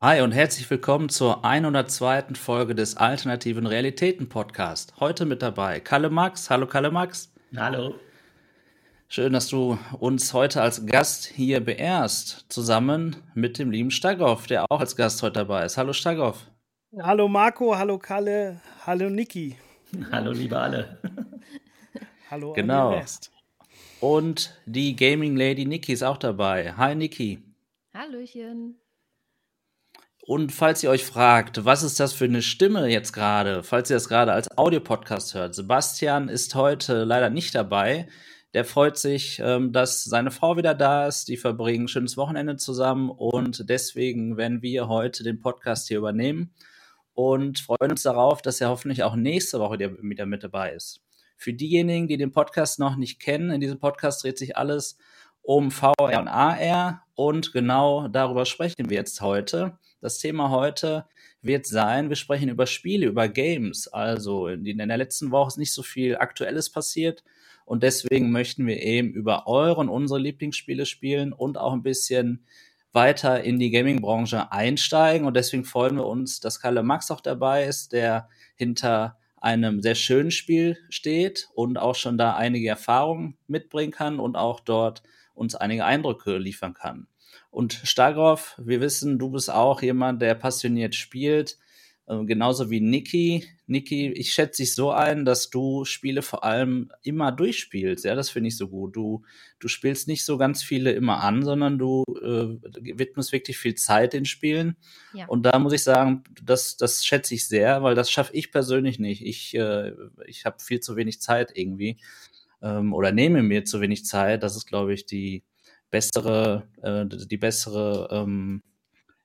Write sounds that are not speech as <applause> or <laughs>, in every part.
Hi und herzlich willkommen zur 102. Folge des Alternativen Realitäten Podcast. Heute mit dabei Kalle Max. Hallo Kalle Max. Hallo. Schön, dass du uns heute als Gast hier beehrst, zusammen mit dem lieben Stagoff, der auch als Gast heute dabei ist. Hallo Stagoff. Hallo Marco, hallo Kalle, hallo Niki. <laughs> Hallo liebe alle. <laughs> hallo genau. Rest. Und die Gaming Lady Niki ist auch dabei. Hi Niki. Hallöchen. Und falls ihr euch fragt, was ist das für eine Stimme jetzt gerade, falls ihr das gerade als Audiopodcast hört, Sebastian ist heute leider nicht dabei. Der freut sich, ähm, dass seine Frau wieder da ist. Die verbringen ein schönes Wochenende zusammen und deswegen werden wir heute den Podcast hier übernehmen und freuen uns darauf, dass er hoffentlich auch nächste Woche wieder mit dabei ist. Für diejenigen, die den Podcast noch nicht kennen, in diesem Podcast dreht sich alles um VR und AR und genau darüber sprechen wir jetzt heute. Das Thema heute wird sein, wir sprechen über Spiele, über Games. Also in, der letzten Woche ist nicht so viel Aktuelles passiert und deswegen möchten wir eben über eure und unsere Lieblingsspiele spielen und auch ein bisschen weiter in die Gaming-Branche einsteigen. Und deswegen freuen wir uns, dass Kalle Max auch dabei ist, der hinter einem sehr schönen Spiel steht und auch schon da einige Erfahrungen mitbringen kann und auch dort uns einige Eindrücke liefern kann. Und Stagroff, wir wissen, du bist auch jemand, der passioniert spielt, äh, genauso wie Niki. Niki, ich schätze dich so ein, dass du Spiele vor allem immer durchspielst. Ja, das finde ich so gut. Du, du spielst nicht so ganz viele immer an, sondern du äh, widmest wirklich viel Zeit den Spielen. Ja. Und da muss ich sagen, das, das schätze ich sehr, weil das schaffe ich persönlich nicht. Ich, äh, ich habe viel zu wenig Zeit irgendwie ähm, oder nehme mir zu wenig Zeit. Das ist, glaube ich, die bessere, äh, die bessere, ähm,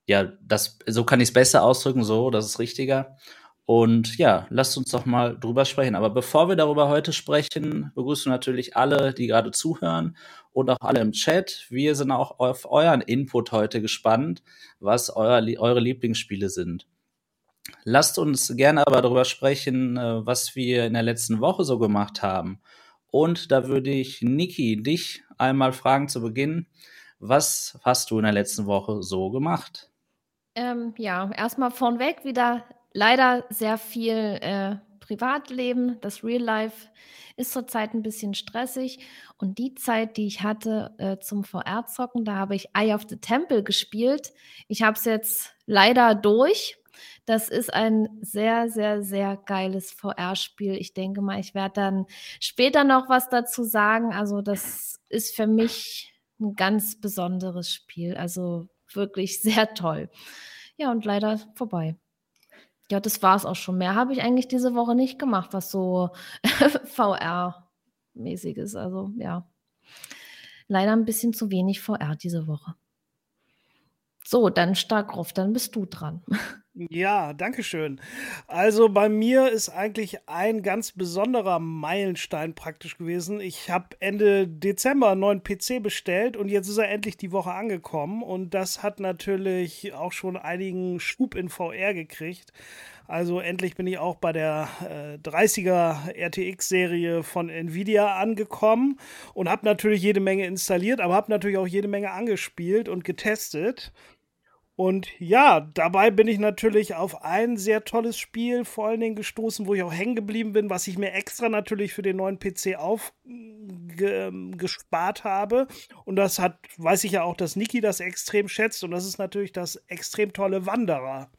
ja, das, so kann ich es besser ausdrücken, so, das ist richtiger. Und ja, lasst uns doch mal drüber sprechen. Aber bevor wir darüber heute sprechen, begrüßen natürlich alle, die gerade zuhören und auch alle im Chat. Wir sind auch auf euren Input heute gespannt, was euer, eure Lieblingsspiele sind. Lasst uns gerne aber darüber sprechen, äh, was wir in der letzten Woche so gemacht haben. Und da würde ich Niki dich einmal fragen zu Beginn. Was hast du in der letzten Woche so gemacht? Ähm, ja, erstmal vornweg wieder leider sehr viel äh, Privatleben. Das Real Life ist zurzeit ein bisschen stressig. Und die Zeit, die ich hatte äh, zum VR-Zocken, da habe ich Eye of the Temple gespielt. Ich habe es jetzt leider durch. Das ist ein sehr, sehr, sehr geiles VR-Spiel. Ich denke mal, ich werde dann später noch was dazu sagen. Also das ist für mich ein ganz besonderes Spiel. Also wirklich <laughs> sehr toll. Ja, und leider vorbei. Ja, das war es auch schon. Mehr habe ich eigentlich diese Woche nicht gemacht, was so <laughs> VR-mäßig ist. Also ja, leider ein bisschen zu wenig VR diese Woche. So, dann Starkroff, dann bist du dran. <laughs> Ja, danke schön. Also bei mir ist eigentlich ein ganz besonderer Meilenstein praktisch gewesen. Ich habe Ende Dezember einen neuen PC bestellt und jetzt ist er endlich die Woche angekommen und das hat natürlich auch schon einigen Schub in VR gekriegt. Also endlich bin ich auch bei der äh, 30er RTX-Serie von Nvidia angekommen und habe natürlich jede Menge installiert, aber habe natürlich auch jede Menge angespielt und getestet. Und ja, dabei bin ich natürlich auf ein sehr tolles Spiel vor allen Dingen gestoßen, wo ich auch hängen geblieben bin, was ich mir extra natürlich für den neuen PC aufgespart habe. Und das hat, weiß ich ja auch, dass Niki das extrem schätzt. Und das ist natürlich das extrem tolle Wanderer.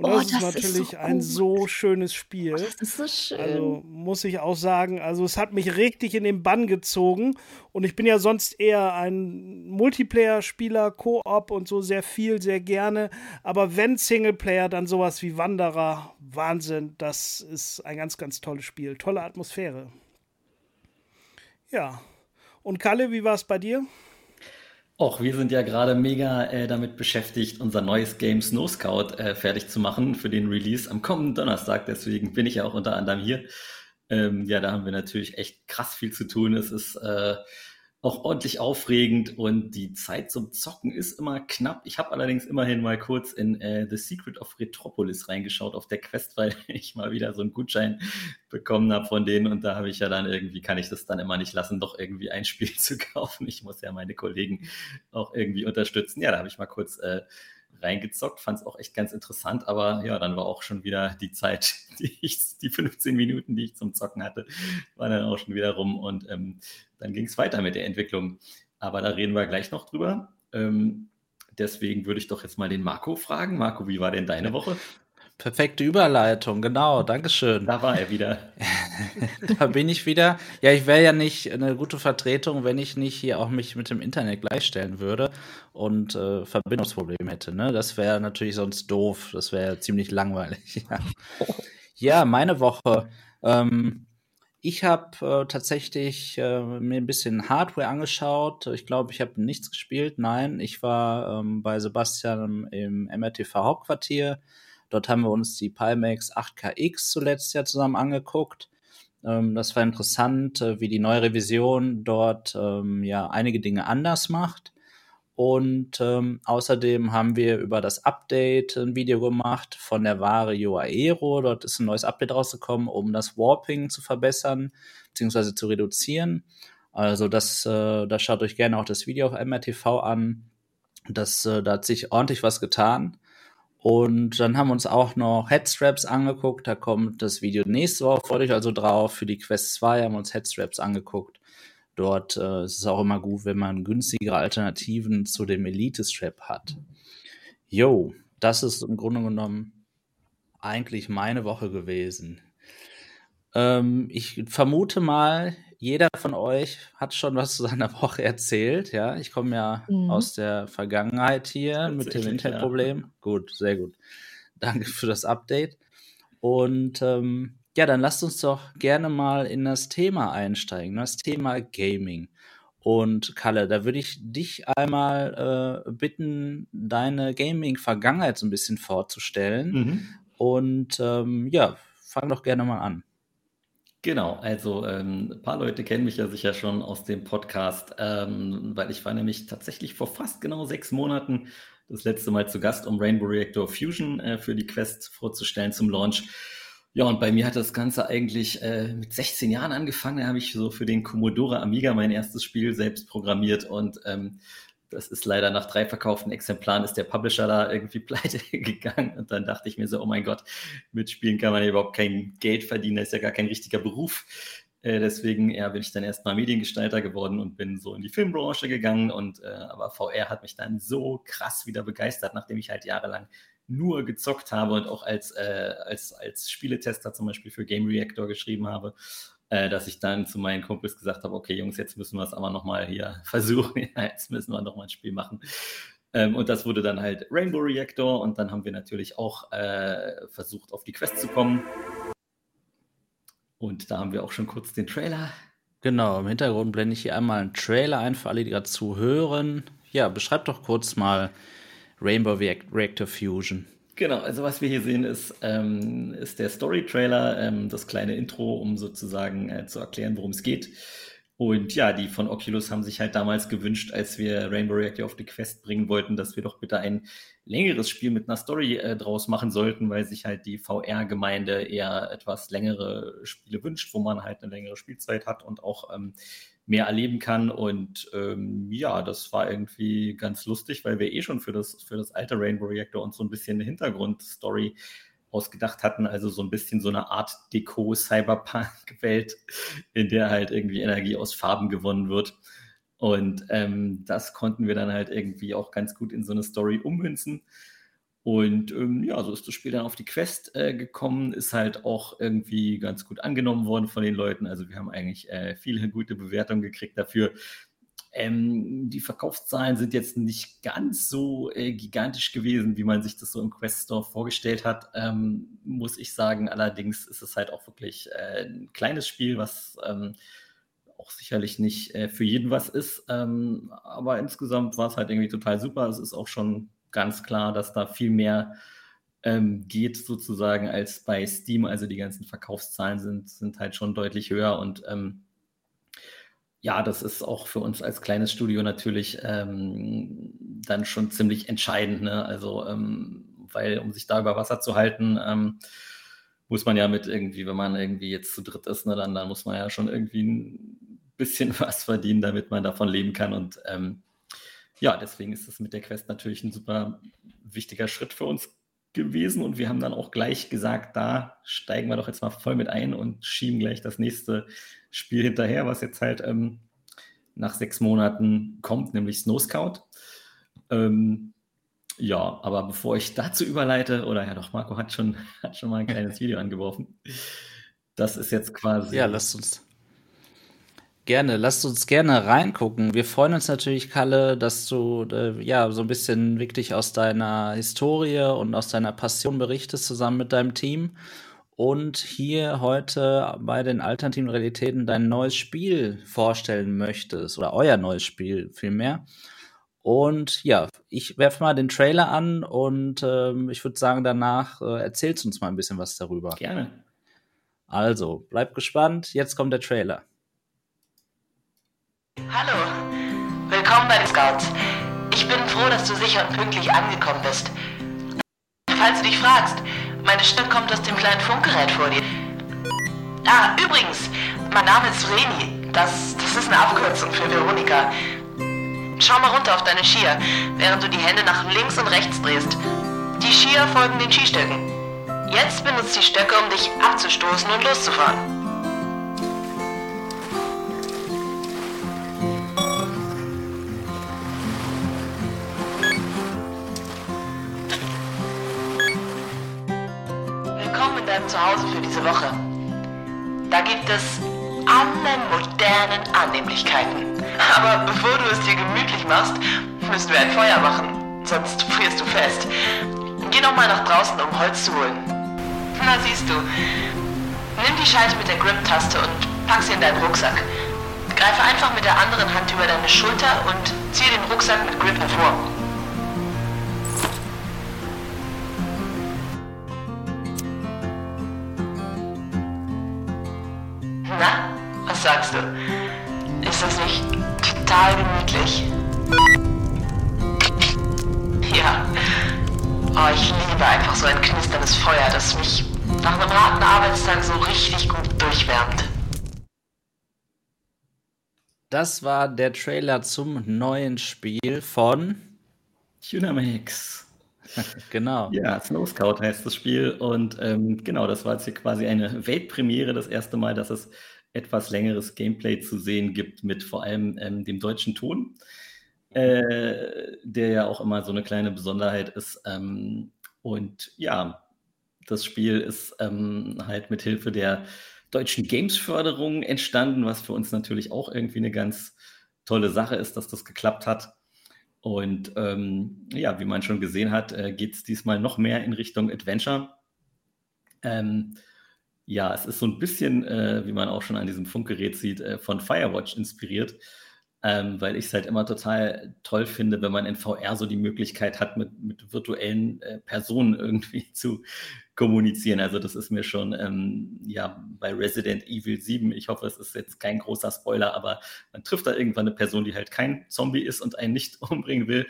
Und oh, das, ist natürlich ist so ein so schönes Spiel. Oh, das ist so schön. Also muss ich auch sagen, also es hat mich richtig in den Bann gezogen. Und ich bin ja sonst eher ein Multiplayer-Spieler, Koop und so sehr viel, sehr gerne. Aber wenn Singleplayer, dann sowas wie Wanderer. Wahnsinn, das ist ein ganz, ganz tolles Spiel. Tolle Atmosphäre. Ja. Und Kalle, wie war es bei dir? Och, wir sind ja gerade mega äh, damit beschäftigt, unser neues Game Snow Scout äh, fertig zu machen für den Release am kommenden Donnerstag. Deswegen bin ich ja auch unter anderem hier. Ähm, ja, da haben wir natürlich echt krass viel zu tun. Es ist äh, auch ordentlich aufregend und die Zeit zum Zocken ist immer knapp. Ich habe allerdings immerhin mal kurz in äh, The Secret of Retropolis reingeschaut auf der Quest, <laughs> weil ich mal wieder so einen Gutschein bekommen habe von denen und da habe ich ja dann irgendwie, kann ich das dann immer nicht lassen, doch irgendwie ein Spiel <laughs> zu kaufen. Ich muss ja meine Kollegen auch irgendwie unterstützen. Ja, da habe ich mal kurz äh, reingezockt, fand es auch echt ganz interessant, aber ja, dann war auch schon wieder die Zeit, <laughs> die, ich, die 15 Minuten, die ich zum Zocken hatte, waren dann auch schon wieder rum und ähm, dann ging es weiter mit der Entwicklung. Aber da reden wir gleich noch drüber. Ähm, deswegen würde ich doch jetzt mal den Marco fragen. Marco, wie war denn deine Woche? Perfekte Überleitung, genau, Dankeschön. Da war er wieder. <laughs> da bin ich wieder. Ja, ich wäre ja nicht eine gute Vertretung, wenn ich nicht hier auch mich mit dem Internet gleichstellen würde und äh, Verbindungsprobleme hätte. Ne? Das wäre natürlich sonst doof. Das wäre ziemlich langweilig. <laughs> ja. ja, meine Woche. Ähm, ich habe äh, tatsächlich äh, mir ein bisschen Hardware angeschaut. Ich glaube, ich habe nichts gespielt. Nein, ich war ähm, bei Sebastian im MRTV Hauptquartier Dort haben wir uns die Pimax 8KX zuletzt ja zusammen angeguckt. Ähm, das war interessant, äh, wie die neue Revision dort ähm, ja einige Dinge anders macht. Und ähm, außerdem haben wir über das Update ein Video gemacht von der Ware Aero. Dort ist ein neues Update rausgekommen, um das Warping zu verbessern bzw. zu reduzieren. Also das, äh, da schaut euch gerne auch das Video auf MRTV an. Das, äh, da hat sich ordentlich was getan. Und dann haben wir uns auch noch Headstraps angeguckt. Da kommt das Video nächste Woche vor dich also drauf. Für die Quest 2 haben wir uns Headstraps angeguckt. Dort äh, ist es auch immer gut, wenn man günstigere Alternativen zu dem Elite-Strap hat. Jo, das ist im Grunde genommen eigentlich meine Woche gewesen. Ähm, ich vermute mal, jeder von euch hat schon was zu seiner <laughs> Woche erzählt. Ja, ich komme ja mhm. aus der Vergangenheit hier mit dem Internetproblem. Ja. Gut, sehr gut. Danke für das Update. Und ähm, ja, dann lasst uns doch gerne mal in das Thema einsteigen, das Thema Gaming. Und Kalle, da würde ich dich einmal äh, bitten, deine Gaming-Vergangenheit so ein bisschen vorzustellen. Mhm. Und ähm, ja, fang doch gerne mal an. Genau, also ähm, ein paar Leute kennen mich ja sicher schon aus dem Podcast, ähm, weil ich war nämlich tatsächlich vor fast genau sechs Monaten das letzte Mal zu Gast, um Rainbow Reactor Fusion äh, für die Quest vorzustellen zum Launch. Ja, und bei mir hat das Ganze eigentlich äh, mit 16 Jahren angefangen. Da habe ich so für den Commodore Amiga mein erstes Spiel selbst programmiert und ähm, das ist leider nach drei verkauften Exemplaren ist der Publisher da irgendwie <laughs> pleite gegangen. Und dann dachte ich mir so, oh mein Gott, mit Spielen kann man ja überhaupt kein Geld verdienen, das ist ja gar kein richtiger Beruf. Äh, deswegen ja, bin ich dann erstmal Mediengestalter geworden und bin so in die Filmbranche gegangen. Und äh, aber VR hat mich dann so krass wieder begeistert, nachdem ich halt jahrelang nur gezockt habe und auch als, äh, als, als Spieletester zum Beispiel für Game Reactor geschrieben habe äh, dass ich dann zu meinen Kumpels gesagt habe, okay Jungs, jetzt müssen wir es aber nochmal hier <laughs> versuchen, <laughs> jetzt müssen wir nochmal ein Spiel machen. Ähm, und das wurde dann halt Rainbow Reactor und dann haben wir natürlich auch äh, versucht, auf die Quest zu kommen. Und da haben wir auch schon kurz den Trailer. Genau, im Hintergrund blende ich hier einmal einen Trailer ein für alle, die gerade zuhören. Ja, beschreib doch kurz mal Rainbow Reactor Fusion. Genau, also was wir hier sehen, ist, ähm, ist der Story-Trailer, ähm, das kleine Intro, um sozusagen äh, zu erklären, worum es geht. Und ja, die von Oculus haben sich halt damals gewünscht, als wir Rainbow Reactor auf die Quest bringen wollten, dass wir doch bitte ein längeres Spiel mit einer Story äh, draus machen sollten, weil sich halt die VR-Gemeinde eher etwas längere Spiele wünscht, wo man halt eine längere Spielzeit hat und auch ähm, mehr erleben kann. Und ähm, ja, das war irgendwie ganz lustig, weil wir eh schon für das, für das alte Rainbow Reactor uns so ein bisschen eine Hintergrundstory ausgedacht hatten, also so ein bisschen so eine Art Deko-Cyberpunk-Welt, in der halt irgendwie Energie aus Farben gewonnen wird. Und ähm, das konnten wir dann halt irgendwie auch ganz gut in so eine Story ummünzen. Und ähm, ja, so ist das Spiel dann auf die Quest äh, gekommen, ist halt auch irgendwie ganz gut angenommen worden von den Leuten. Also wir haben eigentlich äh, viele gute Bewertungen gekriegt dafür. Ähm, die Verkaufszahlen sind jetzt nicht ganz so äh, gigantisch gewesen, wie man sich das so im Quest Store vorgestellt hat, ähm, muss ich sagen. Allerdings ist es halt auch wirklich äh, ein kleines Spiel, was ähm, auch sicherlich nicht äh, für jeden was ist. Ähm, aber insgesamt war es halt irgendwie total super. Es ist auch schon ganz klar, dass da viel mehr ähm, geht sozusagen als bei Steam. Also die ganzen Verkaufszahlen sind, sind halt schon deutlich höher und ähm, ja, das ist auch für uns als kleines Studio natürlich ähm, dann schon ziemlich entscheidend. Ne? Also, ähm, weil um sich da über Wasser zu halten, ähm, muss man ja mit irgendwie, wenn man irgendwie jetzt zu dritt ist, ne, dann, dann muss man ja schon irgendwie ein bisschen <laughs> was verdienen, damit man davon leben kann. Und ähm, ja, deswegen ist es mit der Quest natürlich ein super wichtiger Schritt für uns gewesen und wir haben dann auch gleich gesagt, da steigen wir doch jetzt mal voll mit ein und schieben gleich das nächste Spiel hinterher, was jetzt halt ähm, nach sechs Monaten kommt, nämlich Snow Scout. Ähm, ja, aber bevor ich dazu überleite, oder ja doch, Marco hat schon, <laughs> hat schon mal ein kleines Video angeworfen. Das ist jetzt quasi. Ja, lasst uns. Gerne, lasst uns gerne reingucken. Wir freuen uns natürlich, Kalle, dass du äh, ja so ein bisschen wirklich aus deiner Historie und aus deiner Passion berichtest zusammen mit deinem Team und hier heute bei den alternativen Realitäten dein neues Spiel vorstellen möchtest oder euer neues Spiel vielmehr. Und ja, ich werfe mal den Trailer an und ähm, ich würde sagen, danach äh, erzählst du uns mal ein bisschen was darüber. Gerne. Also, bleib gespannt. Jetzt kommt der Trailer. Hallo, willkommen bei den Scouts. Ich bin froh, dass du sicher und pünktlich angekommen bist. Falls du dich fragst, meine Stimme kommt aus dem kleinen Funkgerät vor dir. Ah, übrigens, mein Name ist Vreni. Das, das ist eine Abkürzung für Veronika. Schau mal runter auf deine Skier, während du die Hände nach links und rechts drehst. Die Skier folgen den Skistöcken. Jetzt benutzt die Stöcke, um dich abzustoßen und loszufahren. Deinem Zuhause für diese Woche. Da gibt es alle modernen Annehmlichkeiten. Aber bevor du es dir gemütlich machst, müssen wir ein Feuer machen. Sonst frierst du fest. Geh noch mal nach draußen, um Holz zu holen. Na siehst du. Nimm die Schalte mit der Grip-Taste und pack sie in deinen Rucksack. Greife einfach mit der anderen Hand über deine Schulter und ziehe den Rucksack mit Grip hervor. Sagst du? Ist das nicht total gemütlich? Ja. Oh, ich liebe einfach so ein knisterndes Feuer, das mich nach einem harten Arbeitstag so richtig gut durchwärmt. Das war der Trailer zum neuen Spiel von Dynamix. <laughs> Genau. Ja, Snow Scout heißt das Spiel. Und ähm, genau, das war jetzt hier quasi eine Weltpremiere, das erste Mal, dass es etwas längeres Gameplay zu sehen gibt mit vor allem ähm, dem deutschen Ton, äh, der ja auch immer so eine kleine Besonderheit ist. Ähm, und ja, das Spiel ist ähm, halt mit Hilfe der deutschen Games-Förderung entstanden, was für uns natürlich auch irgendwie eine ganz tolle Sache ist, dass das geklappt hat. Und ähm, ja, wie man schon gesehen hat, äh, geht es diesmal noch mehr in Richtung Adventure. Ähm, ja, es ist so ein bisschen, äh, wie man auch schon an diesem Funkgerät sieht, äh, von Firewatch inspiriert, ähm, weil ich es halt immer total toll finde, wenn man in VR so die Möglichkeit hat, mit, mit virtuellen äh, Personen irgendwie <laughs> zu kommunizieren. Also das ist mir schon, ähm, ja, bei Resident Evil 7, ich hoffe, es ist jetzt kein großer Spoiler, aber man trifft da irgendwann eine Person, die halt kein Zombie ist und einen nicht <laughs> umbringen will.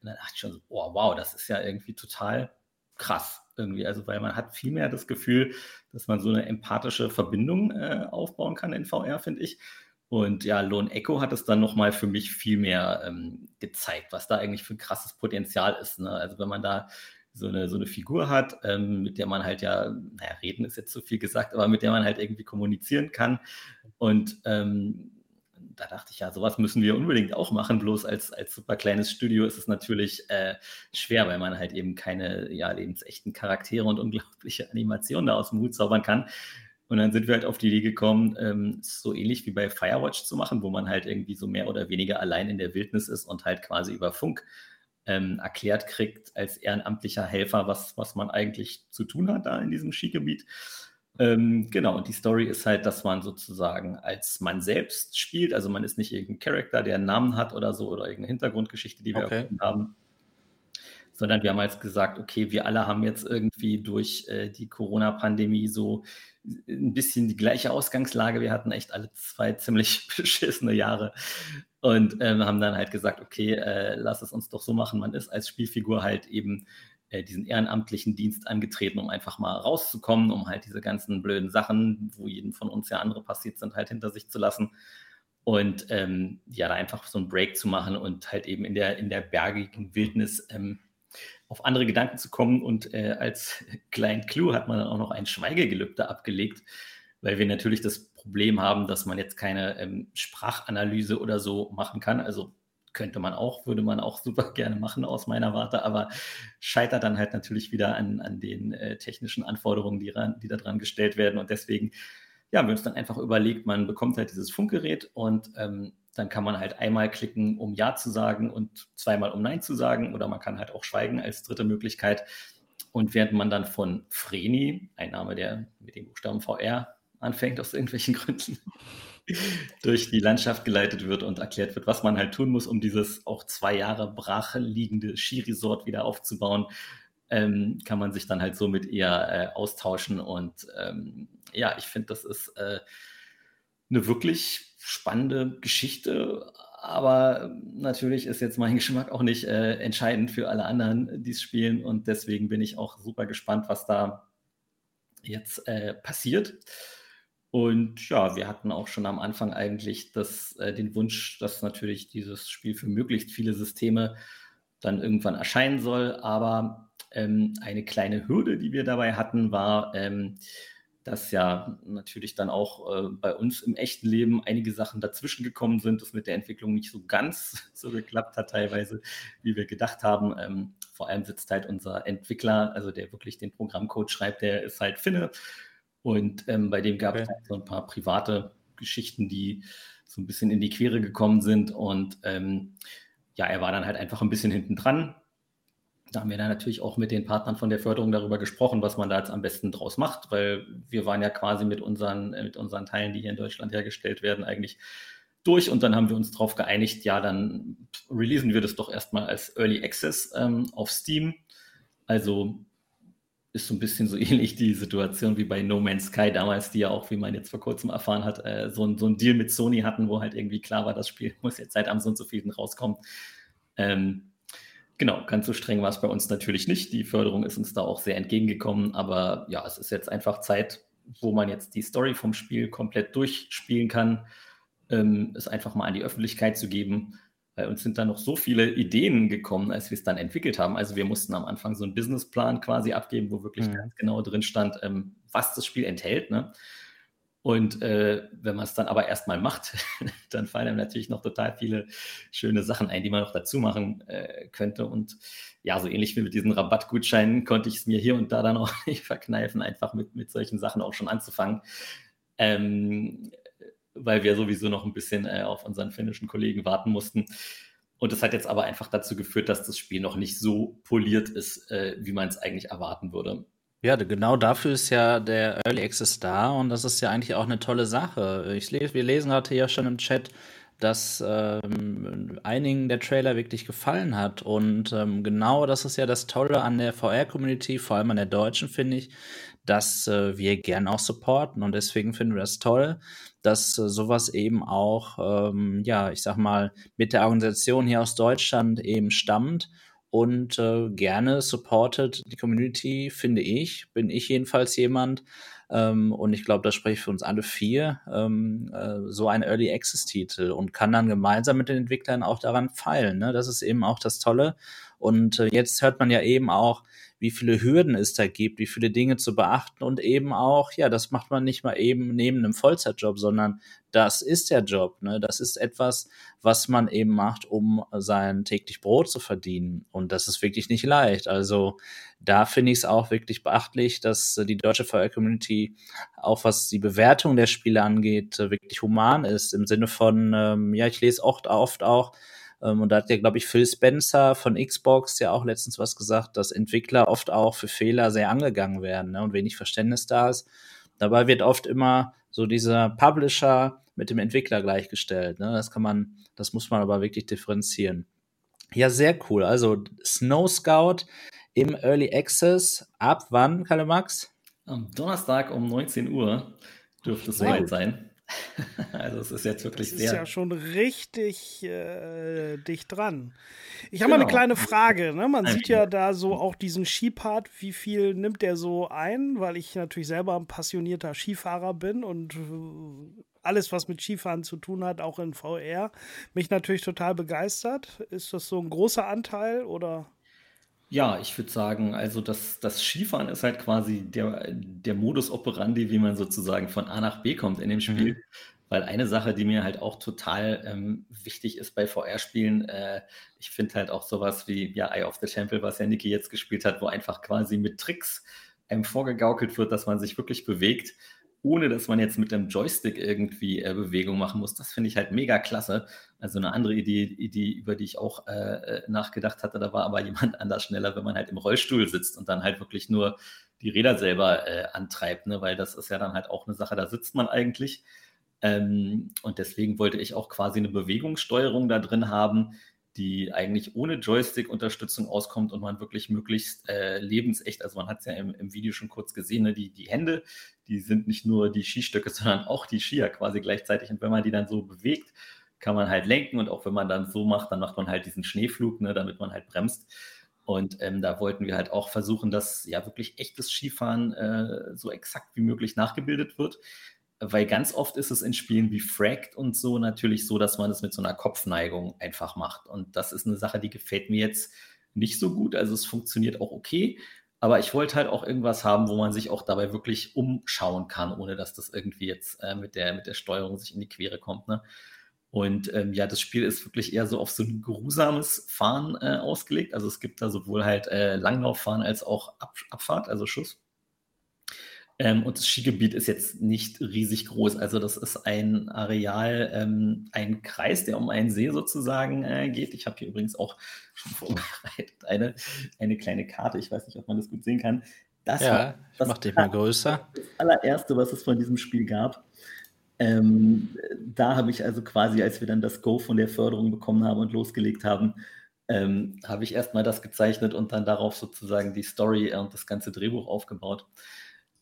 Und dann dachte ich schon so, oh, wow, das ist ja irgendwie total krass irgendwie. Also weil man hat viel mehr das Gefühl, dass man so eine empathische Verbindung äh, aufbauen kann in VR, finde ich. Und ja, Lone Echo hat es dann nochmal für mich viel mehr ähm, gezeigt, was da eigentlich für krasses Potenzial ist. Ne? Also wenn man da so eine, so eine Figur hat, ähm, mit der man halt ja, naja, reden ist jetzt zu viel gesagt, aber mit der man halt irgendwie kommunizieren kann. Und ähm, da dachte ich ja, sowas müssen wir unbedingt auch machen. Bloß als, als super kleines Studio ist es natürlich äh, schwer, weil man halt eben keine ja, lebensechten Charaktere und unglaubliche <laughs> Animationen da aus dem Hut zaubern kann. Und dann sind wir halt auf die Idee gekommen, ähm, so ähnlich wie bei Firewatch zu machen, wo man halt irgendwie so mehr oder weniger allein in der Wildnis ist und halt quasi über Funk ähm, erklärt kriegt als ehrenamtlicher Helfer, was, was man eigentlich zu tun hat da in diesem Skigebiet. Ähm, genau, und die Story ist halt, dass man sozusagen als man selbst spielt, also man ist nicht irgendein Charakter, der einen Namen hat oder so oder irgendeine Hintergrundgeschichte, die wir okay. haben, sondern wir haben jetzt gesagt, okay, wir alle haben jetzt irgendwie durch äh, die Corona-Pandemie so ein bisschen die gleiche Ausgangslage. Wir hatten echt alle zwei ziemlich <laughs> beschissene Jahre und ähm, haben dann halt gesagt, okay, äh, lass es uns doch so machen. Man ist als Spielfigur halt eben äh, diesen ehrenamtlichen Dienst angetreten, um einfach mal rauszukommen, um halt diese ganzen blöden Sachen, wo jedem von uns ja andere passiert sind, halt hinter sich zu lassen. Und ähm, ja, da einfach so einen Break zu machen und halt eben in der, in der bergigen Wildnis ähm, auf andere Gedanken zu kommen. Und äh, als <laughs> kleinen Clou hat man dann auch noch ein Schweigegelübde abgelegt, weil wir natürlich das Problem haben, dass man jetzt keine ähm, Sprachanalyse oder so machen kann. Also könnte man auch, würde man auch super <laughs> gerne machen aus meiner Warte, aber scheitert dann halt natürlich wieder an, an den äh, technischen Anforderungen, die, ran, die da dran gestellt werden. Und deswegen ja, wir uns dann einfach überlegt, man bekommt halt dieses Funkgerät und ähm, dann kann man halt einmal klicken, um Ja zu sagen und zweimal, um Nein zu sagen. Oder man kann halt auch schweigen als dritte Möglichkeit. Und während man dann von Vreni, ein Name, der mit dem Buchstaben VR anfängt, aus irgendwelchen <laughs> Gründen, <laughs> durch die Landschaft geleitet wird und erklärt wird, was man halt tun muss, um dieses auch zwei Jahre brach liegende Skiresort wieder aufzubauen, ähm, kann man sich dann halt somit eher äh, austauschen. Und ähm, ja, ich finde, das ist äh, eine wirklich spannende Geschichte. Aber natürlich ist jetzt mein <laughs> Geschmack auch nicht äh, entscheidend für alle anderen, die es spielen. Und deswegen bin ich auch super gespannt, was da jetzt äh, passiert. Und ja, wir hatten auch schon am Anfang eigentlich das, äh, den Wunsch, dass natürlich dieses Spiel für möglichst viele Systeme dann irgendwann erscheinen soll. Aber ähm, eine kleine Hürde, die wir dabei hatten, war, ähm, dass ja natürlich dann auch äh, bei uns im echten Leben einige Sachen dazwischen gekommen sind, das mit der Entwicklung nicht so ganz <laughs> so geklappt hat teilweise, wie wir gedacht haben. Ähm, vor allem sitzt halt unser Entwickler, also der wirklich den Programmcode schreibt, der ist halt Finne. Und ähm, bei dem gab es halt so ein paar private Geschichten, die so ein bisschen in die Quere gekommen sind. Und ähm, ja, er war dann halt einfach ein bisschen hinten dran da haben wir dann natürlich auch mit den Partnern von der Förderung darüber gesprochen, was man da jetzt am besten draus macht, weil wir waren ja quasi mit unseren, mit unseren Teilen, die hier in Deutschland hergestellt werden, eigentlich durch und dann haben wir uns darauf geeinigt, ja, dann releasen wir das doch erstmal als Early Access ähm, auf Steam. Also ist so ein bisschen so <laughs> ähnlich die Situation wie bei No Man's Sky damals, die ja auch, wie man jetzt vor kurzem erfahren hat, äh, so, ein, so ein Deal mit Sony hatten, wo halt irgendwie klar war, das Spiel <laughs> muss jetzt seit am so und so vielen rauskommen. Ähm, Genau, ganz so streng war es bei uns natürlich nicht. Die Förderung ist uns da auch sehr entgegengekommen, aber ja, es ist jetzt einfach Zeit, wo man jetzt die Story vom Spiel komplett durchspielen kann, ähm, es einfach mal an die Öffentlichkeit zu geben. Bei uns sind da noch so viele Ideen gekommen, als wir es dann entwickelt haben. Also wir mussten am Anfang so einen Businessplan quasi abgeben, wo wirklich mhm. ganz genau drin stand, ähm, was das Spiel enthält. Ne? Und äh, wenn man es dann aber erstmal macht, <laughs> dann fallen einem natürlich noch total viele schöne Sachen ein, die man noch dazu machen äh, könnte. Und ja, so ähnlich wie mit diesen Rabattgutscheinen konnte ich es mir hier und da dann auch <laughs> nicht verkneifen, einfach mit, mit solchen Sachen auch schon anzufangen. Ähm, weil wir sowieso noch ein bisschen äh, auf unseren finnischen Kollegen warten mussten. Und das hat jetzt aber einfach dazu geführt, dass das Spiel noch nicht so poliert ist, äh, wie man es eigentlich erwarten würde. Ja, genau dafür ist ja der Early Access da und das ist ja eigentlich auch eine tolle Sache. Ich lese, wir lesen gerade hier schon im Chat, dass ähm, einigen der Trailer wirklich gefallen hat. Und ähm, genau das ist ja das Tolle an der VR-Community, vor allem an der deutschen, finde ich, dass äh, wir gern auch supporten. Und deswegen finden wir das toll, dass äh, sowas eben auch, ähm, ja, ich sag mal, mit der Organisation hier aus Deutschland eben stammt und äh, gerne supportet die Community, finde ich. Bin ich jedenfalls jemand. Ähm, und ich glaube, das spreche ich für uns alle vier, ähm, äh, so ein Early Access-Titel und kann dann gemeinsam mit den Entwicklern auch daran feilen. Ne? Das ist eben auch das Tolle. Und äh, jetzt hört man ja eben auch, wie viele Hürden es da gibt, wie viele Dinge zu beachten und eben auch, ja, das macht man nicht mal eben neben einem Vollzeitjob, sondern das ist der Job. Ne? Das ist etwas, was man eben macht, um sein täglich Brot zu verdienen. Und das ist wirklich nicht leicht. Also da finde ich es auch wirklich beachtlich, dass die deutsche VR-Community, auch was die Bewertung der Spiele angeht, wirklich human ist. Im Sinne von, ähm, ja, ich lese oft, oft auch, und da hat ja, glaube ich, Phil Spencer von Xbox ja auch letztens was gesagt, dass Entwickler oft auch für Fehler sehr angegangen werden ne, und wenig Verständnis da ist. Dabei wird oft immer so dieser Publisher mit dem Entwickler gleichgestellt. Ne? Das kann man, das muss man aber wirklich differenzieren. Ja, sehr cool. Also Snow Scout im Early Access. Ab wann, Kalle Max? Am Donnerstag um 19 Uhr dürfte es soweit sein. <laughs> also es ist jetzt wirklich das sehr. ist ja schon richtig äh, dicht dran. Ich habe genau. mal eine genau. kleine Frage. Ne? Man sieht ja da so auch diesen Skipart. Wie viel nimmt der so ein? Weil ich natürlich selber ein passionierter Skifahrer bin und äh, alles, was mit Skifahren zu tun hat, auch in VR, mich natürlich total begeistert. Ist das so ein großer Anteil oder? Ja, ich würde sagen, also das, das Skifahren ist halt quasi der, der Modus operandi, wie man sozusagen von A nach B kommt in dem Spiel. Mhm. Weil eine Sache, die mir halt auch total ähm, wichtig ist bei VR-Spielen, äh, ich finde halt auch sowas wie ja, Eye of the Temple, was ja Niki jetzt gespielt hat, wo einfach quasi mit Tricks einem vorgegaukelt wird, dass man sich wirklich bewegt, ohne dass man jetzt mit dem Joystick irgendwie äh, Bewegung machen muss. Das finde ich halt mega klasse. Also eine andere Idee, Idee über die ich auch äh, äh nachgedacht hatte, da war aber jemand <laughs> anders schneller, wenn man halt im Rollstuhl sitzt und dann halt wirklich nur die Räder selber äh, antreibt, ne? weil das ist ja dann halt auch eine Sache, da sitzt man eigentlich ähm, und deswegen wollte ich auch quasi eine Bewegungssteuerung da drin haben, die eigentlich ohne Joystick-Unterstützung auskommt und man wirklich möglichst äh, lebensecht, also man hat es ja im, im, Video schon kurz gesehen, ne, die, die Hände, die sind nicht nur die Skistöcke, <laughs> sondern auch die Skier quasi gleichzeitig. Und wenn man die dann so bewegt, kann man halt lenken und auch wenn man dann so macht, dann macht man halt diesen Schneeflug, ne, damit man halt bremst. Und ähm, da wollten wir halt auch versuchen, dass ja wirklich echtes Skifahren äh, so exakt wie möglich nachgebildet wird weil ganz oft ist es in Spielen wie Fragged und so natürlich so, dass man es mit so einer Kopfneigung einfach macht. Und das ist eine Sache, die gefällt mir jetzt nicht so gut. Also es funktioniert auch okay, aber ich wollte halt auch irgendwas haben, wo man sich auch dabei wirklich umschauen kann, ohne dass das irgendwie jetzt äh, mit, der, mit der Steuerung sich in die Quere kommt. Ne? Und ähm, ja, das Spiel ist wirklich eher so auf so ein geruhsames Fahren äh, ausgelegt. Also es gibt da sowohl halt äh, Langlauffahren als auch Ab Abfahrt, also Schuss. Ähm, und das Skigebiet ist jetzt nicht riesig groß. Also das ist ein Areal, ähm, ein Kreis, der um einen See sozusagen äh, geht. Ich habe hier übrigens auch schon <laughs> vorbereitet eine, eine kleine Karte. Ich weiß nicht, ob man das gut sehen kann. Das ja, war, das mach dich mal größer. <laughs> Das allererste, was es von diesem Spiel gab. Ähm, da habe ich also quasi, als wir dann das Go von der Förderung bekommen haben und losgelegt haben, ähm, habe ich erstmal das gezeichnet und dann darauf sozusagen die Story und das ganze Drehbuch aufgebaut.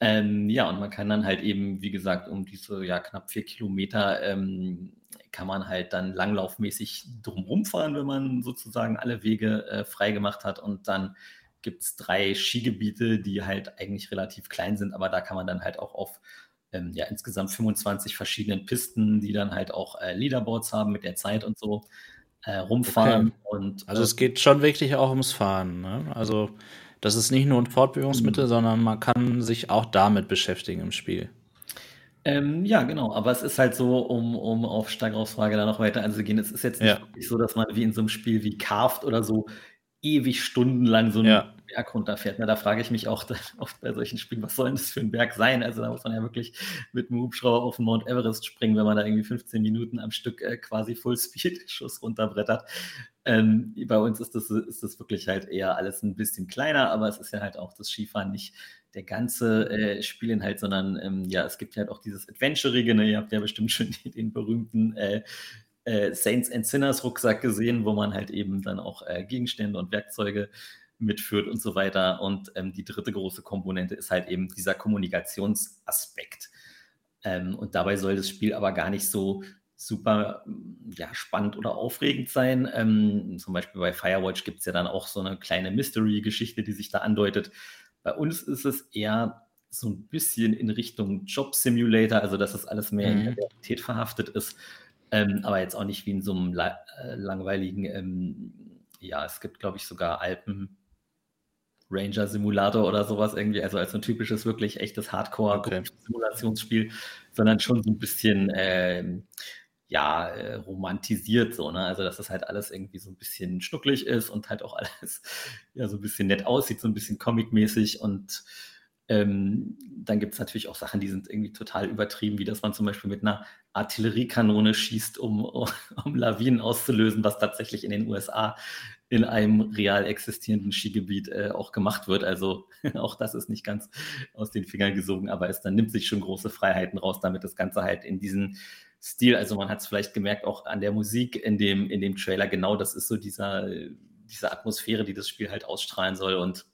Ähm, ja, und man kann dann halt eben, wie gesagt, um diese ja, knapp vier Kilometer ähm, kann man halt dann langlaufmäßig drumherum fahren, wenn man sozusagen alle Wege äh, frei gemacht hat. Und dann gibt es drei Skigebiete, die halt eigentlich relativ klein sind, aber da kann man dann halt auch auf ähm, ja, insgesamt 25 verschiedenen Pisten, die dann halt auch äh, Leaderboards haben mit der Zeit und so, äh, rumfahren. Okay. Und, also es geht schon wirklich auch ums Fahren. Ne? Also das ist nicht nur ein Fortbewegungsmittel, mhm. sondern man kann sich auch damit beschäftigen im Spiel. Ähm, ja, genau. Aber es ist halt so, um, um auf Steigraufs Frage da noch weiter einzugehen, es ist jetzt nicht ja. so, dass man wie in so einem Spiel wie Carved oder so ewig stundenlang so einen ja. Berg runterfährt. Na, da frage ich mich auch <laughs> oft bei solchen Spielen, was soll denn das für ein Berg sein? Also da muss man ja wirklich mit einem Hubschrauber auf den Mount Everest springen, wenn man da irgendwie 15 Minuten am Stück äh, quasi Full-Speed-Schuss <laughs> runterbrettert. Ähm, bei uns ist das, ist das wirklich halt eher alles ein bisschen kleiner, aber es ist ja halt auch das Skifahren nicht der ganze äh, Spielinhalt, sondern ähm, ja, es gibt halt auch dieses Adventurige, ne? ihr habt ja bestimmt schon den, <laughs> den berühmten äh, äh, Saints and Sinners Rucksack gesehen, wo man halt eben dann auch äh, Gegenstände und Werkzeuge mitführt und so weiter. Und ähm, die dritte große Komponente ist halt eben dieser Kommunikationsaspekt. Ähm, und dabei soll das Spiel aber gar nicht so super ja, spannend oder aufregend sein. Ähm, zum Beispiel bei Firewatch gibt es ja dann auch so eine kleine Mystery-Geschichte, die sich da andeutet. Bei uns ist es eher so ein bisschen in Richtung Job Simulator, also dass das alles mehr mhm. in der Realität verhaftet ist ähm, aber jetzt auch nicht wie in so einem la äh, langweiligen, ähm, ja, es gibt, glaube ich, sogar Alpen. Ranger Simulator oder sowas irgendwie, also als ein typisches, wirklich echtes Hardcore-Simulationsspiel, okay. sondern schon so ein bisschen, ähm, ja, äh, romantisiert so, ne? Also, dass das halt alles irgendwie so ein bisschen schnucklig ist und halt auch <laughs> alles ja so ein bisschen nett aussieht, so ein bisschen comic-mäßig und ähm, dann gibt es natürlich auch Sachen, die sind irgendwie total übertrieben, wie dass man zum Beispiel mit einer Artilleriekanone schießt, <laughs> um, um Lawinen auszulösen, was tatsächlich in den USA in einem real existierenden Skigebiet äh, auch gemacht wird. Also <laughs> auch das ist nicht ganz aus den Fingern gesogen, aber es dann nimmt sich schon große Freiheiten raus, damit das Ganze halt in diesen Stil, also man hat es vielleicht gemerkt, auch an der Musik in dem, in dem Trailer, genau das ist so dieser, diese Atmosphäre, die das Spiel halt ausstrahlen soll. Und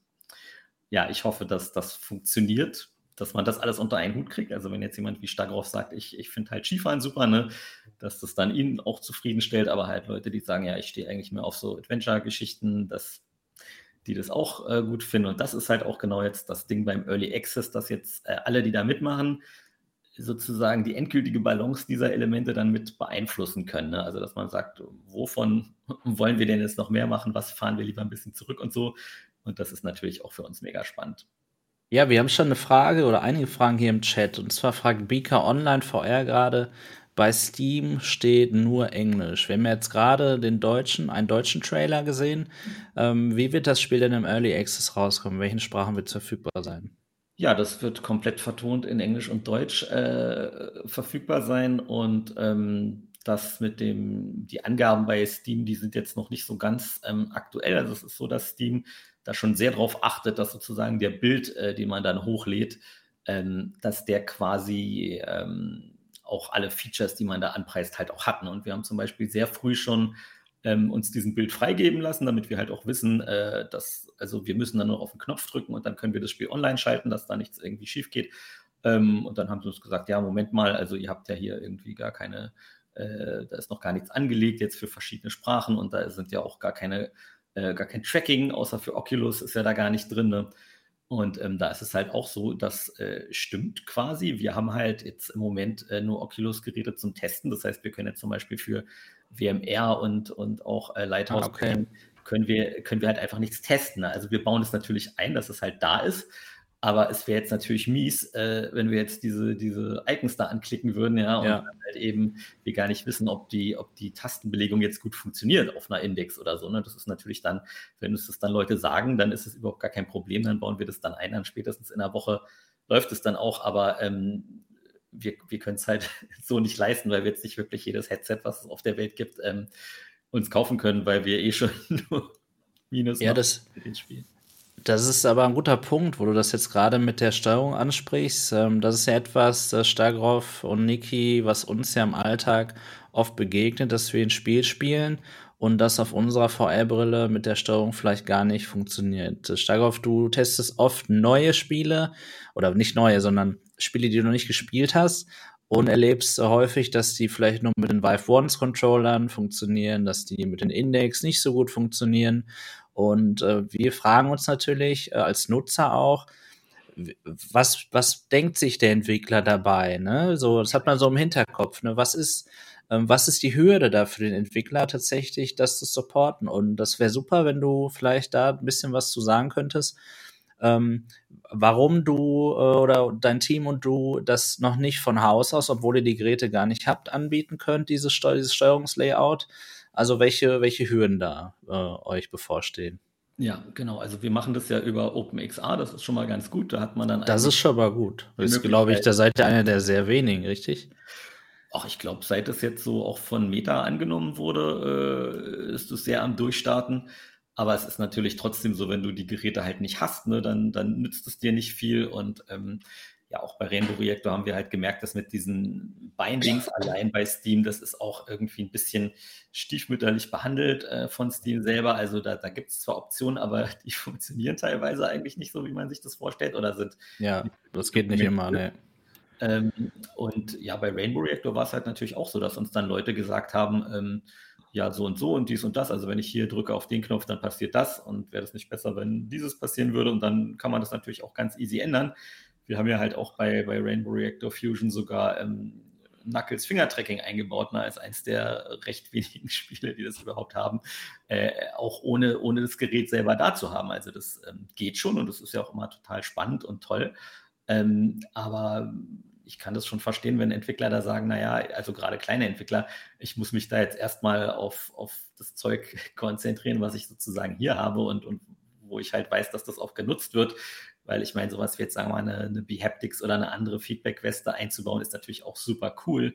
ja, ich hoffe, dass das funktioniert dass man das alles unter einen Hut kriegt. Also wenn jetzt jemand wie Stagroff sagt, ich, ich finde halt Skifahren super, ne, dass das dann ihn auch zufriedenstellt, aber halt Leute, die sagen, ja, ich stehe eigentlich mehr auf so Adventure-Geschichten, dass die das auch äh, gut finden. Und das ist halt auch genau jetzt das Ding beim Early Access, dass jetzt äh, alle, die da mitmachen, sozusagen die endgültige Balance dieser Elemente dann mit beeinflussen können. Ne? Also dass man sagt, wovon <laughs> wollen wir denn jetzt noch mehr machen, was fahren wir lieber ein bisschen zurück und so. Und das ist natürlich auch für uns mega spannend. Ja, wir haben schon eine Frage oder einige Fragen hier im Chat. Und zwar fragt Beaker Online VR gerade, bei Steam steht nur Englisch. Wir haben jetzt gerade den deutschen, einen deutschen Trailer gesehen. Ähm, wie wird das Spiel denn im Early Access rauskommen? Welchen Sprachen wird es verfügbar sein? Ja, das wird komplett vertont in Englisch und Deutsch äh, verfügbar sein und ähm, das mit dem, die Angaben bei Steam, die sind jetzt noch nicht so ganz ähm, aktuell. Also es ist so, dass Steam da schon sehr darauf achtet, dass sozusagen der Bild, äh, den man dann hochlädt, ähm, dass der quasi ähm, auch alle Features, die man da anpreist, halt auch hat. Ne? Und wir haben zum Beispiel sehr früh schon ähm, uns diesen Bild freigeben lassen, damit wir halt auch wissen, äh, dass, also wir müssen dann nur auf den Knopf drücken und dann können wir das Spiel online schalten, dass da nichts irgendwie schief geht. Ähm, und dann haben sie uns gesagt, ja, Moment mal, also ihr habt ja hier irgendwie gar keine, äh, da ist noch gar nichts angelegt jetzt für verschiedene Sprachen und da sind ja auch gar keine äh, gar kein Tracking, außer für Oculus ist ja da gar nicht drin. Ne? Und ähm, da ist es halt auch so, das äh, stimmt quasi. Wir haben halt jetzt im Moment äh, nur Oculus-Geräte zum Testen. Das heißt, wir können jetzt zum Beispiel für WMR und, und auch äh, Lighthouse ah, okay. können, wir, können wir halt einfach nichts testen. Also wir bauen es natürlich ein, dass es halt da ist. Aber es wäre jetzt natürlich mies, äh, wenn wir jetzt diese, diese Icons da anklicken würden, ja, und ja. halt eben wir gar nicht wissen, ob die, ob die Tastenbelegung jetzt gut funktioniert auf einer Index oder so. Ne? Das ist natürlich dann, wenn uns das dann Leute sagen, dann ist es überhaupt gar kein Problem, dann bauen wir das dann ein, dann spätestens in einer Woche läuft es dann auch, aber ähm, wir, wir können es halt <laughs> so nicht leisten, weil wir jetzt nicht wirklich jedes Headset, was es auf der Welt gibt, ähm, uns kaufen können, weil wir eh schon <laughs> nur Minus ja, das, mit den Spielen. Das ist aber ein guter Punkt, wo du das jetzt gerade mit der Steuerung ansprichst. Ähm, das ist ja etwas, das Stagroff und Niki, was uns ja im Alltag oft begegnet, dass wir ein Spiel spielen und das auf unserer VR-Brille mit der Steuerung vielleicht gar nicht funktioniert. Stagroff, du testest oft neue Spiele oder nicht neue, sondern Spiele, die du noch nicht gespielt hast und erlebst häufig, dass die vielleicht nur mit den Vive Ones Controllern funktionieren, dass die mit den Index nicht so gut funktionieren und äh, wir fragen uns natürlich äh, als Nutzer auch, was, was denkt sich der Entwickler dabei? Ne? So, das hat man so im Hinterkopf. Ne? Was ist, ähm, was ist die Hürde da für den Entwickler tatsächlich, das zu supporten? Und das wäre super, wenn du vielleicht da ein bisschen was zu sagen könntest, ähm, warum du äh, oder dein Team und du das noch nicht von Haus aus, obwohl ihr die Geräte gar nicht habt, anbieten könnt, dieses, Steu dieses Steuerungslayout. Also welche, welche Hürden da äh, euch bevorstehen? Ja, genau. Also wir machen das ja über OpenXR, das ist schon mal ganz gut. Da hat man dann. Das ist schon mal gut. Das ist, glaube ich, da seid ihr einer der sehr wenigen, richtig? Ach, ich glaube, seit das jetzt so auch von Meta angenommen wurde, äh, ist es sehr am Durchstarten. Aber es ist natürlich trotzdem so, wenn du die Geräte halt nicht hast, ne, dann, dann nützt es dir nicht viel. Und ähm, ja, auch bei Rainbow Reactor haben wir halt gemerkt, dass mit diesen Bindings <laughs> allein bei Steam, das ist auch irgendwie ein bisschen stiefmütterlich behandelt äh, von Steam selber. Also da, da gibt es zwar Optionen, aber <laughs> die funktionieren teilweise eigentlich nicht so, wie man sich das vorstellt oder sind. Ja, das geht nicht immer, ne. Ähm, und ja, bei Rainbow Reactor war es halt natürlich auch so, dass uns dann Leute gesagt haben, ähm, ja, so und so und dies und das. Also wenn ich hier drücke auf den Knopf, dann passiert das und wäre das nicht besser, wenn dieses passieren würde und dann kann man das natürlich auch ganz easy ändern wir haben ja halt auch bei, bei Rainbow Reactor Fusion sogar ähm, Knuckles Fingertracking eingebaut, ne, als eins der recht wenigen <laughs> Spiele, die das überhaupt haben, äh, auch ohne, ohne das Gerät selber da zu haben. Also das ähm, geht schon und das ist ja auch immer total spannend und toll. Ähm, aber ich kann das schon verstehen, wenn Entwickler da sagen, naja, also gerade kleine Entwickler, ich muss mich da jetzt erstmal auf, auf das Zeug <laughs> konzentrieren, was ich sozusagen hier habe und, und wo ich halt weiß, dass das auch genutzt wird. Weil ich meine, sowas wie jetzt, sagen wir mal, eine, eine Behaptics oder eine andere Feedback-Weste einzubauen, ist natürlich auch super cool.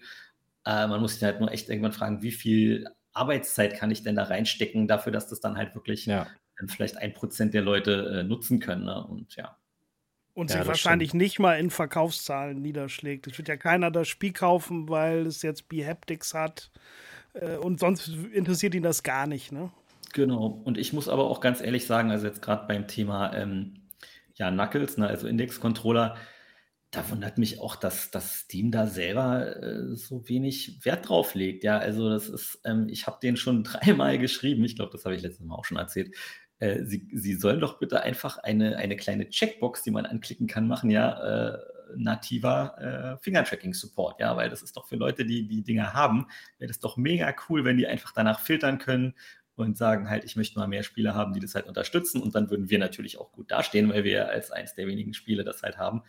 Äh, man muss sich halt nur echt irgendwann fragen, wie viel Arbeitszeit kann ich denn da reinstecken, dafür, dass das dann halt wirklich ja. vielleicht ein Prozent der Leute äh, nutzen können. Ne? Und ja. Und ja, sich wahrscheinlich stimmt. nicht mal in Verkaufszahlen niederschlägt. Es wird ja keiner das Spiel kaufen, weil es jetzt Behaptics hat. Äh, und sonst interessiert ihn das gar nicht, ne? Genau. Und ich muss aber auch ganz ehrlich sagen, also jetzt gerade beim Thema ähm, ja, Knuckles, ne, also Index-Controller, da wundert mich auch, dass, dass Steam da selber äh, so wenig Wert drauf legt. Ja, also das ist, ähm, ich habe den schon <laughs> dreimal geschrieben, ich glaube, das habe ich letztes Mal auch schon erzählt. Äh, sie, sie sollen doch bitte einfach eine, eine kleine Checkbox, die man anklicken kann, machen, ja, äh, nativer äh, Finger-Tracking-Support, ja, weil das ist doch für Leute, die die Dinger haben, wäre das doch mega cool, wenn die einfach danach filtern können und sagen halt, ich möchte mal mehr Spiele haben, die das halt unterstützen und dann würden wir natürlich auch gut dastehen, weil wir als eins der wenigen Spiele das halt haben.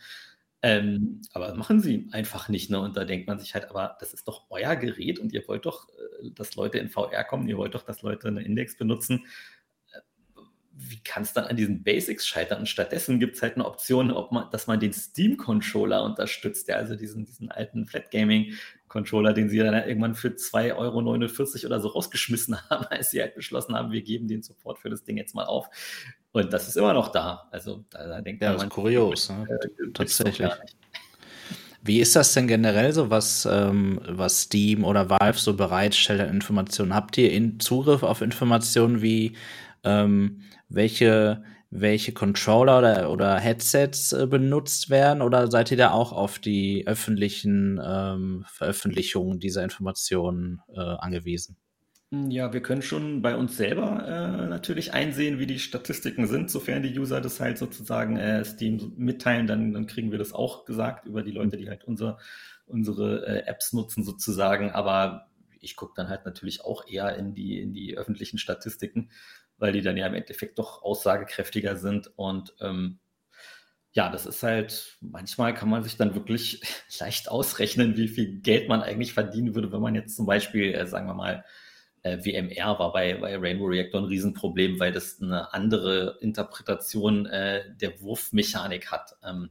Ähm, aber machen sie einfach nicht, ne? Und da denkt man sich halt, aber das ist doch euer Gerät und ihr wollt doch, äh, dass Leute in VR kommen, ihr wollt doch, dass Leute einen Index benutzen wie kann es dann an diesen Basics scheitern? Und stattdessen gibt es halt eine Option, ob man, dass man den Steam-Controller unterstützt, ja, also diesen, diesen alten Flat Gaming-Controller, den sie dann irgendwann für 2,49 Euro oder so rausgeschmissen <laughs> haben, als sie halt beschlossen haben, wir geben den Support für das Ding jetzt mal auf. Und das ist immer noch da. Also da, da denkt ja, man, das ist kurios, ne? äh, tatsächlich. Wie ist das denn generell so, was, ähm, was Steam oder Valve so bereitstellt an Informationen? Habt ihr in Zugriff auf Informationen wie ähm, welche, welche Controller oder, oder Headsets äh, benutzt werden oder seid ihr da auch auf die öffentlichen ähm, Veröffentlichungen dieser Informationen äh, angewiesen? Hm, ja, wir können schon bei uns selber äh, natürlich einsehen, wie die Statistiken sind, sofern die User das halt sozusagen äh, Steam mitteilen, dann, dann kriegen wir das auch gesagt über die Leute, die halt unser, unsere äh, Apps nutzen sozusagen. Aber ich gucke dann halt natürlich auch eher in die, in die öffentlichen Statistiken weil die dann ja im Endeffekt doch aussagekräftiger sind. Und ähm, ja, das ist halt, manchmal kann man sich dann wirklich <laughs> leicht ausrechnen, wie viel Geld man eigentlich verdienen würde, wenn man jetzt zum Beispiel, äh, sagen wir mal, äh, WMR war bei, bei Rainbow Reactor ein Riesenproblem, weil das eine andere Interpretation äh, der Wurfmechanik hat. Ähm,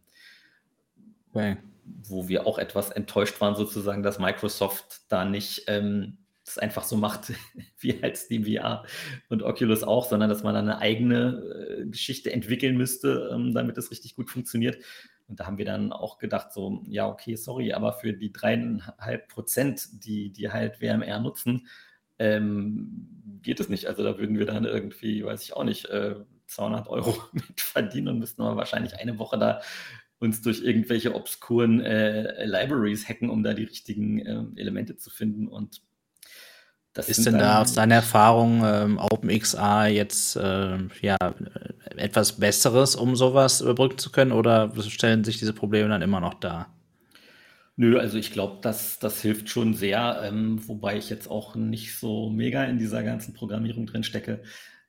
okay. Wo wir auch etwas enttäuscht waren, sozusagen, dass Microsoft da nicht ähm, das einfach so macht, <laughs> wie halt Steam VR und Oculus auch, sondern dass man dann eine eigene äh, Geschichte entwickeln müsste, ähm, damit es richtig gut funktioniert. Und da haben wir dann auch gedacht, so, ja, okay, sorry, aber für die dreieinhalb Prozent, die, die halt WMR nutzen, ähm, geht es nicht. Also da würden wir dann irgendwie, weiß ich auch nicht, äh, 200 Euro <laughs> mit verdienen und müssten aber wahrscheinlich eine Woche da uns durch irgendwelche obskuren äh, Libraries hacken, um da die richtigen äh, Elemente zu finden. Und das ist denn da aus deiner Erfahrung ähm, OpenXR jetzt äh, ja etwas Besseres, um sowas überbrücken zu können, oder stellen sich diese Probleme dann immer noch dar? Nö, also ich glaube, das, das hilft schon sehr, ähm, wobei ich jetzt auch nicht so mega in dieser ganzen Programmierung drin stecke.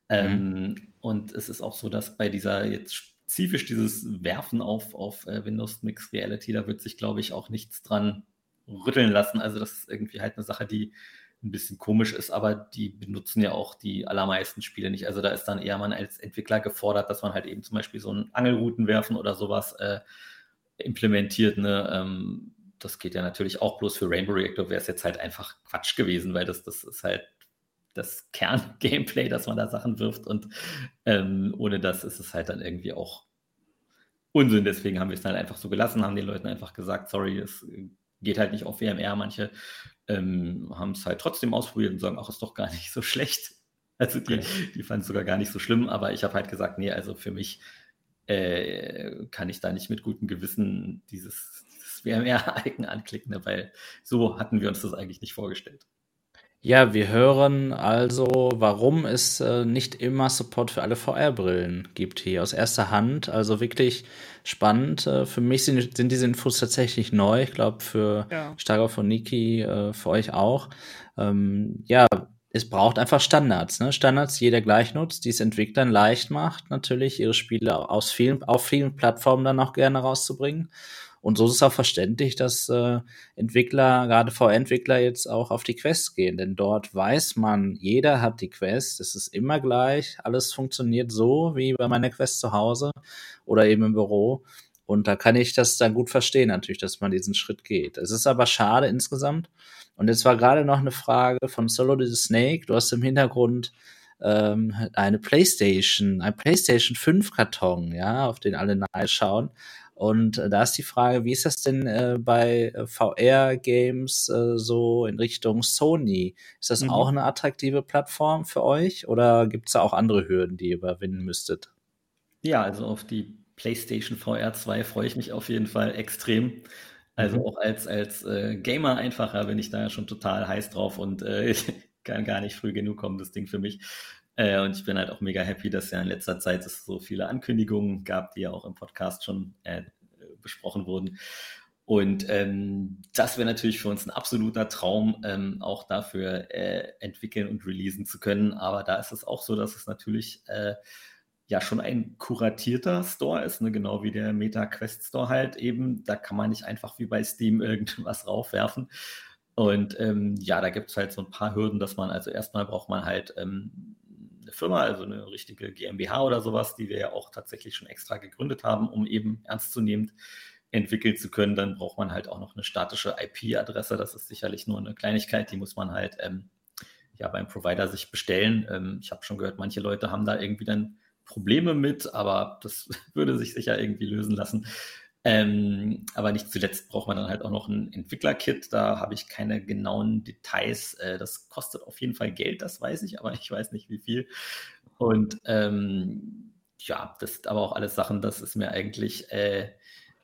Ähm, mhm. Und es ist auch so, dass bei dieser jetzt spezifisch dieses Werfen auf, auf äh, Windows Mixed Reality, da wird sich, glaube ich, auch nichts dran rütteln lassen. Also das ist irgendwie halt eine Sache, die ein bisschen komisch ist, aber die benutzen ja auch die allermeisten Spiele nicht. Also da ist dann eher man als Entwickler gefordert, dass man halt eben zum Beispiel so einen Angelrouten werfen oder sowas äh, implementiert. Ne? Ähm, das geht ja natürlich auch bloß für Rainbow Reactor wäre es jetzt halt einfach Quatsch gewesen, weil das, das ist halt das Kern-Gameplay, dass man da Sachen wirft und ähm, ohne das ist es halt dann irgendwie auch Unsinn. Deswegen haben wir es dann halt einfach so gelassen, haben den Leuten einfach gesagt, sorry, es geht halt nicht auf WMR. Manche ähm, haben es halt trotzdem ausprobiert und sagen, ach, ist doch gar nicht so schlecht. <laughs> Also die, die fanden es sogar gar nicht so schlimm, aber ich habe halt gesagt, nee, also für mich äh, kann ich da nicht mit gutem Gewissen dieses, dieses WMR-Icon <laughs> anklicken, ne, weil so hatten wir uns das eigentlich nicht vorgestellt. Ja, wir hören also, warum es äh, nicht immer Support für alle VR-Brillen gibt hier aus erster Hand. Also wirklich spannend. Äh, für mich sind, sind, diese Infos tatsächlich neu. Ich glaube, für ja. Starker von Niki, äh, für euch auch. Ähm, ja, es braucht einfach Standards, ne? Standards, die jeder gleich nutzt, die es Entwicklern leicht macht, natürlich ihre Spiele aus vielen, auf vielen Plattformen dann auch gerne rauszubringen. Und so ist es auch verständlich, dass äh, Entwickler, gerade VR-Entwickler, jetzt auch auf die Quest gehen. Denn dort weiß man, jeder hat die Quest, es ist immer gleich, alles funktioniert so wie bei meiner Quest zu Hause oder eben im Büro. Und da kann ich das dann gut verstehen, natürlich, dass man diesen Schritt geht. Es ist aber schade insgesamt. Und jetzt war gerade noch eine Frage von Solo the Snake. Du hast im Hintergrund ähm, eine PlayStation, ein PlayStation 5 Karton, ja, auf den alle nahe schauen. Und äh, da ist die Frage, wie ist das denn äh, bei äh, VR-Games äh, so in Richtung Sony? Ist das mhm. auch eine attraktive Plattform für euch oder gibt es da auch andere Hürden, die ihr überwinden müsstet? Ja, also auf die PlayStation VR 2 freue ich mich auf jeden Fall extrem. Also mhm. auch als, als äh, Gamer einfacher bin ich da schon total heiß drauf und äh, <laughs> kann gar nicht früh genug kommen, das Ding für mich. Äh, und ich bin halt auch mega happy, dass ja in letzter Zeit es so viele Ankündigungen gab, die ja auch im Podcast schon äh, besprochen wurden. Und ähm, das wäre natürlich für uns ein absoluter Traum, ähm, auch dafür äh, entwickeln und releasen zu können. Aber da ist es auch so, dass es natürlich äh, ja schon ein kuratierter Store ist, ne? genau wie der Meta Quest Store halt eben. Da kann man nicht einfach wie bei Steam <laughs> irgendwas raufwerfen. Und ähm, ja, da gibt es halt so ein paar Hürden, dass man, also erstmal braucht man halt ähm, eine Firma, also eine richtige GmbH oder sowas, die wir ja auch tatsächlich schon extra gegründet haben, um eben ernstzunehmend entwickeln zu können. Dann braucht man halt auch noch eine statische IP-Adresse. Das ist sicherlich nur eine Kleinigkeit, die muss man halt ähm, ja beim Provider sich bestellen. Ähm, ich habe schon gehört, manche Leute haben da irgendwie dann Probleme mit, aber das <laughs> würde sich sicher irgendwie lösen lassen. Ähm, aber nicht zuletzt braucht man dann halt auch noch ein Entwicklerkit. Da habe ich keine genauen Details. Äh, das kostet auf jeden Fall Geld, das weiß ich, aber <laughs> ich weiß nicht wie viel. Und ähm, ja, das sind aber auch alles Sachen, das ist mir eigentlich äh,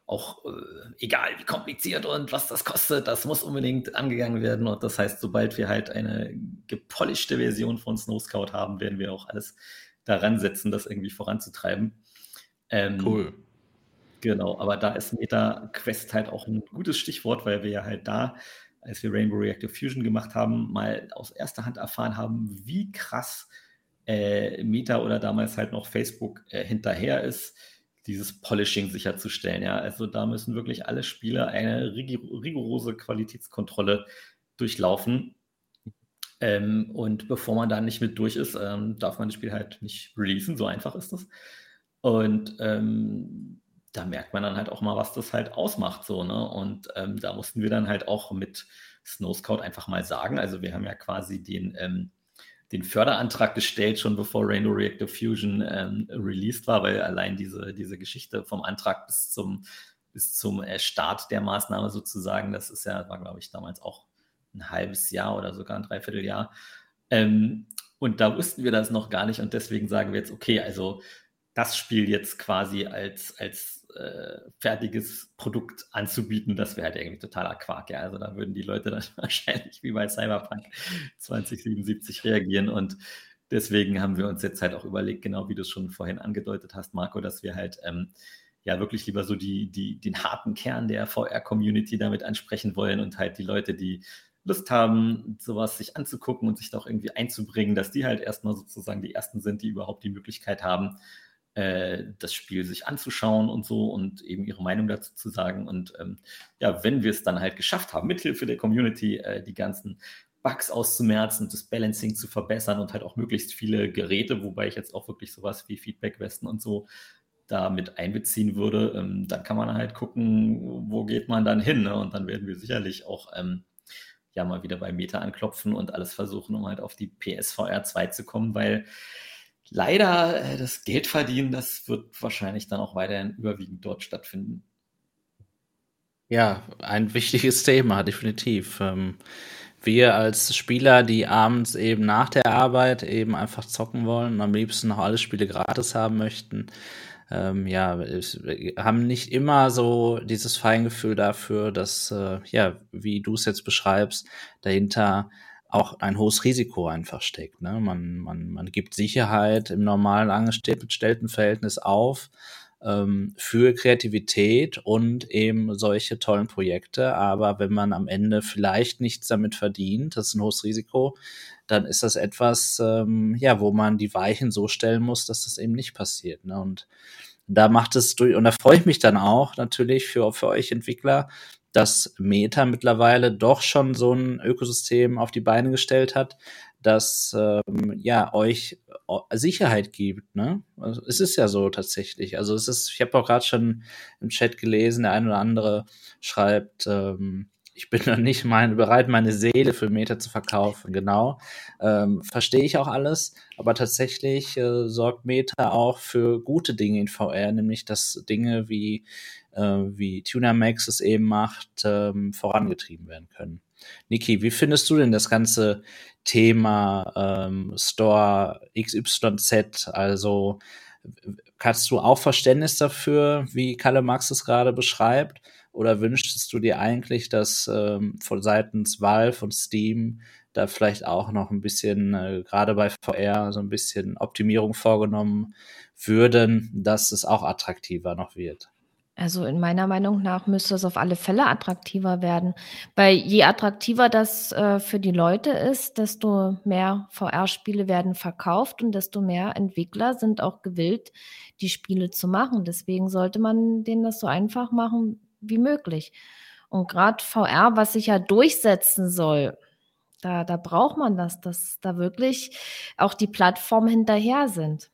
auch äh, egal, wie kompliziert und was das kostet, das muss unbedingt angegangen werden. Und das heißt, sobald wir halt eine gepolischte Version von Snow Scout haben, werden wir auch alles daran setzen, das irgendwie voranzutreiben. Ähm, cool. Genau, aber da ist Meta Quest halt auch ein gutes Stichwort, weil wir ja halt da, als wir Rainbow Reactive Fusion gemacht haben, mal aus erster Hand erfahren haben, wie krass äh, Meta oder damals halt noch Facebook äh, hinterher ist, dieses Polishing sicherzustellen. Ja, also da müssen wirklich alle Spieler eine rigorose Qualitätskontrolle durchlaufen. Ähm, und bevor man da nicht mit durch ist, ähm, darf man das Spiel halt nicht releasen. So einfach ist das. Und ähm, da merkt man dann halt auch mal, was das halt ausmacht, so, ne? Und ähm, da mussten wir dann halt auch mit Snow Scout einfach mal sagen. Also wir haben ja quasi den, ähm, den Förderantrag gestellt, schon bevor Rainbow Reactor Fusion ähm, released war, weil allein diese, diese Geschichte vom Antrag bis zum, bis zum äh, Start der Maßnahme sozusagen, das ist ja, war, glaube ich, damals auch ein halbes Jahr oder sogar ein Dreivierteljahr. Ähm, und da wussten wir das noch gar nicht und deswegen sagen wir jetzt, okay, also das Spiel jetzt quasi als, als äh, fertiges Produkt anzubieten, das wäre halt irgendwie totaler Quark. Ja. Also da würden die Leute <laughs> dann wahrscheinlich wie bei Cyberpunk 2077 reagieren und deswegen haben wir uns jetzt halt auch überlegt, genau wie du es schon vorhin angedeutet hast, Marco, dass wir halt ähm, ja wirklich lieber so die, die, den harten Kern der VR-Community damit ansprechen wollen und halt die Leute, die Lust haben, sowas sich anzugucken und sich da auch irgendwie einzubringen, dass die halt erstmal sozusagen die ersten sind, die überhaupt die Möglichkeit haben, äh, das Spiel sich anzuschauen und so und eben ihre Meinung dazu zu sagen. Und ähm, ja, wenn wir es dann halt geschafft haben, mithilfe der Community äh, die ganzen Bugs auszumerzen das Balancing zu verbessern und halt auch möglichst viele Geräte, wobei ich jetzt auch wirklich sowas wie Feedback-Westen und so da mit einbeziehen würde, ähm, dann kann man halt gucken, wo geht man dann hin. Ne? Und dann werden wir sicherlich auch ähm, ja mal wieder bei Meta anklopfen und alles versuchen, um halt auf die PSVR 2 zu kommen, weil leider äh, das Geld verdienen, das wird wahrscheinlich dann auch weiterhin überwiegend dort stattfinden. Ja, ein wichtiges Thema, definitiv. Ähm, wir als Spieler, die abends eben nach der Arbeit eben einfach zocken wollen und am liebsten noch alle Spiele gratis haben möchten, ähm, ja, haben nicht immer so dieses Feingefühl dafür, dass, äh, ja, wie du es jetzt beschreibst, dahinter auch ein hohes Risiko einfach steckt. Ne? Man, man, man gibt Sicherheit im normalen Angestelltenverhältnis auf ähm, für Kreativität und eben solche tollen Projekte. Aber wenn man am Ende vielleicht nichts damit verdient, das ist ein hohes Risiko, dann ist das etwas, ähm, ja, wo man die Weichen so stellen muss, dass das eben nicht passiert. Ne? Und da macht es durch, und da freue ich mich dann auch natürlich für, für euch Entwickler, dass Meta mittlerweile doch schon so ein Ökosystem auf die Beine gestellt hat, das ähm, ja euch äh, Sicherheit gibt. Ne? Also, es ist ja so tatsächlich. Also es ist, ich habe auch gerade schon im Chat gelesen, der eine oder andere schreibt, ähm, ich bin <laughs> noch nicht mein, bereit, meine Seele für Meta zu verkaufen. Genau. Ähm, Verstehe ich auch alles. Aber tatsächlich äh, sorgt Meta auch für gute Dinge in VR, nämlich dass Dinge wie, wie TunerMax es eben macht, ähm, vorangetrieben werden können. Niki, wie findest du denn das ganze Thema ähm, Store XYZ? Also hast du auch Verständnis dafür, wie Kalle Max es gerade beschreibt? Oder wünschtest du dir eigentlich, dass ähm, von seitens Valve und Steam da vielleicht auch noch ein bisschen, äh, gerade bei VR, so ein bisschen Optimierung vorgenommen würden, dass es auch attraktiver noch wird? Also in meiner Meinung nach müsste es auf alle Fälle attraktiver werden, weil je attraktiver das äh, für die Leute ist, desto mehr VR-Spiele werden verkauft und desto mehr Entwickler sind auch gewillt, die Spiele zu machen. Deswegen sollte man denen das so einfach machen wie möglich. Und gerade VR, was sich ja durchsetzen soll, da, da braucht man das, dass da wirklich auch die Plattformen hinterher sind.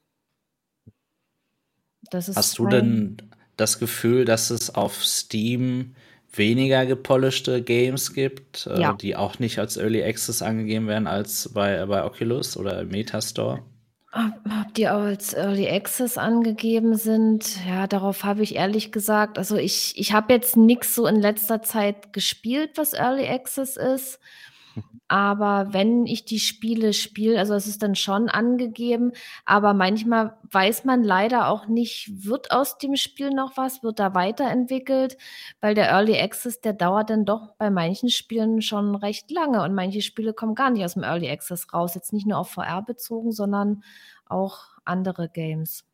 Hast du denn das Gefühl, dass es auf Steam weniger gepolischte Games gibt, äh, ja. äh, die auch nicht als Early Access angegeben werden als bei, bei Oculus oder Metastore? Ob die auch als Early Access angegeben sind, ja, darauf habe ich ehrlich gesagt, also ich, ich habe jetzt nichts so in letzter Zeit gespielt, was Early Access ist. Aber wenn ich die Spiele spiele, also es ist dann schon angegeben, aber manchmal weiß man leider auch nicht, wird aus dem Spiel noch was, wird da weiterentwickelt, weil der Early Access, der dauert dann doch bei manchen Spielen schon recht lange und manche Spiele kommen gar nicht aus dem Early Access raus, jetzt nicht nur auf VR bezogen, sondern auch andere Games.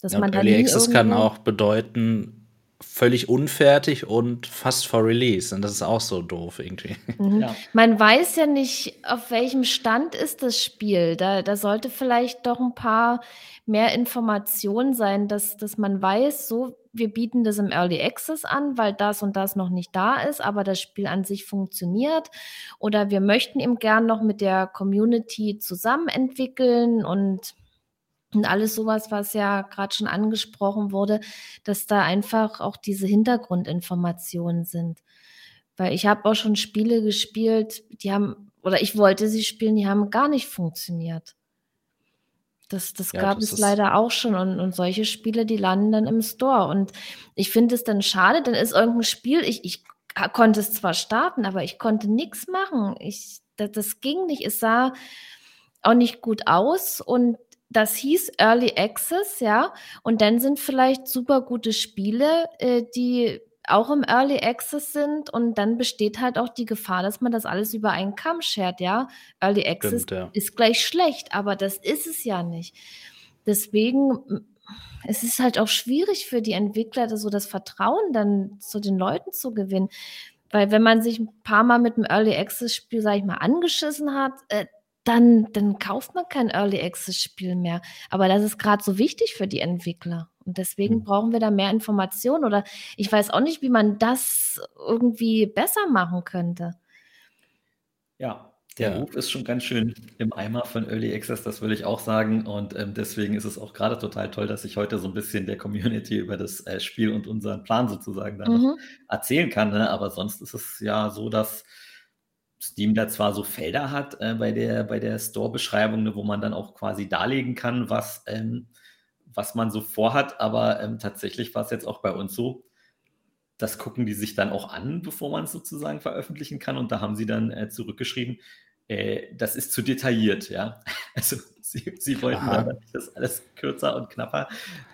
Dass ja, man Early Access kann auch bedeuten, völlig unfertig und fast vor Release. Und das ist auch so doof irgendwie. Mhm. Ja. Man weiß ja nicht, auf welchem Stand ist das Spiel. Da, da sollte vielleicht doch ein paar mehr Informationen sein, dass, dass man weiß, so, wir bieten das im Early Access an, weil das und das noch nicht da ist, aber das Spiel an sich funktioniert. Oder wir möchten eben gern noch mit der Community zusammen entwickeln und und alles sowas, was ja gerade schon angesprochen wurde, dass da einfach auch diese Hintergrundinformationen sind. Weil ich habe auch schon Spiele gespielt, die haben, oder ich wollte sie spielen, die haben gar nicht funktioniert. Das, das ja, gab das es leider auch schon. Und, und solche Spiele, die landen dann im Store. Und ich finde es dann schade, dann ist irgendein Spiel, ich, ich konnte es zwar starten, aber ich konnte nichts machen. Ich, das, das ging nicht. Es sah auch nicht gut aus und das hieß Early Access, ja. Und dann sind vielleicht super gute Spiele, äh, die auch im Early Access sind und dann besteht halt auch die Gefahr, dass man das alles über einen Kamm schert, ja. Early Access Stimmt, ja. ist gleich schlecht, aber das ist es ja nicht. Deswegen es ist halt auch schwierig für die Entwickler, so das Vertrauen dann zu den Leuten zu gewinnen. Weil wenn man sich ein paar Mal mit einem Early Access Spiel, sag ich mal, angeschissen hat, äh, dann, dann kauft man kein Early Access Spiel mehr. Aber das ist gerade so wichtig für die Entwickler. Und deswegen mhm. brauchen wir da mehr Informationen. Oder ich weiß auch nicht, wie man das irgendwie besser machen könnte. Ja, der ja. Ruf ist schon ganz schön im Eimer von Early Access, das würde ich auch sagen. Und ähm, deswegen ist es auch gerade total toll, dass ich heute so ein bisschen der Community über das äh, Spiel und unseren Plan sozusagen dann mhm. erzählen kann. Ne? Aber sonst ist es ja so, dass Steam da zwar so Felder hat äh, bei der, bei der Store-Beschreibung, ne, wo man dann auch quasi darlegen kann, was, ähm, was man so vorhat, aber ähm, tatsächlich war es jetzt auch bei uns so, das gucken die sich dann auch an, bevor man es sozusagen veröffentlichen kann. Und da haben sie dann äh, zurückgeschrieben, äh, das ist zu detailliert, ja. <laughs> Also sie, sie wollten dann, das alles kürzer und knapper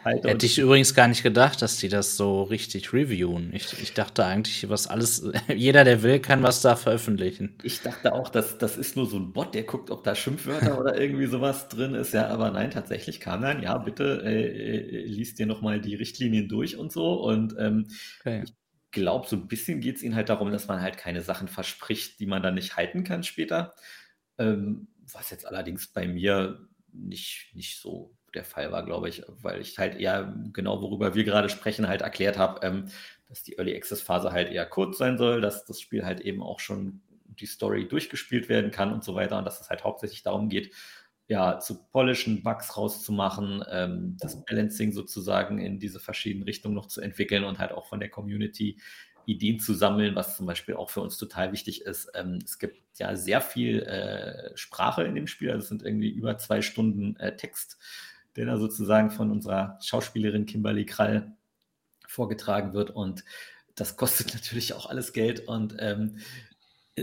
halt. Hätte ich übrigens gar nicht gedacht, dass die das so richtig reviewen. Ich, ich dachte eigentlich, was alles, <laughs> jeder, der will, kann was da veröffentlichen. Ich dachte auch, dass das ist nur so ein Bot, der guckt, ob da Schimpfwörter oder irgendwie sowas drin ist. Ja, aber nein, tatsächlich kam dann, ja, bitte äh, äh liest dir nochmal die Richtlinien durch und so. Und ähm, okay. ich glaube, so ein bisschen geht es ihnen halt darum, dass man halt keine Sachen verspricht, die man dann nicht halten kann später. Ähm, was jetzt allerdings bei mir nicht, nicht so der Fall war, glaube ich, weil ich halt eher genau, worüber wir gerade sprechen, halt erklärt habe, ähm, dass die Early Access Phase halt eher kurz sein soll, dass das Spiel halt eben auch schon die Story durchgespielt werden kann und so weiter und dass es halt hauptsächlich darum geht, ja, zu polischen, Bugs rauszumachen, ähm, das Balancing sozusagen in diese verschiedenen Richtungen noch zu entwickeln und halt auch von der Community Ideen zu sammeln, was zum Beispiel auch für uns total wichtig ist. Ähm, es gibt ja sehr viel äh, Sprache in dem Spiel, also es sind irgendwie über zwei Stunden äh, Text, der da sozusagen von unserer Schauspielerin Kimberly Krall vorgetragen wird. Und das kostet <laughs> natürlich auch alles Geld. Und ähm,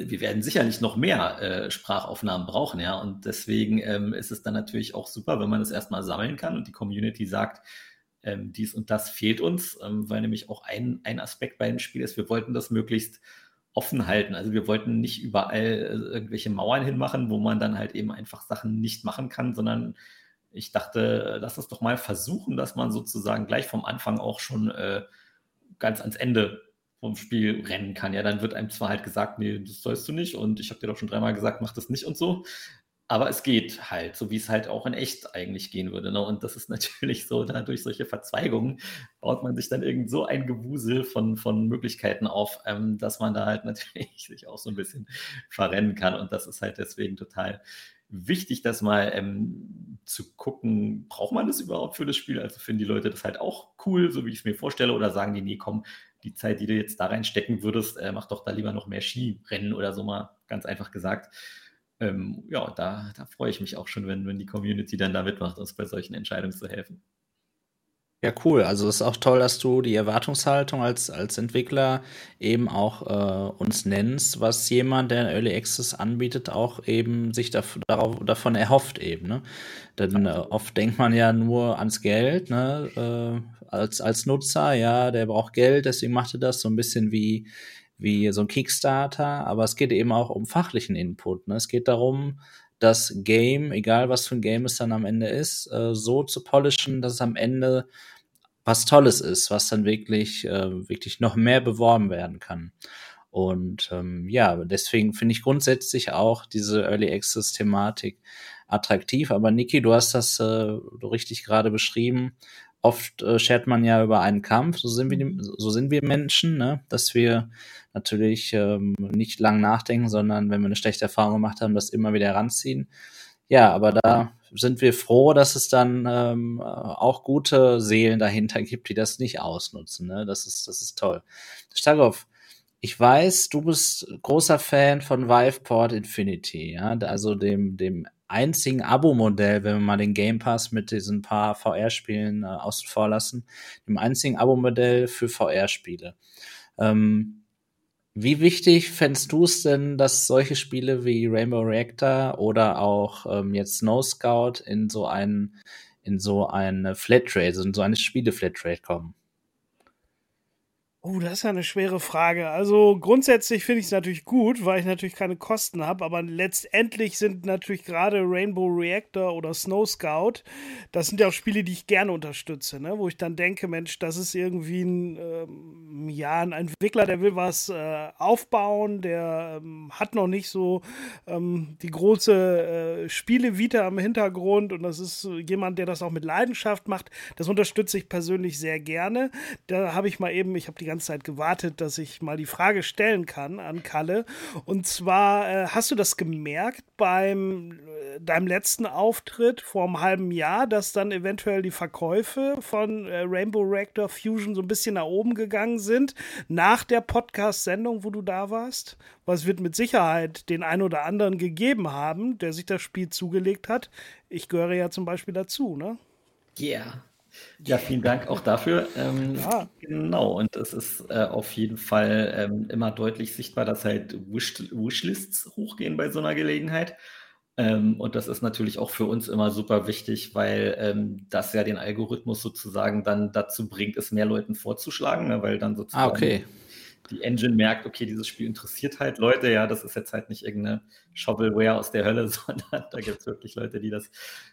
wir werden sicherlich noch mehr äh, Sprachaufnahmen brauchen, ja. Und deswegen ähm, ist es dann natürlich auch super, wenn man das erstmal sammeln kann und die Community sagt, ähm, dies und das fehlt uns, ähm, weil nämlich auch ein, ein Aspekt bei dem Spiel ist, wir wollten das möglichst offen halten. Also wir wollten nicht überall äh, irgendwelche Mauern hinmachen, wo man dann halt eben einfach Sachen nicht machen kann, sondern ich dachte, lass uns doch mal versuchen, dass man sozusagen gleich vom Anfang auch schon äh, ganz ans Ende vom Spiel rennen kann. Ja, dann wird einem zwar halt gesagt, nee, das sollst du nicht und ich habe dir doch schon dreimal gesagt, mach das nicht und so. Aber es geht halt, so wie es halt auch in echt eigentlich gehen würde. Ne? Und das ist <laughs> natürlich so, dadurch solche Verzweigungen baut man sich dann irgend so ein Gewusel von, von Möglichkeiten auf, ähm, dass man da halt <laughs> natürlich sich auch so ein bisschen verrennen kann. Und das ist halt deswegen total wichtig, das mal ähm, zu gucken, braucht man das überhaupt für das Spiel? Also finden die Leute das halt auch cool, so wie ich es mir vorstelle, oder sagen die, nee, komm, die Zeit, die du jetzt da reinstecken würdest, äh, mach doch da lieber noch mehr Skirennen oder so mal, ganz einfach gesagt. Ähm, ja, da, da freue ich mich auch schon, wenn, wenn die Community dann da mitmacht, uns bei solchen Entscheidungen zu helfen. Ja, cool. Also es ist auch toll, dass du die Erwartungshaltung als, als Entwickler eben auch äh, uns nennst, was jemand, der Early Access anbietet, auch eben sich darauf, davon erhofft eben. Ne? Denn äh, oft denkt man ja nur ans Geld, ne? Als, als Nutzer, ja, der braucht Geld, deswegen macht er das so ein bisschen wie, wie so ein Kickstarter, aber es geht eben auch um fachlichen Input. Ne? Es geht darum, das Game, egal was für ein Game es dann am Ende ist, äh, so zu polischen, dass es am Ende was Tolles ist, was dann wirklich, äh, wirklich noch mehr beworben werden kann. Und ähm, ja, deswegen finde ich grundsätzlich auch diese Early Access Thematik attraktiv. Aber Niki, du hast das äh, richtig gerade beschrieben. Oft äh, schert man ja über einen Kampf. So sind wir, so sind wir Menschen, ne? dass wir natürlich ähm, nicht lang nachdenken, sondern wenn wir eine schlechte Erfahrung gemacht haben, das immer wieder ranziehen. Ja, aber da sind wir froh, dass es dann ähm, auch gute Seelen dahinter gibt, die das nicht ausnutzen. Ne? Das ist, das ist toll. Starkov, ich weiß, du bist großer Fan von Viveport Infinity, ja, also dem, dem einzigen Abo-Modell, wenn wir mal den Game Pass mit diesen paar VR-Spielen äh, außen vor lassen, dem einzigen Abo-Modell für VR-Spiele. Ähm, wie wichtig fändest du es denn, dass solche Spiele wie Rainbow Reactor oder auch ähm, jetzt Snow Scout in so einen in so eine Flatrate, in so eine Spiele-Flatrate kommen? Oh, das ist ja eine schwere Frage. Also grundsätzlich finde ich es natürlich gut, weil ich natürlich keine Kosten habe, aber letztendlich sind natürlich gerade Rainbow Reactor oder Snow Scout, das sind ja auch Spiele, die ich gerne unterstütze, ne? wo ich dann denke, Mensch, das ist irgendwie ein, ähm, ja, ein Entwickler, der will was äh, aufbauen, der ähm, hat noch nicht so ähm, die große äh, Spielevita im Hintergrund und das ist jemand, der das auch mit Leidenschaft macht. Das unterstütze ich persönlich sehr gerne. Da habe ich mal eben, ich habe die ganze ganze Zeit gewartet, dass ich mal die Frage stellen kann an Kalle. Und zwar, äh, hast du das gemerkt beim äh, deinem letzten Auftritt vor einem halben Jahr, dass dann eventuell die Verkäufe von äh, Rainbow Reactor Fusion so ein bisschen nach oben gegangen sind nach der Podcast-Sendung, wo du da warst? Was wird mit Sicherheit den einen oder anderen gegeben haben, der sich das Spiel zugelegt hat. Ich gehöre ja zum Beispiel dazu, ne? Ja, yeah. Ja, vielen Dank auch dafür. Ähm, ja. Genau, und es ist äh, auf jeden Fall ähm, immer deutlich sichtbar, dass halt Wish Wishlists hochgehen bei so einer Gelegenheit. Ähm, und das ist natürlich auch für uns immer super wichtig, weil ähm, das ja den Algorithmus sozusagen dann dazu bringt, es mehr Leuten vorzuschlagen, ne, weil dann sozusagen ah, okay die Engine merkt, okay, dieses Spiel interessiert halt Leute, ja, das ist jetzt halt nicht irgendeine Shovelware aus der Hölle, <laughs> sondern da gibt es wirklich Leute, die das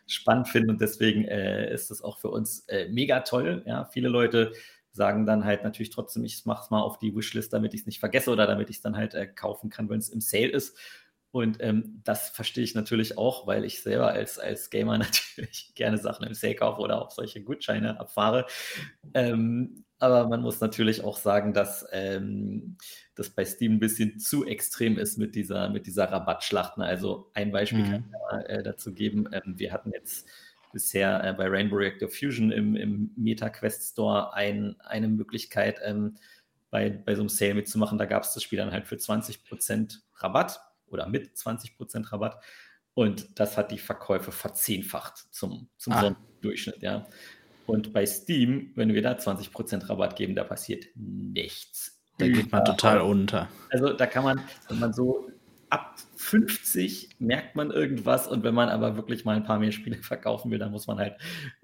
spannend finden und deswegen äh, ist das auch für uns äh, mega toll. Ja, viele Leute sagen dann halt natürlich trotzdem, ich mache es mal auf die Wishlist, damit ich es nicht vergesse oder damit ich es dann halt äh, kaufen kann, wenn es im Sale ist. Und ähm, das verstehe ich natürlich auch, weil ich selber als, als Gamer <laughs> natürlich gerne Sachen im Sale kaufe oder auch solche Gutscheine abfahre. Ähm, aber man muss natürlich auch sagen, dass ähm, das bei Steam ein bisschen zu extrem ist mit dieser, mit dieser Rabattschlachten. Also ein Beispiel mhm. kann ich äh, dazu geben. Ähm, wir hatten jetzt bisher äh, bei Rainbow Reactor Fusion im, im MetaQuest Store ein, eine Möglichkeit, ähm, bei, bei so einem Sale mitzumachen. Da gab es das Spiel dann halt für 20% Rabatt oder mit 20% Rabatt. Und das hat die Verkäufe verzehnfacht zum, zum ah. Durchschnitt, ja. Und bei Steam, wenn wir da 20% Rabatt geben, da passiert nichts. Da geht man total unter. Also da kann man, wenn man so ab 50 merkt man irgendwas und wenn man aber wirklich mal ein paar mehr Spiele <laughs> verkaufen will, dann muss man halt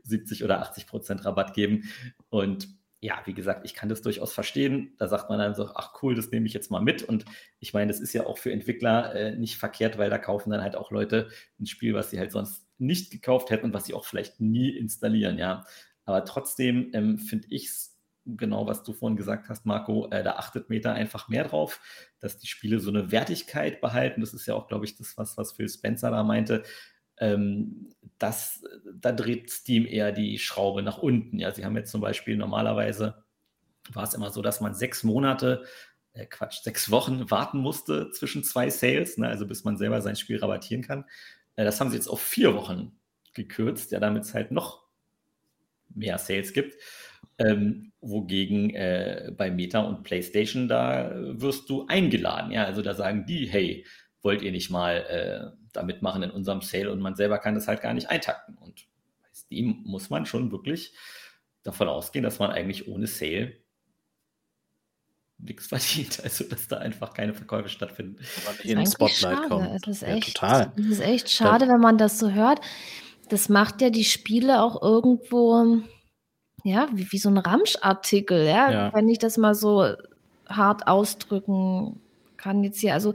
70 oder 80% Rabatt geben. Und ja, wie gesagt, ich kann das durchaus verstehen. Da sagt man dann so, ach cool, das nehme ich jetzt mal mit. Und ich meine, das ist ja auch für Entwickler äh, nicht verkehrt, weil da kaufen dann halt auch Leute ein Spiel, was sie halt sonst nicht gekauft hätten und was sie auch vielleicht nie installieren, ja. Aber trotzdem ähm, finde ich es genau was du vorhin gesagt hast, Marco, äh, da achtet Meta einfach mehr drauf, dass die Spiele so eine Wertigkeit behalten. Das ist ja auch, glaube ich, das, was, was Phil Spencer da meinte. Ähm, das, da dreht Steam eher die Schraube nach unten. Ja, sie haben jetzt zum Beispiel normalerweise war es immer so, dass man sechs Monate, äh Quatsch, sechs Wochen warten musste zwischen zwei Sales, ne, also bis man selber sein Spiel rabattieren kann. Äh, das haben sie jetzt auf vier Wochen gekürzt, ja, damit es halt noch mehr Sales gibt. Ähm, wogegen äh, bei Meta und PlayStation, da wirst du eingeladen. Ja, also da sagen die, hey, wollt ihr nicht mal äh, da mitmachen in unserem Sale und man selber kann das halt gar nicht eintakten. Und bei Steam muss man schon wirklich davon ausgehen, dass man eigentlich ohne Sale nichts verdient. <laughs> Also, dass da einfach keine Verkäufe stattfinden. In Spotlight schade. kommen. Es ist, echt, ja, total. es ist echt schade, wenn man das so hört. Das macht ja die Spiele auch irgendwo ja, wie, wie so ein Ramschartikel, ja? ja, wenn ich das mal so hart ausdrücken kann jetzt hier. Also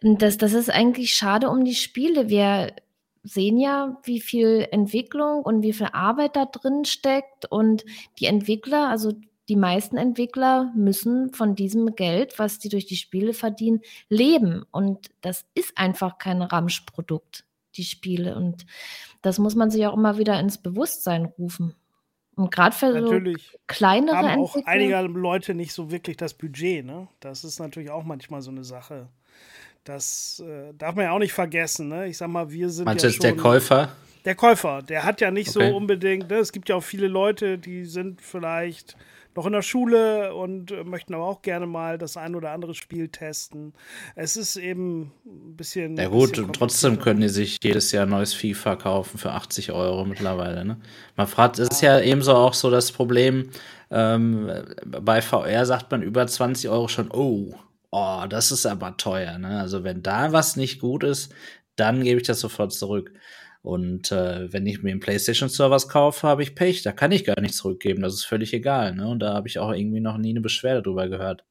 das, das ist eigentlich schade um die Spiele. Wir sehen ja, wie viel Entwicklung und wie viel Arbeit da drin steckt und die Entwickler, also die meisten Entwickler müssen von diesem Geld, was die durch die Spiele verdienen, leben. Und das ist einfach kein Ramschprodukt, die Spiele. Und das muss man sich auch immer wieder ins Bewusstsein rufen. Und gerade für natürlich so kleinere haben auch einige Leute nicht so wirklich das Budget. Ne? Das ist natürlich auch manchmal so eine Sache. Das äh, darf man ja auch nicht vergessen. Ne? Ich sag mal, wir sind. Meinst ja schon, der Käufer? Der Käufer, der hat ja nicht okay. so unbedingt. Ne? Es gibt ja auch viele Leute, die sind vielleicht noch in der Schule und möchten aber auch gerne mal das ein oder andere Spiel testen. Es ist eben ein bisschen. Ja, gut, bisschen trotzdem können die sich jedes Jahr ein neues FIFA kaufen für 80 Euro mittlerweile. Ne? Man fragt, es ist ja ebenso auch so das Problem, ähm, bei VR sagt man über 20 Euro schon, oh, oh, das ist aber teuer. Ne? Also, wenn da was nicht gut ist, dann gebe ich das sofort zurück. Und äh, wenn ich mir einen PlayStation-Servers kaufe, habe ich Pech. Da kann ich gar nicht zurückgeben. Das ist völlig egal. Ne? Und da habe ich auch irgendwie noch nie eine Beschwerde drüber gehört.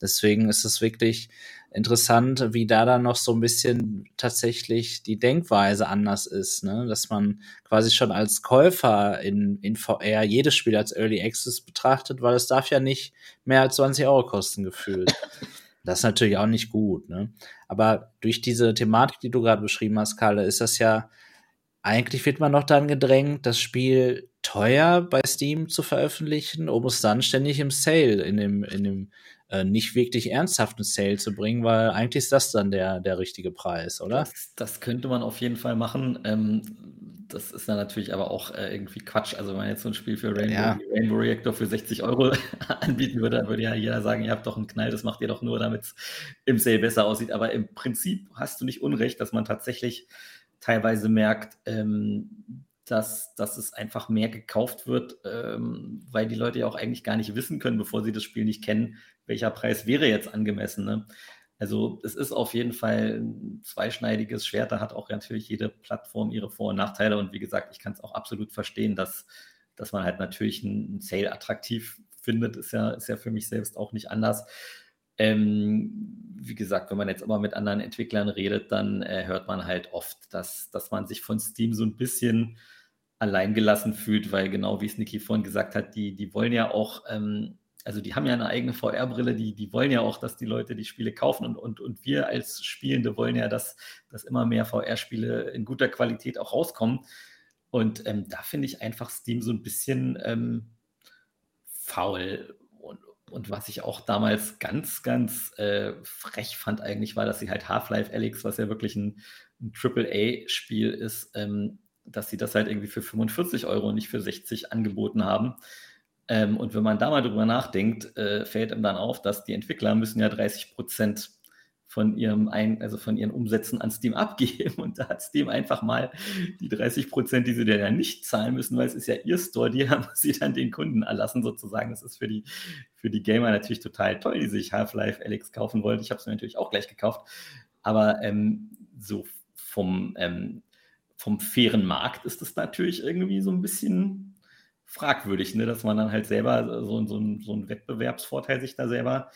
Deswegen ist es wirklich interessant, wie da dann noch so ein bisschen tatsächlich die Denkweise anders ist, ne? dass man quasi schon als Käufer in, in VR jedes Spiel als Early Access betrachtet, weil es darf ja nicht mehr als 20 Euro kosten gefühlt. <laughs> Das ist natürlich auch nicht gut. Ne? Aber durch diese Thematik, die du gerade beschrieben hast, Kalle, ist das ja eigentlich wird man noch dann gedrängt, das Spiel teuer bei Steam zu veröffentlichen, um es dann ständig im Sale, in dem, in dem äh, nicht wirklich ernsthaften Sale zu bringen, weil eigentlich ist das dann der, der richtige Preis, oder? Das, das könnte man auf jeden Fall machen. Ähm, das ist dann natürlich aber auch äh, irgendwie Quatsch. Also wenn man jetzt so ein Spiel für Rainbow, ja. Rainbow Reactor für 60 Euro <laughs> anbieten würde, dann würde ja jeder sagen, ihr habt doch einen Knall, das macht ihr doch nur, damit es im Sale besser aussieht. Aber im Prinzip hast du nicht Unrecht, dass man tatsächlich teilweise merkt, ähm, dass, dass es einfach mehr gekauft wird, ähm, weil die Leute ja auch eigentlich gar nicht wissen können, bevor sie das Spiel nicht kennen, welcher Preis wäre jetzt angemessen. Ne? Also es ist auf jeden Fall ein zweischneidiges Schwert. Da hat auch natürlich jede Plattform ihre Vor- und Nachteile. Und wie gesagt, ich kann es auch absolut verstehen, dass, dass man halt natürlich einen Sale attraktiv findet. Ist ja, ist ja für mich selbst auch nicht anders. Ähm, wie gesagt, wenn man jetzt immer mit anderen Entwicklern redet, dann äh, hört man halt oft, dass, dass man sich von Steam so ein bisschen alleingelassen fühlt, weil genau wie es Niki vorhin gesagt hat, die, die wollen ja auch, ähm, also die haben ja eine eigene VR-Brille, die, die wollen ja auch, dass die Leute die Spiele kaufen und, und, und wir als Spielende wollen ja, dass, dass immer mehr VR-Spiele in guter Qualität auch rauskommen. Und ähm, da finde ich einfach Steam so ein bisschen ähm, faul und was ich auch damals ganz, ganz äh, frech fand eigentlich, war, dass sie halt Half-Life Alyx, was ja wirklich ein, ein AAA-Spiel ist, ähm, dass sie das halt irgendwie für 45 Euro und nicht für 60 angeboten haben. Ähm, und wenn man da mal drüber nachdenkt, äh, fällt einem dann auf, dass die Entwickler müssen ja 30 Prozent von ihrem ein, also von ihren Umsätzen an Steam <laughs> abgeben. Und da hat Steam einfach mal die 30 Prozent, die sie dann ja nicht zahlen müssen, weil es ist ja ihr Store, die <laughs> haben sie dann den Kunden erlassen sozusagen. Das ist für die, für die Gamer natürlich total toll, die sich Half-Life Alex kaufen wollten. Ich habe es mir natürlich auch gleich gekauft. Aber ähm, so vom, ähm, vom fairen Markt ist es natürlich irgendwie so ein bisschen fragwürdig, ne? dass man dann halt selber so, so, so einen Wettbewerbsvorteil sich da selber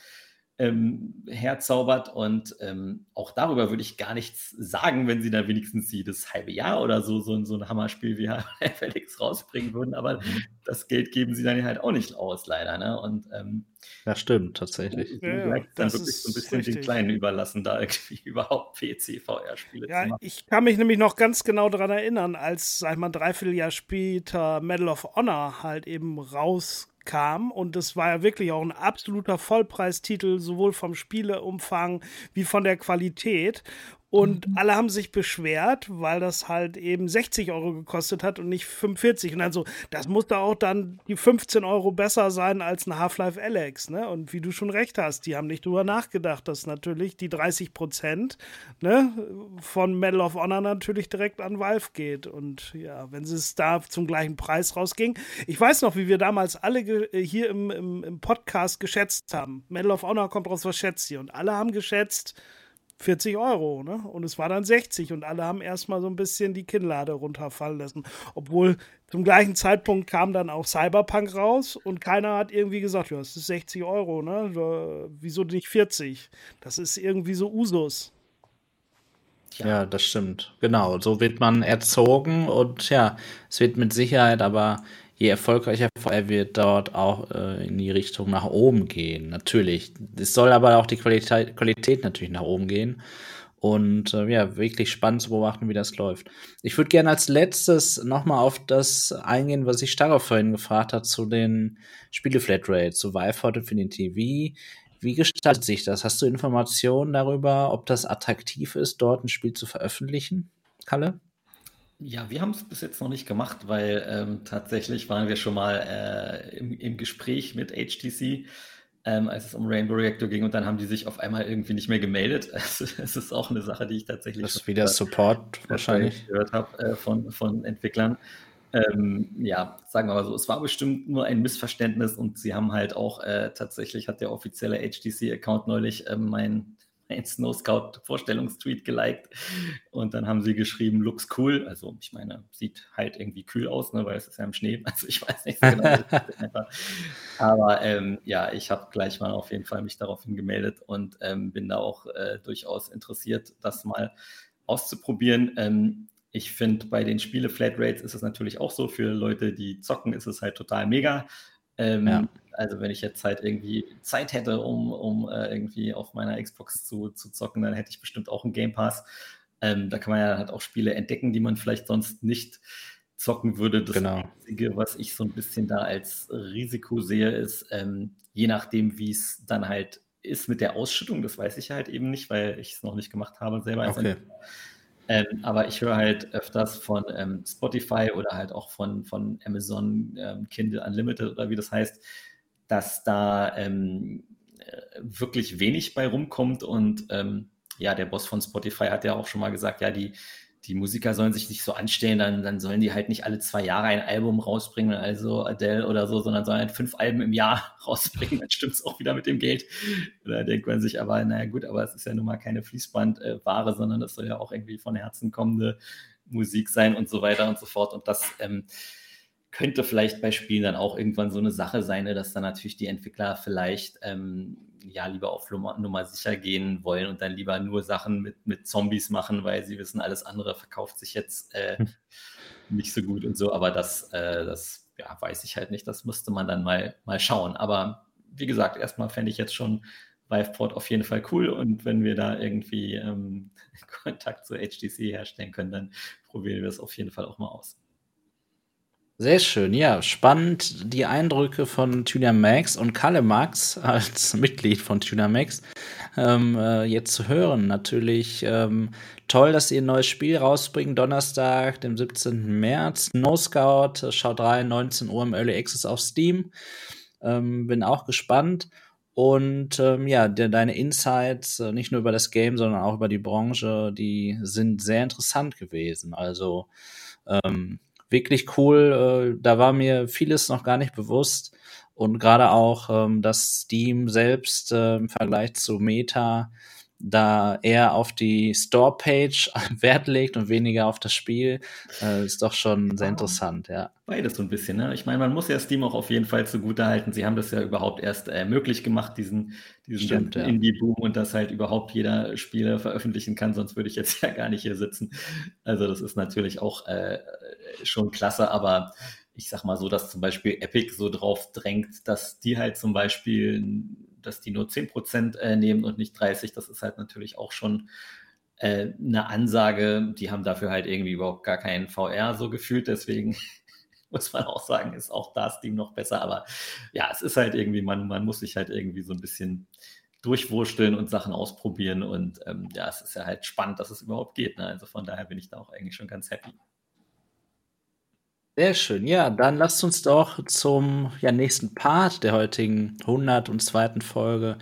ähm, herzaubert. Und ähm, auch darüber würde ich gar nichts sagen, wenn sie da wenigstens jedes halbe Jahr oder so so, so ein Hammerspiel wie <laughs> Felix rausbringen würden. Aber mhm. das Geld geben sie dann halt auch nicht aus, leider. Ne? Und ähm, das stimmt tatsächlich. Ja, ja, dann wirklich so ein bisschen richtig. den Kleinen überlassen, da irgendwie <laughs> überhaupt PC-VR-Spiele ja, zu machen. Ich kann mich nämlich noch ganz genau daran erinnern, als, sag ich mal, ein Dreivierteljahr später Medal of Honor halt eben raus kam und das war ja wirklich auch ein absoluter Vollpreistitel, sowohl vom Spieleumfang wie von der Qualität. Und mhm. alle haben sich beschwert, weil das halt eben 60 Euro gekostet hat und nicht 45. Und dann so, das musste auch dann die 15 Euro besser sein als ein Half-Life Alex. Ne? Und wie du schon recht hast, die haben nicht drüber nachgedacht, dass natürlich die 30 Prozent ne, von Medal of Honor natürlich direkt an Valve geht. Und ja, wenn es da zum gleichen Preis rausging. Ich weiß noch, wie wir damals alle äh, hier im, im, im Podcast geschätzt haben. Medal of Honor kommt raus, was schätzt ihr? Und alle haben geschätzt, 40 Euro, ne? Und es war dann 60 und alle haben erstmal so ein bisschen die Kinnlade runterfallen lassen. Obwohl zum gleichen Zeitpunkt kam dann auch Cyberpunk raus und keiner hat irgendwie gesagt, ja, es ist 60 Euro, ne? Wieso nicht 40? Das ist irgendwie so Usus. Ja. ja, das stimmt. Genau, so wird man erzogen und ja, es wird mit Sicherheit aber je erfolgreicher VR wird, dort auch äh, in die Richtung nach oben gehen. Natürlich. Es soll aber auch die Qualität, Qualität natürlich nach oben gehen. Und äh, ja, wirklich spannend zu beobachten, wie das läuft. Ich würde gerne als letztes nochmal auf das eingehen, was ich Starre vorhin gefragt hat, zu den Spiele-Flatrate, zu Vive Hot Infinity. Wie, wie gestaltet sich das? Hast du Informationen darüber, ob das attraktiv ist, dort ein Spiel zu veröffentlichen, Kalle? Ja, wir haben es bis jetzt noch nicht gemacht, weil ähm, tatsächlich waren wir schon mal äh, im, im, Gespräch mit HTC, ähm, als es um Rainbow Reactor ging und dann haben die sich auf einmal irgendwie nicht mehr gemeldet. <laughs> Es, es ist auch eine Sache, die ich tatsächlich das ist wieder Support wahrscheinlich gehört habe äh, von, von Entwicklern. Ähm, ja, sagen wir mal so, es war bestimmt nur ein Missverständnis und sie haben halt auch äh, tatsächlich hat der offizielle HTC-Account neulich äh, mein ein Snow Scout Vorstellungstweet geliked und dann haben sie geschrieben, looks cool. Also ich meine, sieht halt irgendwie kühl aus, ne, weil es ist ja im Schnee. <laughs> Also ich weiß nicht genau. <laughs> Aber ähm, ja, ich habe gleich mal auf jeden Fall mich daraufhin gemeldet und ähm, bin da auch äh, durchaus interessiert, das mal auszuprobieren. Ähm, ich finde, bei den Spiele-Flatrates ist es natürlich auch so, für Leute, die zocken, ist es halt total mega. Ähm, ja. Also wenn ich jetzt halt irgendwie Zeit hätte, um, um äh, irgendwie auf meiner Xbox zu, zu zocken, dann hätte ich bestimmt auch einen Game Pass. Ähm, da kann man ja halt auch Spiele entdecken, die man vielleicht sonst nicht zocken würde. Das genau. Einzige, was ich so ein bisschen da als Risiko sehe, ist, ähm, je nachdem, wie es dann halt ist mit der Ausschüttung, das weiß ich halt eben nicht, weil ich es noch nicht gemacht habe selber. Okay. Ähm, aber ich höre halt öfters von ähm, Spotify oder halt auch von, von Amazon ähm, Kindle Unlimited oder wie das heißt, dass da ähm, äh, wirklich wenig bei rumkommt. Und ähm, ja, der Boss von Spotify hat ja auch schon mal gesagt, ja, die, die Musiker sollen sich nicht so anstellen, dann, dann sollen die halt nicht alle zwei Jahre ein Album rausbringen, also Adele oder so, sondern sollen halt fünf Alben im Jahr <laughs> rausbringen, dann stimmt es auch wieder mit dem Geld. Da denkt man sich aber, naja gut, aber es ist ja nun mal keine Fließbandware, sondern das soll ja auch irgendwie von Herzen kommende Musik sein und so weiter und so fort. Und das ähm, könnte vielleicht bei Spielen dann auch irgendwann so eine Sache sein, ne, dass dann natürlich die Entwickler vielleicht ähm, ja lieber auf Nummer, Nummer, sicher gehen wollen und dann lieber nur Sachen mit, mit Zombies machen, weil sie wissen, alles andere verkauft sich jetzt äh, hm. nicht so gut und so. Aber das, äh, das ja, weiß ich halt nicht. Das müsste man dann mal, mal schauen. Aber wie gesagt, erstmal fände ich jetzt schon Viveport auf jeden Fall cool und wenn wir da irgendwie ähm, <laughs> Kontakt zu HTC herstellen können, dann probieren wir es auf jeden Fall auch mal aus. Sehr schön, ja, spannend die Eindrücke von Tuna Max und Kalle Max als <laughs> Mitglied von Tuna Max ähm, äh, jetzt zu hören. Natürlich ähm, toll, dass ihr ein neues Spiel rausbringen, Donnerstag, dem 17. März. No Scout, schaut rein, 19 Uhr im Early Access auf Steam. Ähm, bin auch gespannt. Und ähm, ja, de deine Insights, äh, nicht nur über das Game, sondern auch über die Branche, die sind sehr interessant gewesen. Also ähm, wirklich cool. Äh, da war mir vieles noch gar nicht bewusst. Und gerade auch, ähm, dass Steam selbst äh, im Vergleich zu Meta da eher auf die Store-Page <laughs> Wert legt und weniger auf das Spiel, äh, ist doch schon sehr interessant, ja. Beides so ein bisschen, ne? Ich meine, man muss ja Steam auch auf jeden Fall zugutehalten. Sie haben das ja überhaupt erst äh, möglich gemacht, diesen, diesen Stimmt, ja. Indie-Boom und dass halt überhaupt jeder Spiele veröffentlichen kann, sonst würde ich jetzt <laughs> ja gar nicht hier sitzen. Also das ist natürlich auch äh, schon klasse, aber ich sag mal so, dass zum Beispiel Epic so drauf drängt, dass die halt zum Beispiel dass die nur 10% äh, nehmen und nicht 30, das ist halt natürlich auch schon äh, eine Ansage. Die haben dafür halt irgendwie überhaupt gar keinen VR so gefühlt, deswegen <laughs> muss man auch sagen, ist auch da Steam noch besser. Aber ja, es ist halt irgendwie, man, man muss sich halt irgendwie so ein bisschen durchwursteln und Sachen ausprobieren. Und ähm, ja, es ist ja halt spannend, dass es überhaupt geht. Ne? Also von daher bin ich da auch eigentlich schon ganz happy. Sehr schön. Ja, dann lasst uns doch zum ja, nächsten Part der heutigen 102. Folge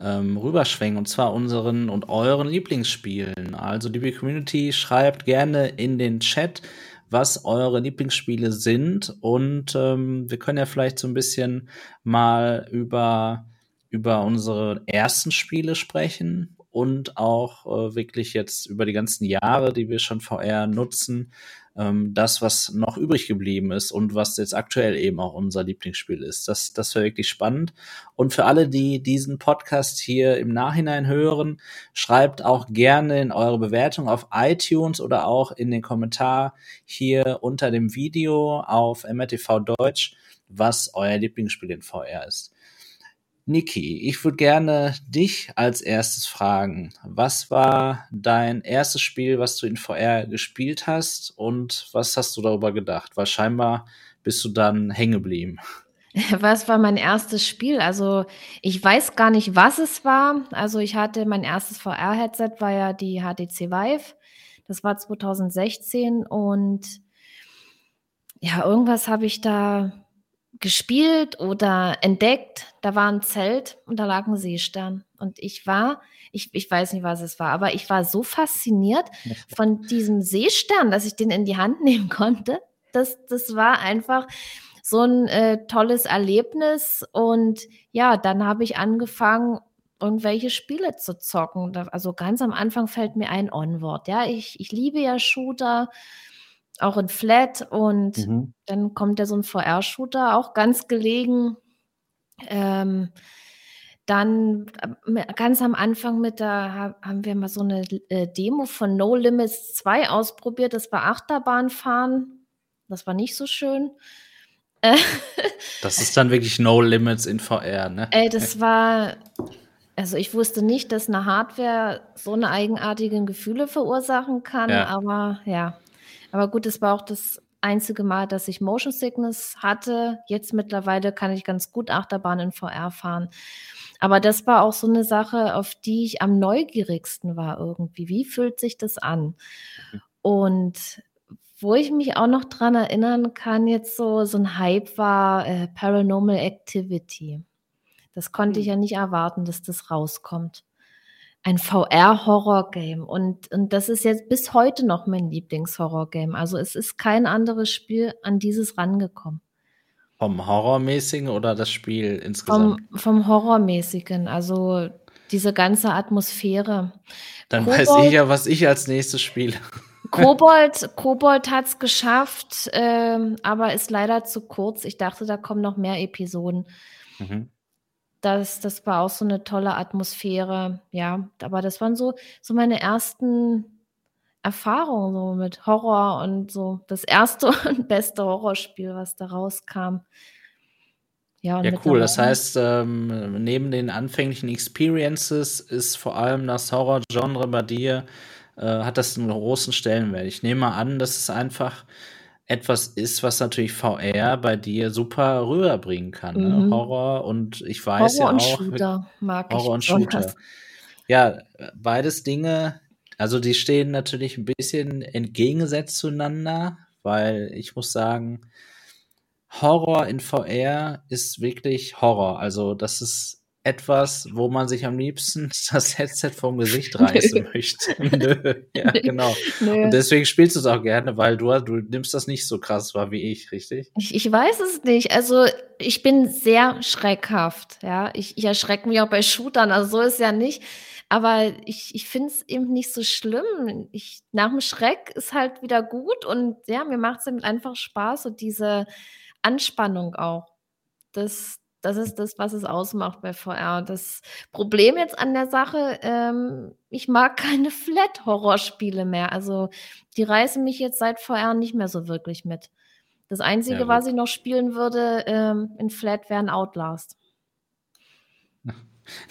ähm, rüberschwenken, und zwar unseren und euren Lieblingsspielen. Also, liebe Community, schreibt gerne in den Chat, was eure Lieblingsspiele sind. Und ähm, wir können ja vielleicht so ein bisschen mal über, über unsere ersten Spiele sprechen und auch äh, wirklich jetzt über die ganzen Jahre, die wir schon VR nutzen, ähm, das, was noch übrig geblieben ist und was jetzt aktuell eben auch unser Lieblingsspiel ist. Das, das wäre wirklich spannend. Und für alle, die diesen Podcast hier im Nachhinein hören, schreibt auch gerne in eure Bewertung auf iTunes oder auch in den Kommentar hier unter dem Video auf MRTV Deutsch, was euer Lieblingsspiel in VR ist. Niki, ich würde gerne dich als erstes fragen. Was war dein erstes Spiel, was du in VR gespielt hast und was hast du darüber gedacht? Weil scheinbar bist du dann hängen geblieben. <laughs> Was war mein erstes Spiel? Also ich weiß gar nicht, was es war. Also ich hatte mein erstes VR-Headset war ja die HTC Vive. Das war 2016 und ja, irgendwas habe ich da gespielt oder entdeckt. Da war ein Zelt und da lag ein Seestern. Und ich war, ich, ich weiß nicht, was es war, aber ich war so fasziniert von diesem Seestern, dass ich den in die Hand <laughs> nehmen konnte. Das, das war einfach so ein äh, tolles Erlebnis. Und ja, dann habe ich angefangen, irgendwelche Spiele zu zocken. Also ganz am Anfang fällt mir ein Onward. Ja, ich, ich liebe ja Shooter auch in Flat und mhm. dann kommt ja so ein VR-Shooter auch ganz gelegen. Ähm, dann äh, ganz am Anfang mit da haben wir mal so eine äh, Demo von No Limits 2 ausprobiert. Das war Achterbahnfahren. Das war nicht so schön. das ist dann wirklich No Limits in VR, ne? Ey, das war, also ich wusste nicht, dass eine Hardware so eine eigenartigen Gefühle verursachen kann, ja. aber ja, aber gut, es war auch das einzige Mal, dass ich Motion Sickness hatte. Jetzt mittlerweile kann ich ganz gut Achterbahn in VR fahren. Aber das war auch so eine Sache, auf die ich am neugierigsten war irgendwie. Wie fühlt sich das an? Mhm. Und wo ich mich auch noch dran erinnern kann, jetzt so, so ein Hype war äh, Paranormal Activity. Das konnte ich mhm. ja nicht erwarten, dass das rauskommt ein VR-Horror-Game. Und, und das ist jetzt bis heute noch mein Lieblings-Horror-Game. Also es ist kein anderes Spiel an dieses rangekommen. Vom Horrormäßigen oder das Spiel insgesamt? Vom, vom Horrormäßigen, also diese ganze Atmosphäre. Dann Kobold, weiß ich ja, was ich als nächstes spiele. <laughs> Kobold, Kobold hat es geschafft, ähm, aber ist leider zu kurz. Ich dachte, da kommen noch mehr Episoden. Mhm das, das war auch so eine tolle Atmosphäre. Ja, aber das waren so, so meine ersten Erfahrungen so mit Horror und so das erste <laughs> und beste Horrorspiel, was da rauskam. Ja, ja cool. Das heißt, ähm, neben den anfänglichen Experiences ist vor allem das Horror-Genre bei dir, äh, hat das einen großen Stellenwert. Ich nehme mal an, dass es einfach etwas ist, was natürlich VR bei dir super rüberbringen kann. Ne? Mhm. Horror und ich weiß Horror ja auch. Und Shooter mag Horror ich und Shooter. Ja, beides Dinge, also die stehen natürlich ein bisschen entgegengesetzt zueinander, weil ich muss sagen, Horror in VR ist wirklich Horror. Also das ist etwas, wo man sich am liebsten <laughs> das Headset vom Gesicht reißen <laughs> möchte. Nö, ja, genau. Nö. Und deswegen spielst du es auch gerne, weil du, du nimmst das nicht so krass wahr wie ich, richtig? Ich, ich weiß es nicht. Also ich bin sehr schreckhaft, ja. Ich, ich erschrecke mich auch bei Shootern, also so ist ja nicht. Aber ich, ich finde es eben nicht so schlimm. Ich, nach dem Schreck ist halt wieder gut und ja, mir macht es einfach Spaß und diese Anspannung auch. Das, das ist das, was es ausmacht bei VR. Das Problem jetzt an der Sache, ähm, ich mag keine <laughs> Flat-Horrorspiele mehr. Also die reißen mich jetzt seit VR nicht mehr so wirklich mit. Das Einzige, ja, was ich noch spielen würde ähm, in Flat, wäre ein Outlast. <laughs>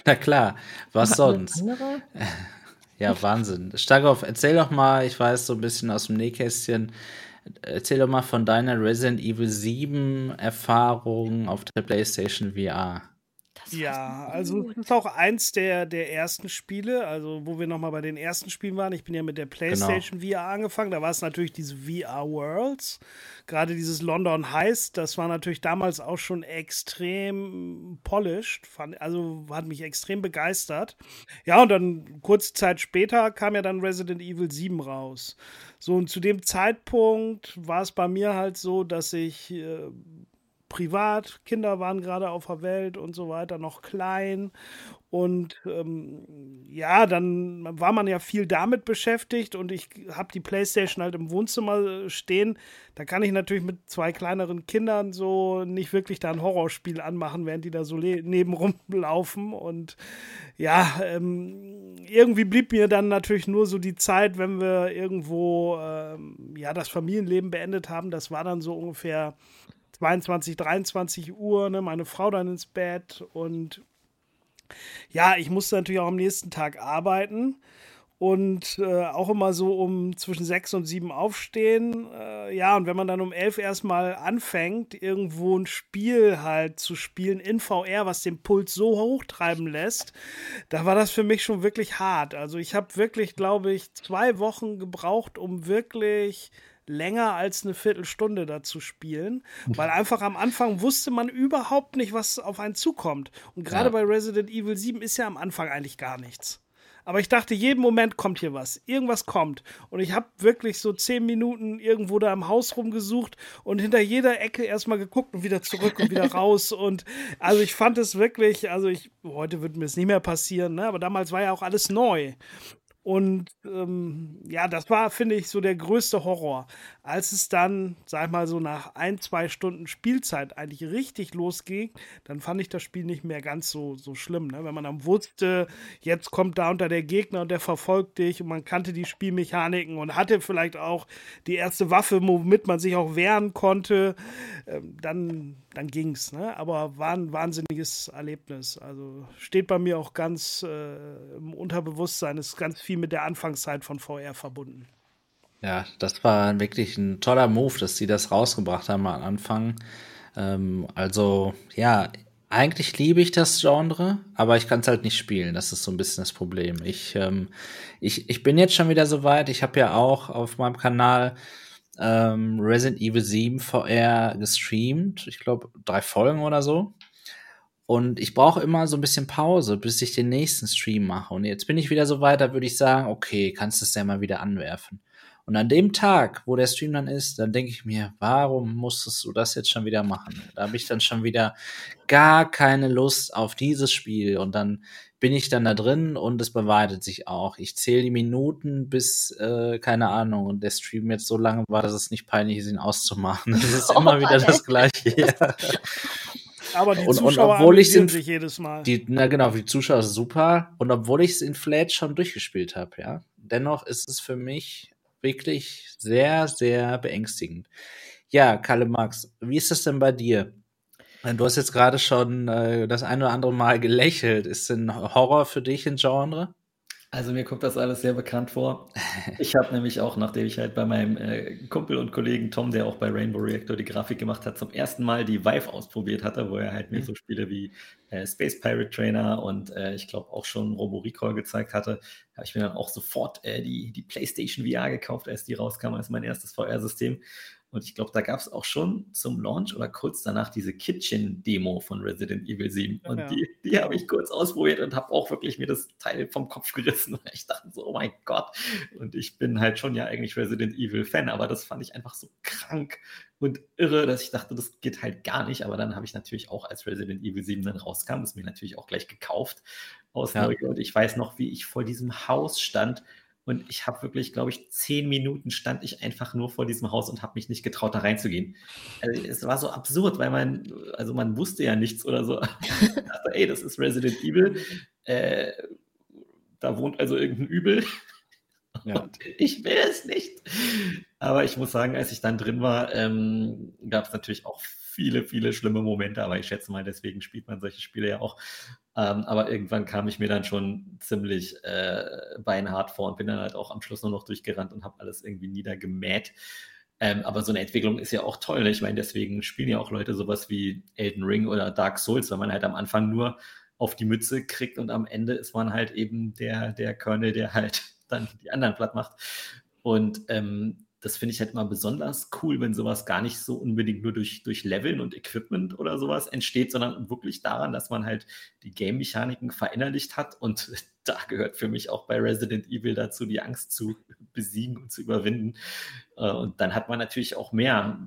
Na klar, was sonst? <laughs> Ja, Wahnsinn. Starkov, erzähl doch mal, ich weiß so ein bisschen aus dem Nähkästchen, Erzähl doch mal von deiner Resident Evil 7 Erfahrung auf der PlayStation VR. Ja, also das ist auch eins der, der ersten Spiele, also wo wir nochmal bei den ersten Spielen waren. Ich bin ja mit der genau. PlayStation genau. VR angefangen, da war es natürlich diese VR Worlds. Gerade dieses London Heist, das war natürlich damals auch schon extrem polished, fand, also hat mich extrem begeistert. Ja, und dann kurze Zeit später kam ja dann Resident Evil 7 raus. So, und zu dem Zeitpunkt war es bei mir halt so, dass ich äh, privat, Kinder waren gerade auf der Welt und so weiter, noch klein. Und ähm, ja, dann war man ja viel damit beschäftigt und ich habe die Playstation halt im Wohnzimmer stehen. Da kann ich natürlich mit zwei kleineren Kindern so nicht wirklich da ein Horrorspiel anmachen, während die da so nebenrum laufen. Und ja, ähm, irgendwie blieb mir dann natürlich nur so die Zeit, wenn wir irgendwo ähm, ja das Familienleben beendet haben. Das war dann so ungefähr 22, 23 Uhr, ne, meine Frau dann ins Bett und ja, ich musste natürlich auch am nächsten Tag arbeiten und äh, auch immer so um zwischen sechs und sieben aufstehen. Äh, ja, und wenn man dann um elf erstmal anfängt, irgendwo ein Spiel halt zu spielen in VR, was den Puls so hochtreiben lässt, da war das für mich schon wirklich hart. Also ich habe wirklich, glaube ich, zwei Wochen gebraucht, um wirklich länger als eine Viertelstunde dazu spielen, weil einfach am Anfang wusste man überhaupt nicht, was auf einen zukommt. Und gerade ja. bei Resident Evil 7 ist ja am Anfang eigentlich gar nichts. Aber ich dachte, jeden Moment kommt hier was. Irgendwas kommt. Und ich habe wirklich so zehn Minuten irgendwo da im Haus rumgesucht und hinter jeder Ecke erstmal geguckt und wieder zurück und wieder <laughs> raus. Und also ich fand es wirklich, also ich, heute wird mir es nicht mehr passieren, ne? aber damals war ja auch alles neu. Und ähm, ja, das war, finde ich, so der größte Horror. Als es dann, sag ich mal, so nach ein, zwei Stunden Spielzeit eigentlich richtig losging, dann fand ich das Spiel nicht mehr ganz so, so schlimm. Ne? Wenn man dann wusste, jetzt kommt da unter der Gegner und der verfolgt dich und man kannte die Spielmechaniken und hatte vielleicht auch die erste Waffe, womit man sich auch wehren konnte, ähm, dann dann ging's. Ne? Aber war ein wahnsinniges Erlebnis. Also steht bei mir auch ganz äh, im Unterbewusstsein, ist ganz viel mit der Anfangszeit von VR verbunden. Ja, das war wirklich ein toller Move, dass sie das rausgebracht haben am Anfang. Ähm, also, ja, eigentlich liebe ich das Genre, aber ich kann es halt nicht spielen. Das ist so ein bisschen das Problem. Ich, ähm, ich, ich bin jetzt schon wieder so weit. Ich habe ja auch auf meinem Kanal ähm, Resident Evil 7 VR gestreamt. Ich glaube, drei Folgen oder so. Und ich brauche immer so ein bisschen Pause, bis ich den nächsten Stream mache. Und jetzt bin ich wieder so weit, da würde ich sagen, okay, kannst du es ja mal wieder anwerfen. Und an dem Tag, wo der Stream dann ist, dann denke ich mir, warum musstest du das jetzt schon wieder machen? Da habe ich dann schon wieder gar keine Lust auf dieses Spiel. Und dann bin ich dann da drin und es bewahrheitet sich auch. Ich zähle die Minuten bis, äh, keine Ahnung, und der Stream jetzt so lange war, dass es nicht peinlich ist, ihn auszumachen. Das ist oh, immer <laughs> wieder das Gleiche. Ja. Aber die und, Zuschauer und obwohl ich in, sich jedes Mal. Die, na genau, die Zuschauer sind super. Und obwohl ich es in Flat schon durchgespielt habe, ja, dennoch ist es für mich wirklich sehr, sehr beängstigend. Ja, Kalle Max, wie ist das denn bei dir? Du hast jetzt gerade schon äh, das ein oder andere Mal gelächelt. Ist denn Horror für dich ein Genre? Also mir kommt das alles sehr bekannt vor. Ich habe nämlich auch, nachdem ich halt bei meinem äh, Kumpel und Kollegen Tom, der auch bei Rainbow Reactor die Grafik gemacht hat, zum ersten Mal die Vive ausprobiert hatte, wo er halt mir mhm. so Spiele wie äh, Space Pirate Trainer und äh, ich glaube auch schon Robo Recall gezeigt hatte, habe ich mir dann auch sofort äh, die, die PlayStation VR gekauft, als die rauskam, als mein erstes VR-System. Und ich glaube, da gab es auch schon zum Launch oder kurz danach diese Kitchen-Demo von Resident Evil 7. Und ja. die, die habe ich kurz ausprobiert und habe auch wirklich mir das Teil vom Kopf gerissen. Und <laughs> ich dachte so, oh mein Gott. Und ich bin halt schon ja eigentlich Resident Evil-Fan, aber das fand ich einfach so krank und irre, dass ich dachte, das geht halt gar nicht. Aber dann habe ich natürlich auch, als Resident Evil 7 dann rauskam, das mir natürlich auch gleich gekauft aus ja. Neugier. Und ich weiß noch, wie ich vor diesem Haus stand und ich habe wirklich, glaube ich, zehn Minuten stand ich einfach nur vor diesem Haus und habe mich nicht getraut, da reinzugehen. Also, es war so absurd, weil man, also man wusste ja nichts oder so. <laughs> ich dachte, ey, das ist Resident Evil. Äh, da wohnt also irgendein Übel. Ja. <laughs> Und ich will es nicht. Aber ich muss sagen, als ich dann drin war, ähm, gab es natürlich auch viele, viele schlimme Momente, aber ich schätze mal, deswegen spielt man solche Spiele ja auch. Ähm, aber irgendwann kam ich mir dann schon ziemlich äh, beinhart vor und bin dann halt auch am Schluss nur noch durchgerannt und habe alles irgendwie niedergemäht. Ähm, aber so eine Entwicklung ist ja auch toll. Ne? Ich meine, deswegen spielen ja auch Leute sowas wie Elden Ring oder Dark Souls, weil man halt am Anfang nur auf die Mütze kriegt und am Ende ist man halt eben der, der Colonel, der halt <laughs> dann die anderen platt macht. Und ähm, das finde ich halt immer besonders cool, wenn sowas gar nicht so unbedingt nur durch, durch Leveln und Equipment oder sowas entsteht, sondern wirklich daran, dass man halt die Game-Mechaniken verinnerlicht hat. Und <laughs> da gehört für mich auch bei Resident Evil dazu, die Angst zu besiegen und zu überwinden. Äh, und dann hat man natürlich auch mehr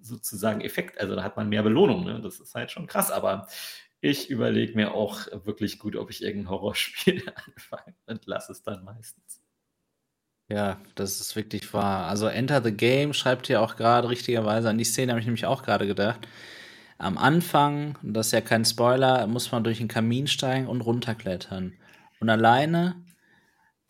sozusagen Effekt, also da hat man mehr Belohnung. Ne? Das ist halt schon krass, aber ich überlege mir auch wirklich gut, ob ich irgendein Horrorspiel <laughs> anfange und lasse es dann meistens. Ja, das ist wirklich wahr. Also Enter the Game schreibt hier auch gerade richtigerweise, an die Szene habe ich nämlich auch gerade gedacht. Am Anfang, das ist ja kein Spoiler, muss man durch den Kamin steigen und runterklettern. Und alleine,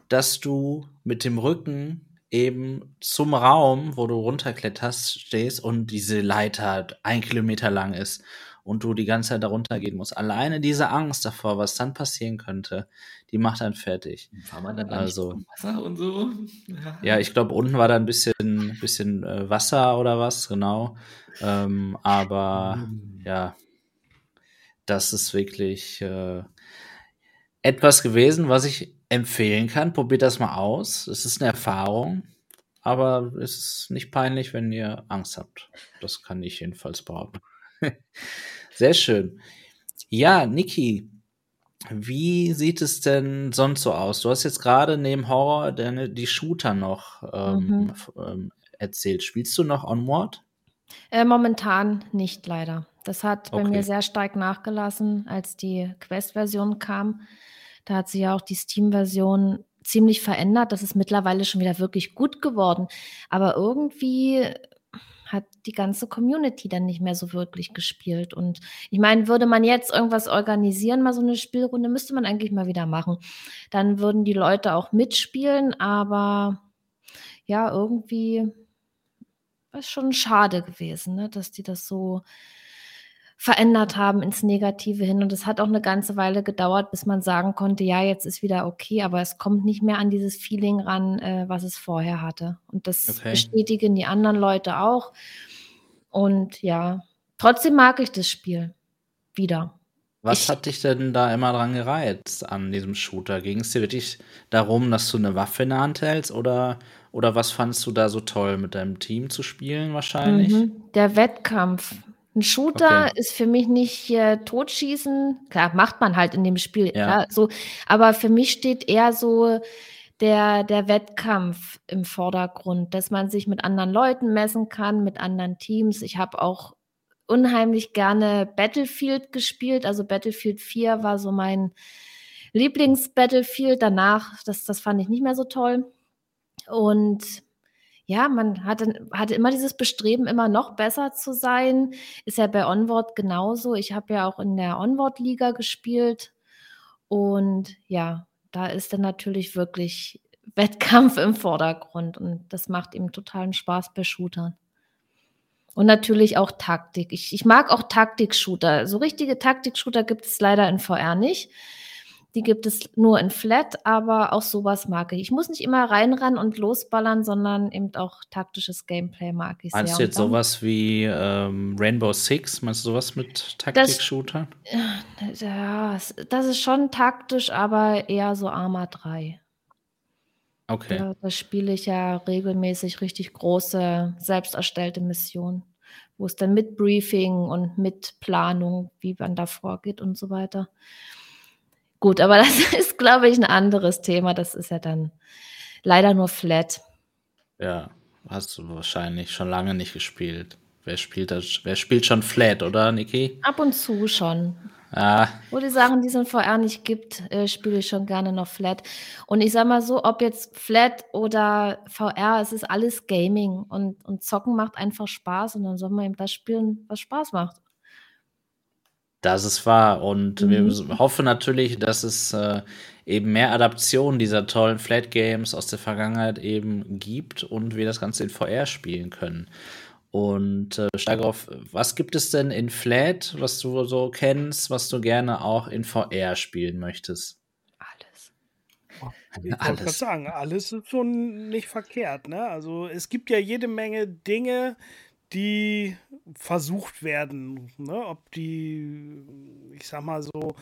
dass du mit dem Rücken eben zum Raum, wo du runterkletterst, stehst und diese Leiter ein Kilometer lang ist und du die ganze Zeit darunter gehen musst. Alleine diese Angst davor, was dann passieren könnte, die macht dann fertig. War man dann also Wasser und so? Ja, <laughs> ja ich glaube, unten war da ein bisschen, bisschen äh, Wasser oder was, genau. Ähm, aber mhm. ja, das ist wirklich äh, etwas gewesen, was ich empfehlen kann. Probiert das mal aus. Es ist eine Erfahrung. Aber es ist nicht peinlich, wenn ihr Angst habt. Das kann ich jedenfalls behaupten. <laughs> Sehr schön. Ja, Niki, wie sieht es denn sonst so aus? Du hast jetzt gerade neben Horror deine, die Shooter noch ähm, mhm. ähm, erzählt. Spielst du noch Onward? Äh, momentan nicht, leider. Das hat okay. bei mir sehr stark nachgelassen, als die Quest-Version kam. Da hat sich ja auch die Steam-Version ziemlich verändert. Das ist mittlerweile schon wieder wirklich gut geworden. Aber irgendwie hat die ganze Community dann nicht mehr so wirklich gespielt. Und ich meine, würde man jetzt irgendwas organisieren, mal so eine Spielrunde, müsste man eigentlich mal wieder machen. Dann würden die Leute auch mitspielen, aber ja, irgendwie ist schon schade gewesen, ne, dass die das so verändert haben ins Negative hin. Und es hat auch eine ganze Weile gedauert, bis man sagen konnte, ja, jetzt ist wieder okay, aber es kommt nicht mehr an dieses Feeling ran, äh, was es vorher hatte. Und das okay. bestätigen die anderen Leute auch. Und ja, trotzdem mag ich das Spiel wieder. Was ich, hat dich denn da immer dran gereizt an diesem Shooter? Ging es dir wirklich darum, dass du eine Waffe in der Hand hältst oder, oder was fandest du da so toll, mit deinem Team zu spielen wahrscheinlich? Mhm, der Wettkampf. Ein Shooter okay. ist für mich nicht äh, Totschießen. Klar, macht man halt in dem Spiel. Ja. Klar, so. Aber für mich steht eher so der, der Wettkampf im Vordergrund, dass man sich mit anderen Leuten messen kann, mit anderen Teams. Ich habe auch unheimlich gerne Battlefield gespielt. Also Battlefield 4 war so mein Lieblings-Battlefield. Danach, das, das fand ich nicht mehr so toll. Und ja, man hatte, hatte immer dieses Bestreben, immer noch besser zu sein. Ist ja bei Onward genauso. Ich habe ja auch in der Onward-Liga gespielt. Und ja, da ist dann natürlich wirklich <laughs> Wettkampf im Vordergrund. Und das macht ihm totalen Spaß bei Shootern. Und natürlich auch Taktik. Ich, ich mag auch Taktik-Shooter. So richtige Taktik-Shooter gibt es leider in VR nicht. Die gibt es nur in Flat, aber auch sowas mag ich. Ich muss nicht immer reinrennen und losballern, sondern eben auch taktisches Gameplay mag ich Meinst sehr. Du jetzt sowas wie ähm, Rainbow Six? Meinst du sowas mit Taktik-Shootern? Ja, das ist schon taktisch, aber eher so Arma 3. Okay. Da, da spiele ich ja regelmäßig richtig große, selbst erstellte Missionen, wo es dann mit Briefing und mit Planung, wie man da vorgeht und so weiter. Gut, aber <laughs> das ist, glaube ich, ein anderes Thema. Das ist ja dann leider nur flat. Ja, hast du wahrscheinlich schon lange nicht gespielt. Wer spielt das? Wer spielt schon flat, oder, Niki? Ab und zu schon. Ah. Wo die Sachen, die es in VR nicht gibt, äh, spiele ich schon gerne noch Flat. Und ich sag mal so, ob jetzt Flat oder VR, es ist alles Gaming und, und Zocken macht einfach Spaß und dann soll man eben das spielen, was Spaß macht. Das ist wahr. Und mhm. wir hoffen natürlich, dass es äh, eben mehr Adaptionen dieser tollen Flat Games aus der Vergangenheit eben gibt und wir das Ganze in VR spielen können. Und äh, steige auf, was gibt es denn in Flat, was du so kennst, was du gerne auch in VR spielen möchtest? Alles. <laughs> Ich wollte gerade sagen, alles ist schon nicht verkehrt. Ne? Also es gibt ja jede Menge Dinge, die versucht werden. Ne? Ob die, ich sag mal so,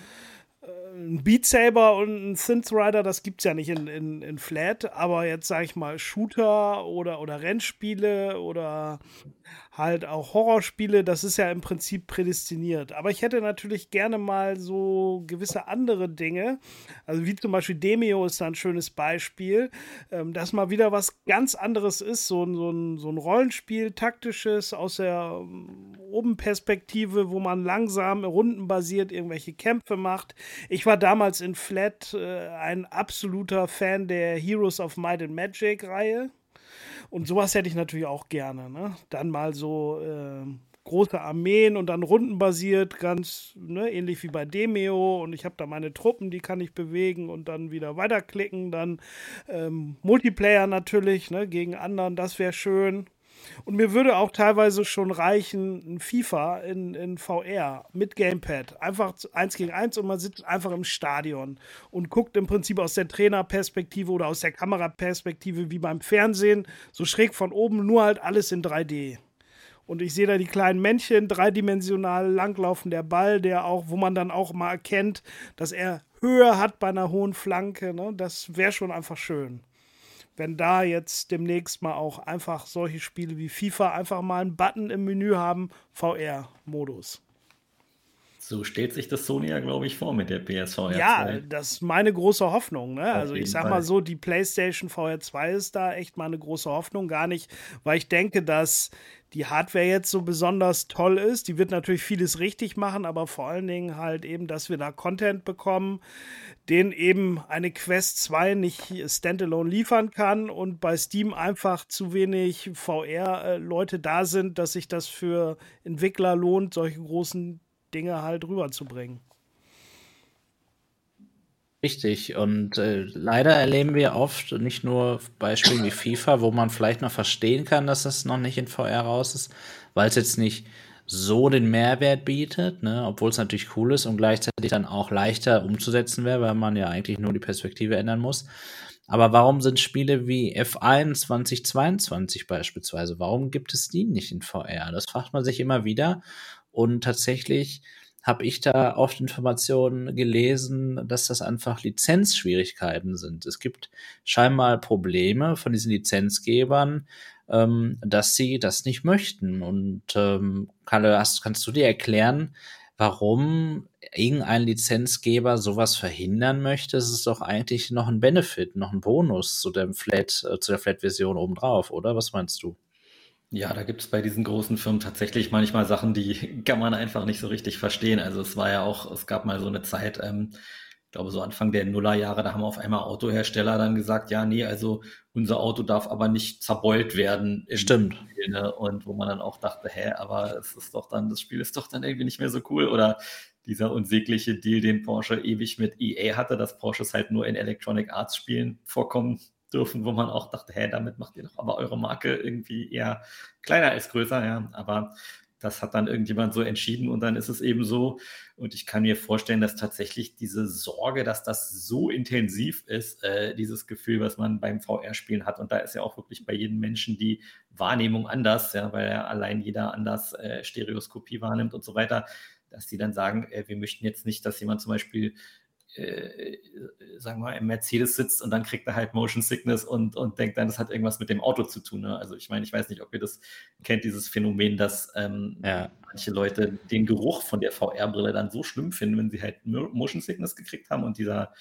ein Beat Saber und ein Synth Rider, das gibt es ja nicht in, in, in Flat, aber jetzt sage ich mal Shooter oder, oder Rennspiele oder halt auch Horrorspiele, das ist ja im Prinzip prädestiniert. Aber ich hätte natürlich gerne mal so gewisse andere Dinge, also wie zum Beispiel Demio ist da ein schönes Beispiel, ähm, dass mal wieder was ganz anderes ist, so, so, ein, so ein Rollenspiel, taktisches aus der ähm, Obenperspektive, wo man langsam rundenbasiert irgendwelche Kämpfe macht. Ich war damals in Flat äh, ein absoluter Fan der Heroes of Might and Magic Reihe. Und sowas hätte ich natürlich auch gerne. Ne? Dann mal so äh, große Armeen und dann rundenbasiert, ganz ne, ähnlich wie bei Demeo. Und ich habe da meine Truppen, die kann ich bewegen und dann wieder weiterklicken. Dann ähm, Multiplayer natürlich ne, gegen anderen, das wäre schön. Und mir würde auch teilweise schon reichen, ein FIFA in, in VR mit Gamepad. Einfach eins gegen eins und man sitzt einfach im Stadion und guckt im Prinzip aus der Trainerperspektive oder aus der Kameraperspektive wie beim Fernsehen, so schräg von oben, nur halt alles in 3D. Und ich sehe da die kleinen Männchen, dreidimensional langlaufen der Ball, der auch, wo man dann auch mal erkennt, dass er Höhe hat bei einer hohen Flanke. Ne? Das wäre schon einfach schön wenn da jetzt demnächst mal auch einfach solche Spiele wie FIFA einfach mal einen Button im Menü haben, VR-Modus. So stellt sich das Sony ja, glaube ich, vor mit der PSVR 2. Ja, das ist meine große Hoffnung. Ne? Also ich sag Fall. mal so, die PlayStation VR 2 ist da echt meine große Hoffnung. Gar nicht, weil ich denke, dass die Hardware jetzt so besonders toll ist. Die wird natürlich vieles richtig machen, aber vor allen Dingen halt eben, dass wir da Content bekommen, den eben eine Quest 2 nicht standalone liefern kann und bei Steam einfach zu wenig VR-Leute da sind, dass sich das für Entwickler lohnt, solche großen Dinge halt rüberzubringen. Richtig. Und äh, leider erleben wir oft nicht nur Beispiele wie FIFA, wo man vielleicht noch verstehen kann, dass das noch nicht in VR raus ist, weil es jetzt nicht so den Mehrwert bietet, ne? obwohl es natürlich cool ist und gleichzeitig dann auch leichter umzusetzen wäre, weil man ja eigentlich nur die Perspektive ändern muss. Aber warum sind Spiele wie F1 2022 beispielsweise, warum gibt es die nicht in VR? Das fragt man sich immer wieder. Und tatsächlich habe ich da oft Informationen gelesen, dass das einfach Lizenzschwierigkeiten sind. Es gibt scheinbar Probleme von diesen Lizenzgebern, ähm, dass sie das nicht möchten. Und ähm, Kalle, hast, kannst du dir erklären, warum irgendein Lizenzgeber sowas verhindern möchte? Es ist doch eigentlich noch ein Benefit, noch ein Bonus zu dem Flat, äh, zu der Flat-Version obendrauf, oder? Was meinst du? Ja, da gibt es bei diesen großen Firmen tatsächlich manchmal Sachen, die <laughs> kann man einfach nicht so richtig verstehen. Also es war ja auch, es gab mal so eine Zeit, ähm, ich glaube so Anfang der Nullerjahre, da haben auf einmal Autohersteller dann gesagt, ja, nee, also unser Auto darf aber nicht zerbeult werden. Stimmt. Spiel, ne? Und wo man dann auch dachte, hä, aber es ist doch dann, das Spiel ist doch dann irgendwie nicht mehr so cool. Oder dieser unsägliche Deal, den Porsche ewig mit EA hatte, dass Porsches halt nur in Electronic Arts Spielen vorkommen dürfen, wo man auch dachte, hä, damit macht ihr doch aber eure Marke irgendwie eher kleiner als größer, ja. Aber das hat dann irgendjemand so entschieden und dann ist es eben so. Und ich kann mir vorstellen, dass tatsächlich diese Sorge, dass das so intensiv ist, äh, dieses Gefühl, was man beim VR-Spielen hat. Und da ist ja auch wirklich bei jedem Menschen die Wahrnehmung anders, ja, weil ja allein jeder anders äh, Stereoskopie wahrnimmt und so weiter, dass die dann sagen, äh, wir möchten jetzt nicht, dass jemand zum Beispiel äh, sagen wir mal, im Mercedes sitzt und dann kriegt er halt Motion Sickness und, und denkt dann, das hat irgendwas mit dem Auto zu tun. Ne? Also ich meine, ich weiß nicht, ob ihr das kennt, dieses Phänomen, dass ähm, ja. manche Leute den Geruch von der VR-Brille dann so schlimm finden, wenn sie halt Motion Sickness gekriegt haben und dieser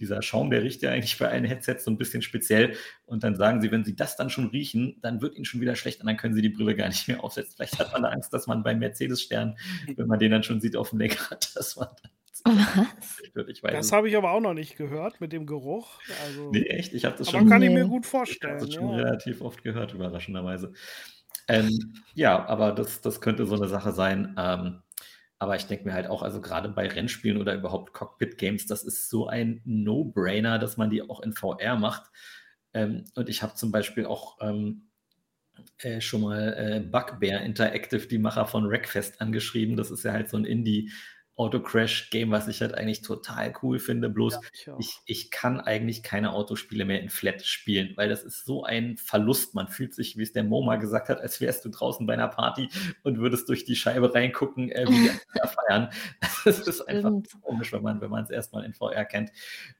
dieser Schaum, der riecht ja eigentlich bei allen Headsets so ein bisschen speziell. Und dann sagen sie, wenn sie das dann schon riechen, dann wird ihnen schon wieder schlecht und dann können sie die Brille gar nicht mehr aufsetzen. Vielleicht hat man Angst, dass man beim Mercedes-Stern, <laughs> wenn man den dann schon sieht auf dem Lenkrad, <laughs> dass man dann <laughs> was? das habe ich aber auch noch nicht gehört mit dem Geruch. Also, nee, echt? Ich habe das aber schon. kann ich mir gut vorstellen. Ich habe das schon ja. relativ oft gehört, überraschenderweise. Ähm, ja, aber das, das könnte so eine Sache sein. Ähm, aber ich denke mir halt auch, also gerade bei Rennspielen oder überhaupt Cockpit-Games, das ist so ein No-Brainer, dass man die auch in VR macht. Ähm, und ich habe zum Beispiel auch ähm, äh, schon mal äh, Bugbear Interactive, die Macher von Wreckfest, angeschrieben. Das ist ja halt so ein Indie- Auto-Crash-Game, was ich halt eigentlich total cool finde. Bloß ja, ich, ich, ich, kann eigentlich keine Autospiele mehr in Flat spielen, weil das ist so ein Verlust. Man fühlt sich, wie es der Moma gesagt hat, als wärst du draußen bei einer Party und würdest durch die Scheibe reingucken, äh, wie die <laughs> feiern. <laughs> Das ist einfach komisch, wenn man wenn es erstmal in VR kennt.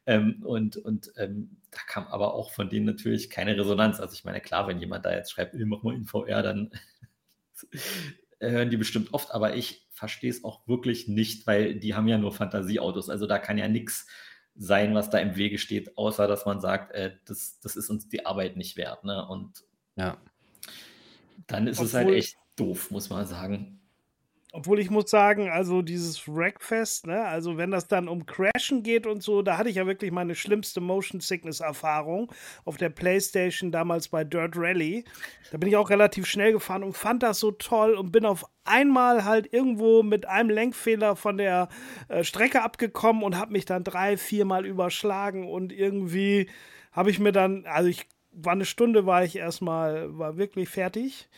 Ähm, und und ähm, da kam aber auch von denen natürlich keine Resonanz. Also ich meine, klar, wenn jemand da jetzt schreibt, mach mal in VR, dann hören die bestimmt oft, aber ich verstehe es auch wirklich nicht, weil die haben ja nur Fantasieautos. Also da kann ja nichts sein, was da im Wege steht, außer dass man sagt, äh, das, das ist uns die Arbeit nicht wert. Ne? Und ja. dann ist Obwohl, es halt echt doof, muss man sagen. Obwohl ich muss sagen, also dieses Wreckfest, ne, also wenn das dann um Crashen geht und so, da hatte ich ja wirklich meine schlimmste Motion Sickness Erfahrung auf der Playstation damals bei Dirt Rally. Da bin ich auch relativ schnell gefahren und fand das so toll und bin auf einmal halt irgendwo mit einem Lenkfehler von der äh, Strecke abgekommen und habe mich dann drei, viermal überschlagen und irgendwie habe ich mir dann, also ich war eine Stunde, war ich erstmal, war wirklich fertig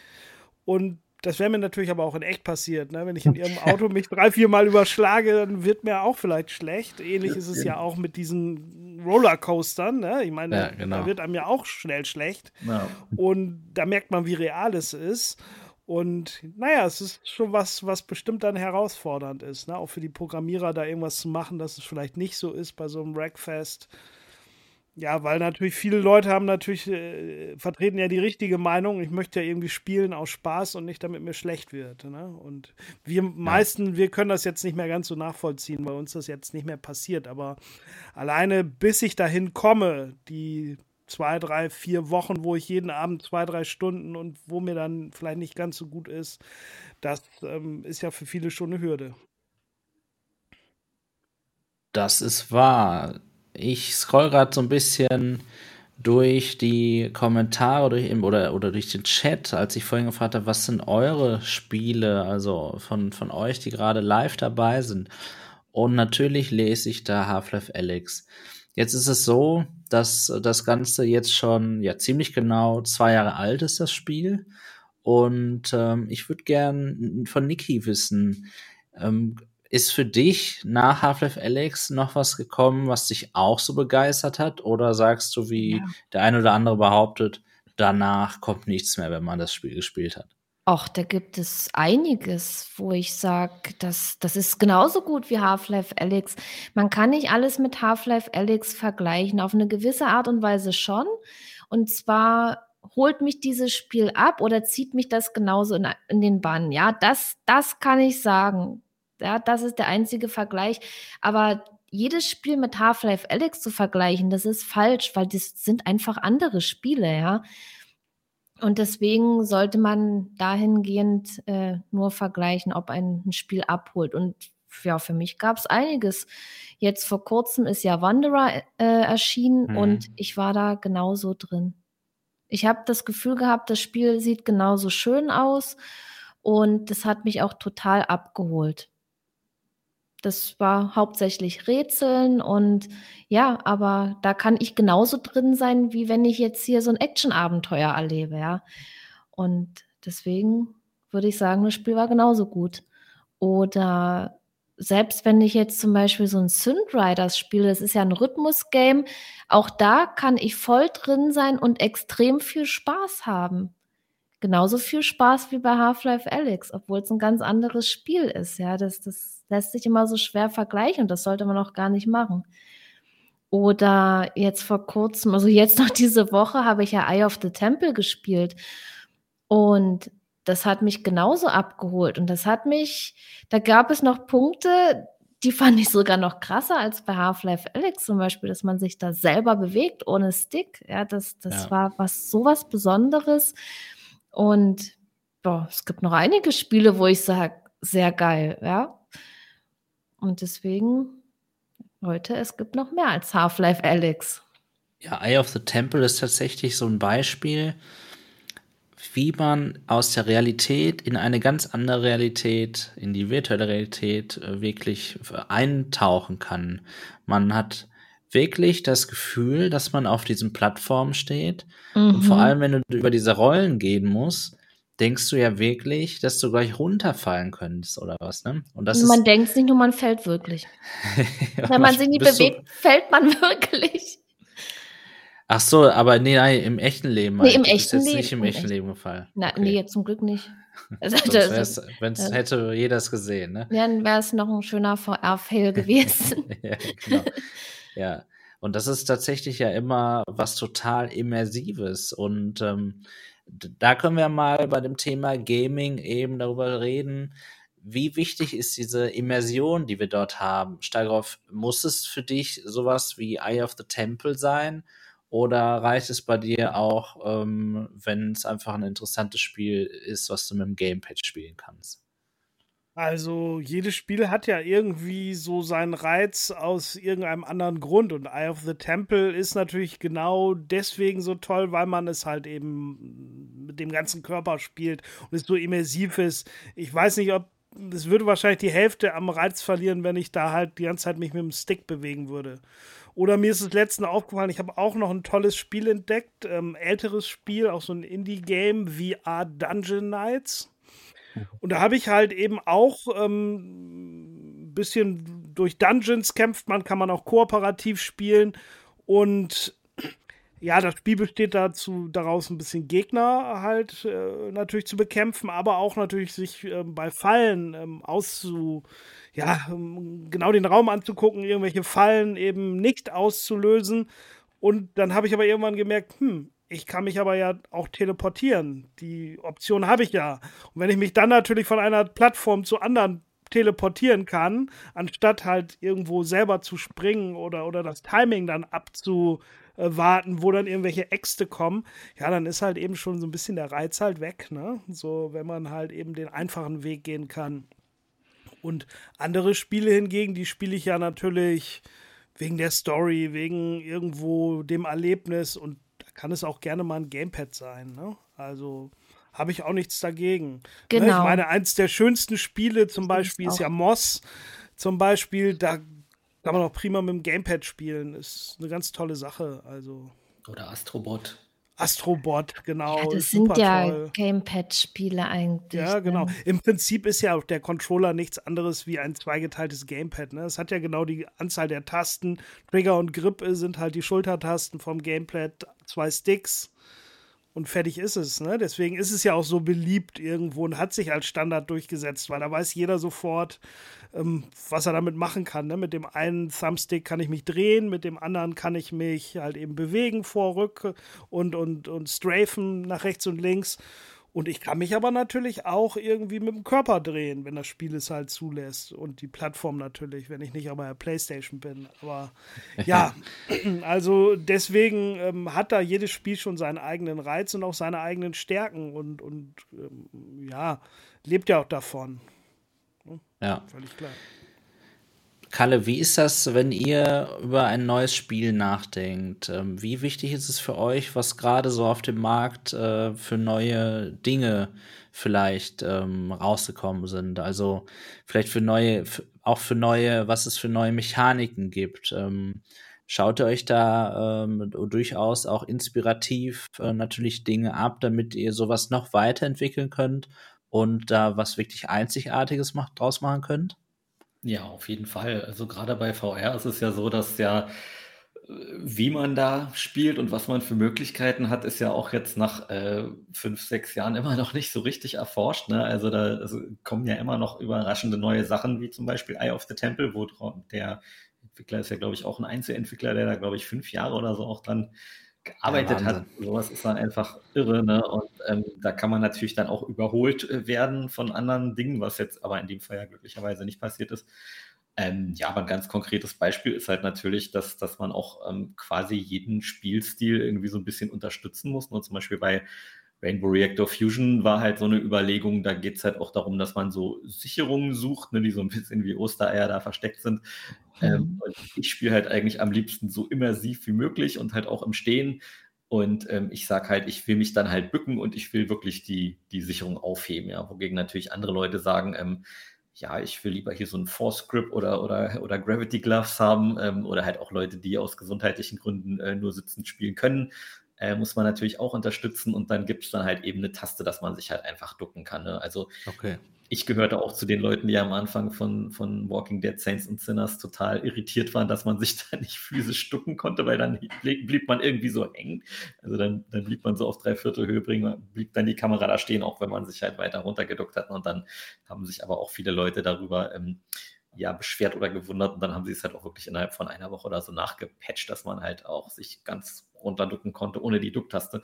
und das wäre mir natürlich aber auch in echt passiert. Ne? Wenn ich in ihrem Auto mich drei, vier Mal überschlage, dann wird mir auch vielleicht schlecht. Ähnlich ist es ja auch mit diesen Rollercoastern. Ne? Ich meine, ja, genau. da wird einem ja auch schnell schlecht. Ja. Und da merkt man, wie real es ist. Und naja, es ist schon was, was bestimmt dann herausfordernd ist. Ne? Auch für die Programmierer da irgendwas zu machen, dass es vielleicht nicht so ist bei so einem Rackfest. Ja, weil natürlich viele Leute haben natürlich, äh, vertreten ja die richtige Meinung. Ich möchte ja irgendwie spielen aus Spaß und nicht damit mir schlecht wird. Ne? Und wir meisten, wir können das jetzt nicht mehr ganz so nachvollziehen, weil uns das jetzt nicht mehr passiert. Aber alleine bis ich dahin komme, die zwei, drei, vier Wochen, wo ich jeden Abend zwei, drei Stunden und wo mir dann vielleicht nicht ganz so gut ist, das ähm, ist ja für viele schon eine Hürde. Das ist wahr ich scroll gerade so ein bisschen durch die Kommentare durch, oder, oder durch den Chat, als ich vorhin gefragt habe, was sind eure Spiele, also von, von euch, die gerade live dabei sind. Und natürlich lese ich da Half-Life Alyx. Jetzt ist es so, dass das Ganze jetzt schon ja ziemlich genau zwei Jahre alt ist, das Spiel. Und ähm, ich würde gern von Niki wissen, ähm, ist für dich nach Half-Life Alex noch was gekommen, was dich auch so begeistert hat? Oder sagst du, wie ja. der ein oder andere behauptet, danach kommt nichts mehr, wenn man das Spiel gespielt hat? Ach, da gibt es einiges, wo ich sage, das, das ist genauso gut wie Half-Life Alex. Man kann nicht alles mit Half-Life Alex vergleichen, auf eine gewisse Art und Weise schon. Und zwar holt mich dieses Spiel ab oder zieht mich das genauso in, in den Bann. Ja, das, das kann ich sagen. Ja, das ist der einzige Vergleich. Aber jedes Spiel mit Half-Life Alex zu vergleichen, das ist falsch, weil das sind einfach andere Spiele, ja. Und deswegen sollte man dahingehend äh, nur vergleichen, ob ein, ein Spiel abholt. Und ja, für mich gab es einiges. Jetzt vor kurzem ist ja Wanderer äh, erschienen mhm. und ich war da genauso drin. Ich habe das Gefühl gehabt, das Spiel sieht genauso schön aus und das hat mich auch total abgeholt. Das war hauptsächlich Rätseln und ja, aber da kann ich genauso drin sein, wie wenn ich jetzt hier so ein Action-Abenteuer erlebe, ja. Und deswegen würde ich sagen, das Spiel war genauso gut. Oder selbst wenn ich jetzt zum Beispiel so ein Synth Riders spiele, das ist ja ein Rhythmus-Game, auch da kann ich voll drin sein und extrem viel Spaß haben. genauso viel Spaß wie bei Half-Life Alyx, obwohl es ein ganz anderes Spiel ist. Ja, das, das lässt sich immer so schwer vergleichen und das sollte man auch gar nicht machen. Oder jetzt vor kurzem, also jetzt noch <laughs> diese Woche, habe ich ja Eye of the Temple gespielt. Und das hat mich genauso abgeholt. Und das hat mich, da gab es noch Punkte, die <laughs> fand ich sogar noch krasser als bei Half-Life Alyx zum Beispiel, dass man sich da selber bewegt ohne Stick. Ja, das, das ja. war was sowas Besonderes. Und boah, es gibt noch einige Spiele, wo ich sage, sehr geil, ja. Und deswegen heute, es gibt noch mehr als Half-Life Alyx. Ja, Eye of the Temple ist tatsächlich so ein Beispiel, wie man aus der Realität in eine ganz andere Realität, in die virtuelle Realität äh, wirklich eintauchen kann. Man hat wirklich das Gefühl, dass man auf diesen Plattformen steht. Mhm. Und vor mhm. allem, wenn du über diese Rollen gehen musst, denkst du ja wirklich, dass du gleich runterfallen könntest oder was, ne? Und das man denkt es nicht nur, man fällt wirklich. <laughs> Wenn man sich nicht bewegt, fällt man <laughs> wirklich. Ach so, aber nee, nein, im echten Leben. Nee, im echten Leben. nicht im echten Leben gefallen. okay. Nee, zum Glück nicht. <laughs> Also, Wenn es hätte jeder es gesehen, ne? Ja, dann wäre es noch ein schöner VR-Fail gewesen. ja, genau. Ja. Und das ist tatsächlich ja immer was total Immersives. Und ähm, da können wir mal bei dem Thema Gaming eben darüber reden. Wie wichtig ist diese Immersion, die wir dort haben? Steigroff, muss es für dich sowas wie Eye of the Temple sein? Oder reicht es bei dir auch, ähm, wenn es einfach ein interessantes Spiel ist, was du mit dem Gamepad spielen kannst? Also, jedes Spiel hat ja irgendwie so seinen Reiz aus irgendeinem anderen Grund. Und Eye of the Temple ist natürlich genau deswegen so toll, weil man es halt eben mit dem ganzen Körper spielt und es so immersiv ist. Ich weiß nicht, ob es würde wahrscheinlich die Hälfte am Reiz verlieren, wenn ich da halt die ganze Zeit mich mit dem Stick bewegen würde. Oder mir ist es letztens aufgefallen, ich habe auch noch ein tolles Spiel entdeckt, ähm, älteres Spiel, auch so ein Indie-Game, VR Dungeon Knights. Mhm. Und da habe ich halt eben auch ähm, ein bisschen durch Dungeons kämpft man, kann man auch kooperativ spielen. Und ja, das Spiel besteht dazu, daraus ein bisschen Gegner halt äh, natürlich zu bekämpfen, aber auch natürlich sich äh, bei Fallen ähm, auszu ja, ähm, genau den Raum anzugucken, irgendwelche Fallen eben nicht auszulösen. Und dann habe ich aber irgendwann gemerkt, hm, ich kann mich aber ja auch teleportieren. Die Option habe ich ja. Und wenn ich mich dann natürlich von einer Plattform zu anderen teleportieren kann, anstatt halt irgendwo selber zu springen oder, oder das Timing dann abzuwarten, wo dann irgendwelche Äxte kommen, ja, dann ist halt eben schon so ein bisschen der Reiz halt weg, ne? So, wenn man halt eben den einfachen Weg gehen kann. Und andere Spiele hingegen, die spiele ich ja natürlich wegen der Story, wegen irgendwo dem Erlebnis und kann es auch gerne mal ein Gamepad sein. Ne? Also habe ich auch nichts dagegen. Genau. Ne? Ich genau. meine, eins der schönsten Spiele zum Beispiel ist ja Moss. Zum Beispiel, da kann man auch prima mit dem Gamepad spielen. Ist eine ganz tolle Sache. Also. Oder Astrobot. Astrobot, genau. Ja, das sind ja Gamepad-Spiele eigentlich. Ja, genau. Ne? Im Prinzip ist ja der Controller nichts anderes wie ein zweigeteiltes Gamepad. Ne? Es hat ja genau die Anzahl der Tasten. Trigger und Grip sind halt die Schultertasten vom Gamepad, zwei Sticks und fertig ist es. Ne? Deswegen ist es ja auch so beliebt irgendwo und hat sich als Standard durchgesetzt, weil da weiß jeder sofort, ähm, was er damit machen kann. Ne? Mit dem einen Thumbstick kann ich mich drehen, mit dem anderen kann ich mich halt eben bewegen, vor, rück und, und, und strafen nach rechts und links. Und ich kann mich aber natürlich auch irgendwie mit dem Körper drehen, wenn das Spiel es halt zulässt. Und die Plattform natürlich, wenn ich nicht auf der Playstation bin. Aber ja, <clears throat> also deswegen ähm, hat da jedes Spiel schon seinen eigenen Reiz und auch seine eigenen Stärken und, und ähm, ja, lebt ja auch davon. Ja. Völlig klar. Kalle, wie ist das, wenn ihr über ein neues Spiel nachdenkt? Ähm, wie wichtig ist es für euch, was gerade so auf dem Markt äh, für neue Dinge vielleicht ähm, rausgekommen sind? Also vielleicht für neue, auch für neue, was es für neue Mechaniken gibt. Ähm, schaut ihr euch da durchaus auch inspirativ äh, natürlich Dinge ab, damit ihr sowas noch weiterentwickeln könnt und da was wirklich Einzigartiges macht, draus machen könnt? Ja, auf jeden Fall. Also gerade bei VR ist es ja so, dass ja wie man da spielt und was man für Möglichkeiten hat, ist ja auch jetzt nach äh, fünf, sechs Jahren immer noch nicht so richtig erforscht. Ne? Also da also kommen ja immer noch überraschende neue Sachen, wie zum Beispiel Eye of the Temple, wo der Entwickler ist ja, glaube ich, auch ein Einzelentwickler, der da, glaube ich, fünf Jahre oder so auch dran gearbeitet ja, hat. Sowas ist dann einfach irre. Ne? Und ähm, da kann man natürlich dann auch überholt äh, werden von anderen Dingen, was jetzt aber in dem Fall ja glücklicherweise nicht passiert ist. Ähm, ja, aber ein ganz konkretes Beispiel ist halt natürlich, dass, dass man auch ähm, quasi jeden Spielstil irgendwie so ein bisschen unterstützen muss. Und ne? zum Beispiel bei Rainbow Reactor Fusion war halt so eine Überlegung, da geht es halt auch darum, dass man so Sicherungen sucht, ne, die so ein bisschen wie Ostereier da versteckt sind. Mhm. Ähm, ich spiele halt eigentlich am liebsten so immersiv wie möglich und halt auch im Stehen. Und ähm, ich sage halt, ich will mich dann halt bücken und ich will wirklich die, die Sicherung aufheben, ja. Wogegen natürlich andere Leute sagen, ähm, ja, ich will lieber hier so ein Force Grip oder, oder, oder Gravity Gloves haben ähm, oder halt auch Leute, die aus gesundheitlichen Gründen äh, nur sitzend spielen können, äh, muss man natürlich auch unterstützen und dann gibt es dann halt eben eine Taste, dass man sich halt einfach ducken kann. Ne? Also okay ich gehörte auch zu den Leuten, die am Anfang von, von Walking Dead Saints und Sinners total irritiert waren, dass man sich <laughs> da nicht physisch stucken konnte, weil dann blieb, man irgendwie so hängen. Also dann, dann blieb man so auf Dreiviertelhöhe bringen, blieb dann die Kamera da stehen, auch wenn man sich halt weiter runtergeduckt hat. Und dann haben sich aber auch viele Leute darüber ähm, ja, beschwert oder gewundert. Und dann haben sie es halt auch wirklich innerhalb von einer Woche oder so nachgepatcht, dass man halt auch sich ganz runterducken konnte, ohne die Ducktaste.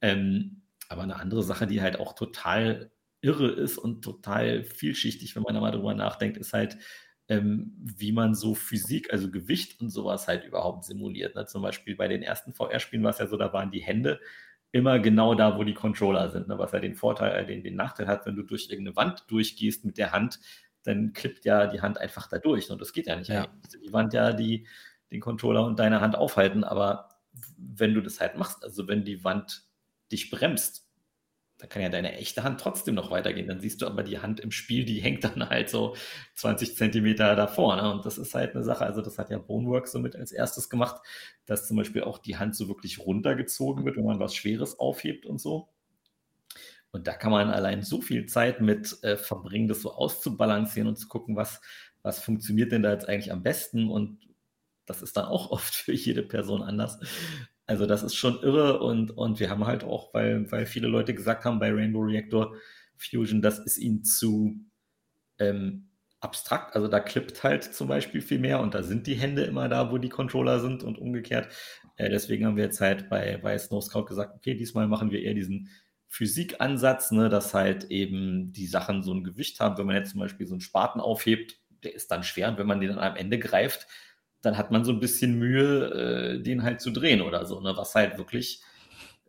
Ähm, aber eine andere Sache, die halt auch total irre ist und total vielschichtig, wenn man da mal drüber nachdenkt, ist halt, ähm, wie man so Physik, also Gewicht und sowas halt überhaupt simuliert. Ne? Zum Beispiel bei den ersten VR-Spielen war es ja so, da waren die Hände immer genau da, wo die Controller sind. Ne? Was ja den Vorteil, äh, den, den Nachteil hat, wenn du durch irgendeine Wand durchgehst mit der Hand, dann klippt ja die Hand einfach da durch. Und das geht ja nicht. Ja. Die Wand ja die, den Controller und deine Hand aufhalten, aber wenn du das halt machst, also wenn die Wand dich bremst, da kann ja deine echte Hand trotzdem noch weitergehen. Dann siehst du aber die Hand im Spiel, die <laughs> hängt dann halt so 20 Zentimeter davor. Ne? Und das ist halt eine Sache. Also, das hat ja Boneworks so mit als erstes gemacht, dass zum Beispiel auch die Hand so wirklich runtergezogen wird, wenn man was Schweres aufhebt und so. Und da kann man allein so viel Zeit mit äh, verbringen, das so auszubalancieren und zu gucken, was, was funktioniert denn da jetzt eigentlich am besten. Und das ist dann <laughs> auch oft für jede Person anders. Also das ist schon irre und, und wir haben halt auch, weil, weil viele Leute gesagt haben bei Rainbow Reactor Fusion, das ist ihnen zu ähm, abstrakt. Also da klippt halt zum Beispiel viel mehr und da sind die Hände immer da, wo die Controller sind und umgekehrt. Äh, deswegen haben wir jetzt halt bei, bei Snow Scout gesagt, okay, diesmal machen wir eher diesen Physikansatz, ne, dass halt eben die Sachen so ein Gewicht haben. Wenn man jetzt zum Beispiel so einen Spaten aufhebt, der ist dann schwer und wenn man den dann am Ende greift, dann hat man so ein bisschen Mühe, äh, den halt zu drehen oder so, ne? was halt wirklich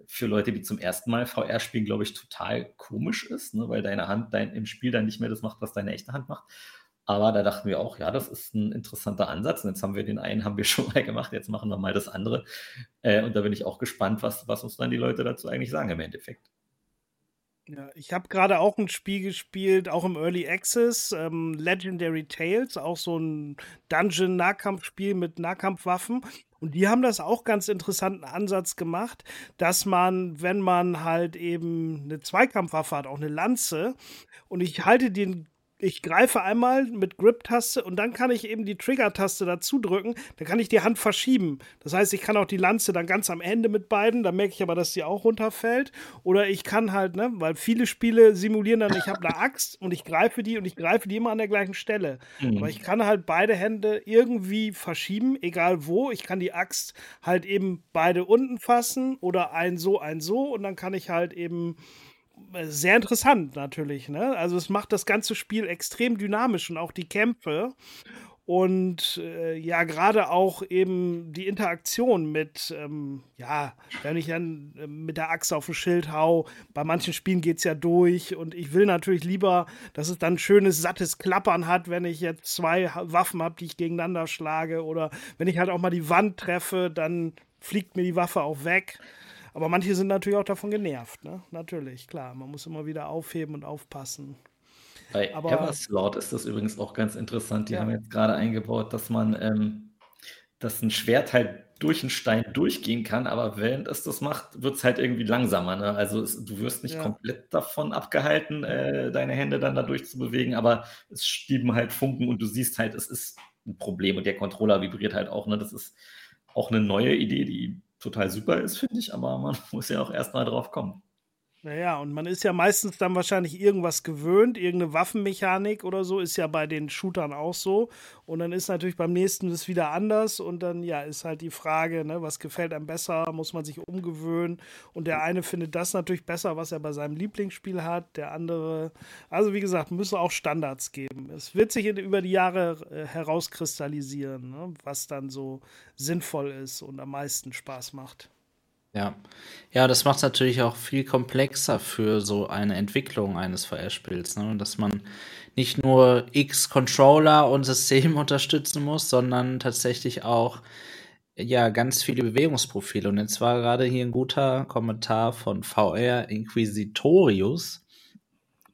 für Leute, die zum ersten Mal VR spielen, glaube ich, total komisch ist, ne? weil deine Hand dein, im Spiel dann nicht mehr das macht, was deine echte Hand macht. Aber da dachten wir auch, ja, das ist ein interessanter Ansatz. Und jetzt haben wir den einen, haben wir <laughs> schon mal gemacht, jetzt machen wir mal das andere. Äh, und da bin ich auch gespannt, was, was uns dann die Leute dazu eigentlich sagen im Endeffekt. Ja, ich habe gerade auch ein Spiel gespielt, auch im Early Access, ähm, Legendary Tales, auch so ein Dungeon-Nahkampfspiel mit Nahkampfwaffen. Und die haben das auch ganz interessanten Ansatz gemacht, dass man, wenn man halt eben eine Zweikampfwaffe hat, auch eine Lanze, und ich halte den ich greife einmal mit Grip-Taste und dann kann ich eben die Trigger-Taste dazu drücken. Dann kann ich die Hand verschieben. Das heißt, ich kann auch die Lanze dann ganz am Ende mit beiden. Da merke ich aber, dass sie auch runterfällt. Oder ich kann halt, ne, weil viele Spiele simulieren dann, ich habe eine Axt und ich greife die und ich greife die immer an der gleichen Stelle. Mhm. Aber ich kann halt beide Hände irgendwie verschieben, egal wo. Ich kann die Axt halt eben beide unten fassen oder ein so, ein so. Und dann kann ich halt eben sehr interessant natürlich. Ne? Also es macht das ganze Spiel extrem dynamisch und auch die Kämpfe. Und äh, ja, gerade auch eben die Interaktion mit, ähm, ja, wenn ich dann äh, mit der Axt auf ein Schild hau, bei manchen Spielen geht es ja durch und ich will natürlich lieber, dass es dann schönes, sattes Klappern hat, wenn ich jetzt zwei Waffen habe, die ich gegeneinander schlage oder wenn ich halt auch mal die Wand treffe, dann fliegt mir die Waffe auch weg. Aber manche sind natürlich auch davon genervt, ne? Natürlich, klar. Man muss immer wieder aufheben und aufpassen. Bei Aber, Everslot ist das übrigens auch ganz interessant. Die ja. haben jetzt gerade eingebaut, dass man, ähm, dass ein Schwert halt durch einen Stein durchgehen kann, aber während es das macht, wird es halt irgendwie langsamer. Ne? Also es, du wirst nicht ja. komplett davon abgehalten, äh, deine Hände dann da durchzubewegen, aber es stieben halt Funken und du siehst halt, es ist ein Problem und der Controller vibriert halt auch. Ne? Das ist auch eine neue Idee, die total super ist, finde ich, aber man <laughs> muss ja auch erstmal drauf kommen. Naja, und man ist ja meistens dann wahrscheinlich irgendwas gewöhnt, irgendeine Waffenmechanik oder so, ist ja bei den Shootern auch so. Und dann ist natürlich beim nächsten das wieder anders und dann, ja, ist halt die Frage, ne, was gefällt einem besser, muss man sich umgewöhnen. Und der eine findet das natürlich besser, was er bei seinem Lieblingsspiel hat, der andere, also wie gesagt, müssen auch Standards geben. Es wird sich über die Jahre äh, herauskristallisieren, ne, was dann so sinnvoll ist und am meisten Spaß macht. Ja. Ja, das macht es natürlich auch viel komplexer für so eine Entwicklung eines VR-Spiels, ne? Dass man nicht nur X Controller und System <laughs> unterstützen muss, sondern tatsächlich auch ja ganz viele Bewegungsprofile. Und jetzt war gerade hier ein guter Kommentar von VR Inquisitorius.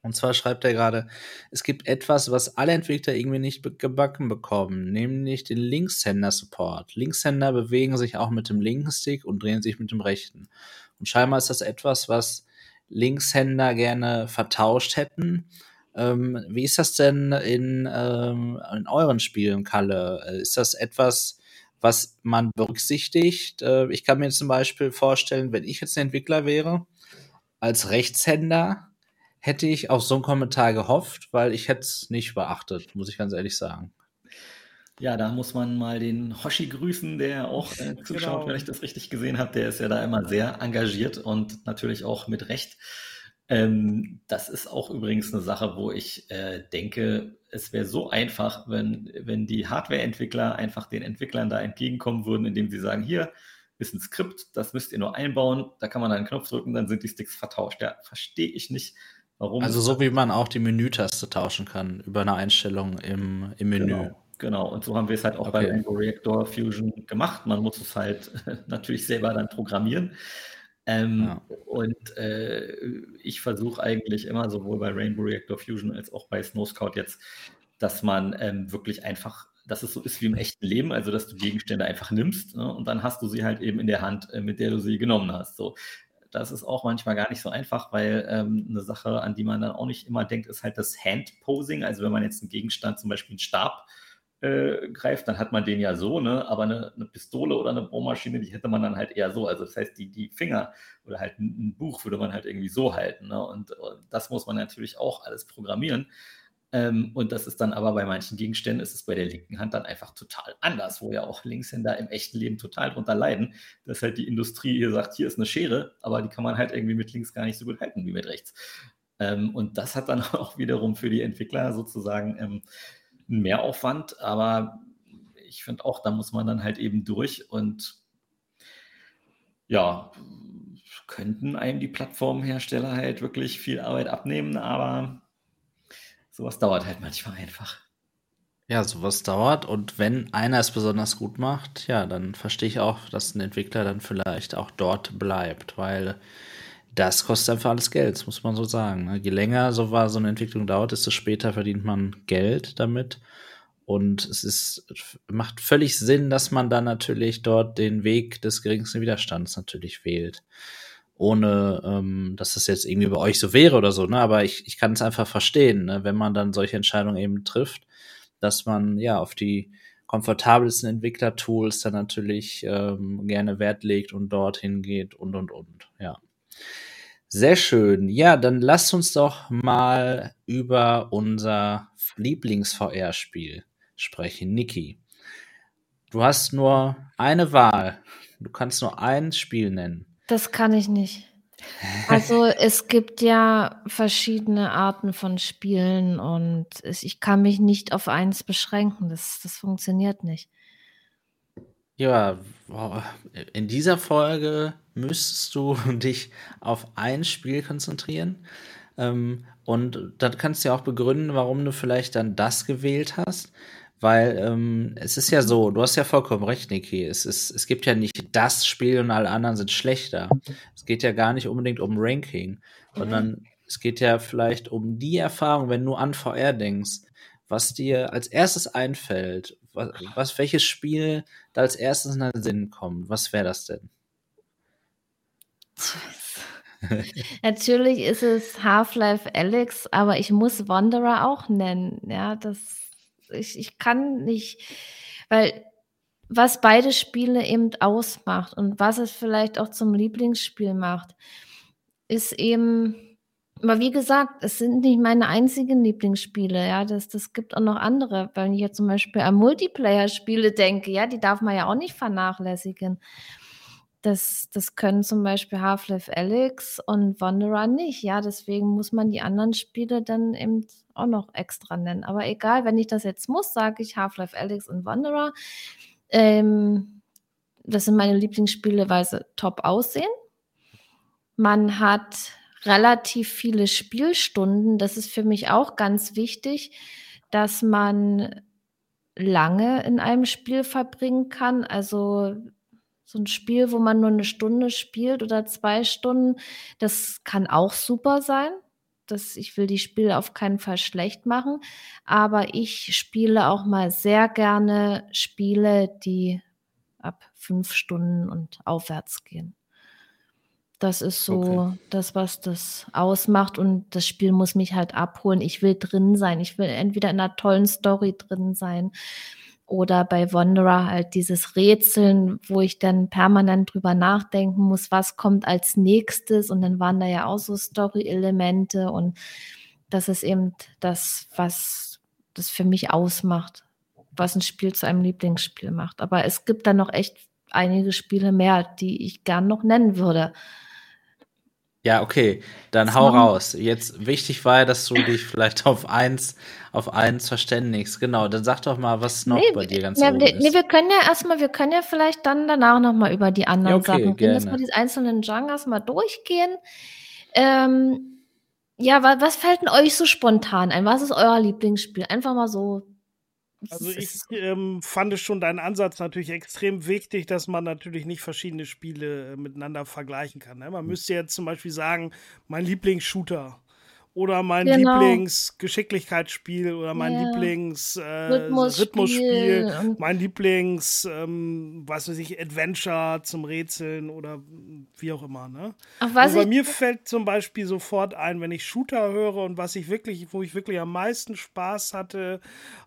Und zwar schreibt er gerade, es gibt etwas, was alle Entwickler irgendwie nicht gebacken bekommen, nämlich den Linkshänder-Support. Linkshänder bewegen sich auch mit dem linken Stick und drehen sich mit dem rechten. Und scheinbar ist das etwas, was Linkshänder gerne vertauscht hätten. Ähm, wie ist das denn in, ähm, in euren Spielen, Kalle? Ist das etwas, was man berücksichtigt? Äh, ich kann mir zum Beispiel vorstellen, wenn ich jetzt ein Entwickler wäre, als Rechtshänder, hätte ich auf so einen Kommentar gehofft, weil ich hätte es nicht beachtet, muss ich ganz ehrlich sagen. Ja, da muss man mal den Hoshi grüßen, der auch äh, <laughs> zuschaut, genau. wenn ich das richtig gesehen habe. Der ist ja da immer sehr engagiert und natürlich auch mit Recht. Ähm, das ist auch übrigens eine Sache, wo ich äh, denke, es wäre so einfach, wenn, wenn die Hardware-Entwickler einfach den Entwicklern da entgegenkommen würden, indem sie sagen, hier ist ein Skript, das müsst ihr nur einbauen, da kann man einen Knopf drücken, dann sind die Sticks vertauscht. Ja, verstehe ich nicht, Warum? Also so wie man auch die Menütaste tauschen kann über eine Einstellung im, im Menü. Genau. Genau, und so haben wir es halt auch okay. bei Rainbow Reactor Fusion gemacht. Man muss es halt <laughs> natürlich selber dann programmieren. Ähm, ja. Und äh, ich versuche eigentlich immer, sowohl bei Rainbow Reactor Fusion als auch bei Snow Scout jetzt, dass man ähm, wirklich einfach, dass es so ist wie im echten Leben, also dass du Gegenstände einfach nimmst ne, und dann hast du sie halt eben in der Hand, äh, mit der du sie genommen hast. So das ist auch manchmal gar nicht so einfach, weil ähm, eine Sache, an die man dann auch nicht immer denkt, ist halt das Handposing. Also wenn man jetzt einen Gegenstand, zum Beispiel einen Stab, äh, greift, dann hat man den ja so, ne? aber eine, eine, Pistole oder eine Bohrmaschine, die hätte man dann halt eher so. Also das heißt, die, die Finger oder halt ein, ein Buch würde man halt irgendwie so halten. Ne? Und, und das muss man natürlich auch alles programmieren. Ähm, und das ist dann aber bei manchen Gegenständen, ist es bei der linken Hand dann einfach total anders, wo ja auch Linkshänder im echten Leben total drunter leiden, dass halt die Industrie hier sagt, hier ist eine Schere, aber die kann man halt irgendwie mit links gar nicht so gut halten wie mit rechts. Ähm, und das hat dann <laughs> auch wiederum für die Entwickler sozusagen ähm, einen Mehraufwand, aber ich finde auch, da muss man dann halt eben durch und ja, könnten einem die Plattformhersteller halt wirklich viel Arbeit abnehmen, aber sowas dauert halt manchmal einfach. Ja, sowas dauert und wenn einer es besonders gut macht, ja, dann verstehe ich auch, dass ein Entwickler dann vielleicht auch dort bleibt, weil das kostet einfach alles Geld, das muss man so sagen. Ne? Je länger so war so eine Entwicklung dauert, desto später verdient man Geld damit. Und es ist, macht völlig Sinn, dass man dann natürlich dort den Weg des geringsten Widerstands natürlich wählt ohne ähm, dass das jetzt irgendwie bei euch so wäre oder so, ne? Aber ich, ich kann es einfach verstehen, ne? wenn man dann solche Entscheidungen eben trifft, dass man ja auf die komfortabelsten Entwicklertools dann natürlich ähm, gerne Wert legt und dorthin geht und und und, ja. Sehr schön. Ja, dann lasst uns doch mal über unser Lieblings-VR-Spiel sprechen. Niki, du hast nur eine Wahl. Du kannst nur ein Spiel nennen. Das kann ich nicht. <laughs> Also es gibt ja verschiedene Arten von Spielen und ich kann mich nicht auf eins beschränken. Das, das funktioniert nicht. Ja, in dieser Folge müsstest du <laughs> dich auf ein Spiel konzentrieren. Ähm, und dann kannst du ja auch begründen, warum du vielleicht dann das gewählt hast. Weil ähm, es ist ja so, du hast ja vollkommen recht, Niki. Es, ist, es gibt ja nicht das Spiel und alle anderen sind schlechter. Es geht ja gar nicht unbedingt um Ranking, sondern mhm. es geht ja vielleicht um die Erfahrung, wenn du an VR denkst, was dir als erstes einfällt, was, was welches Spiel da als erstes in den Sinn kommt. Was wäre das denn? <laughs> Natürlich ist es Half-Life Alex, aber ich muss Wanderer auch nennen. Ja, das ich, ich kann nicht, weil was beide Spiele eben ausmacht und was es vielleicht auch zum Lieblingsspiel macht, ist eben, aber wie gesagt, es sind nicht meine einzigen Lieblingsspiele, ja, das, das gibt auch noch andere, wenn ich jetzt zum Beispiel an Multiplayer-Spiele denke, ja, die darf man ja auch nicht vernachlässigen. Das, das können zum Beispiel Half-Life Alyx und Wanderer nicht, ja, deswegen muss man die anderen Spiele dann eben auch noch extra nennen. Aber egal, wenn ich das jetzt muss, sage ich Half-Life Alyx und Wanderer. Ähm, das sind meine Lieblingsspiele, weil sie top aussehen. Man hat relativ viele Spielstunden. Das ist für mich auch ganz wichtig, dass man lange in einem Spiel verbringen kann. Also so ein Spiel, wo man nur eine Stunde spielt oder zwei Stunden, das kann auch super sein. Das, ich will die Spiele auf keinen Fall schlecht machen, aber ich spiele auch mal sehr gerne Spiele, die ab fünf Stunden und aufwärts gehen. Das ist so okay. das, was das ausmacht. Und das Spiel muss mich halt abholen. Ich will drin sein. Ich will entweder in einer tollen Story drin sein oder bei Wanderer halt dieses Rätseln, wo ich dann permanent drüber nachdenken muss, was kommt als nächstes. Und dann waren da ja auch so Story-Elemente. Und das ist eben das, was das für mich ausmacht, was ein Spiel zu einem Lieblingsspiel macht. Aber es gibt da noch echt einige Spiele mehr, die ich gern noch nennen würde. Ja, okay, dann hau raus. Jetzt wichtig war ja, dass du dich vielleicht auf eins, auf eins verständigst. Genau, dann sag doch mal, was noch nee, bei dir ganz ne, oben ist. Nee, wir können ja erstmal, wir können ja vielleicht dann danach nochmal über die anderen ja, okay, Sachen reden, dass wir die einzelnen Genres mal durchgehen. Ähm, ja, was, was fällt denn euch so spontan ein? Was ist euer Lieblingsspiel? Einfach mal so also ich ähm, fand schon deinen Ansatz natürlich extrem wichtig, dass man natürlich nicht verschiedene Spiele äh, miteinander vergleichen kann. Ne? Man hm. müsste jetzt zum Beispiel sagen, mein Lieblingsshooter oder mein genau. Lieblingsgeschicklichkeitsspiel oder mein yeah. Lieblings äh, Rhythmusspiel, Rhythmusspiel mein Lieblings ähm, was weiß ich Adventure zum Rätseln oder wie auch immer ne Ach, was bei mir fällt zum Beispiel sofort ein wenn ich Shooter höre und was ich wirklich wo ich wirklich am meisten Spaß hatte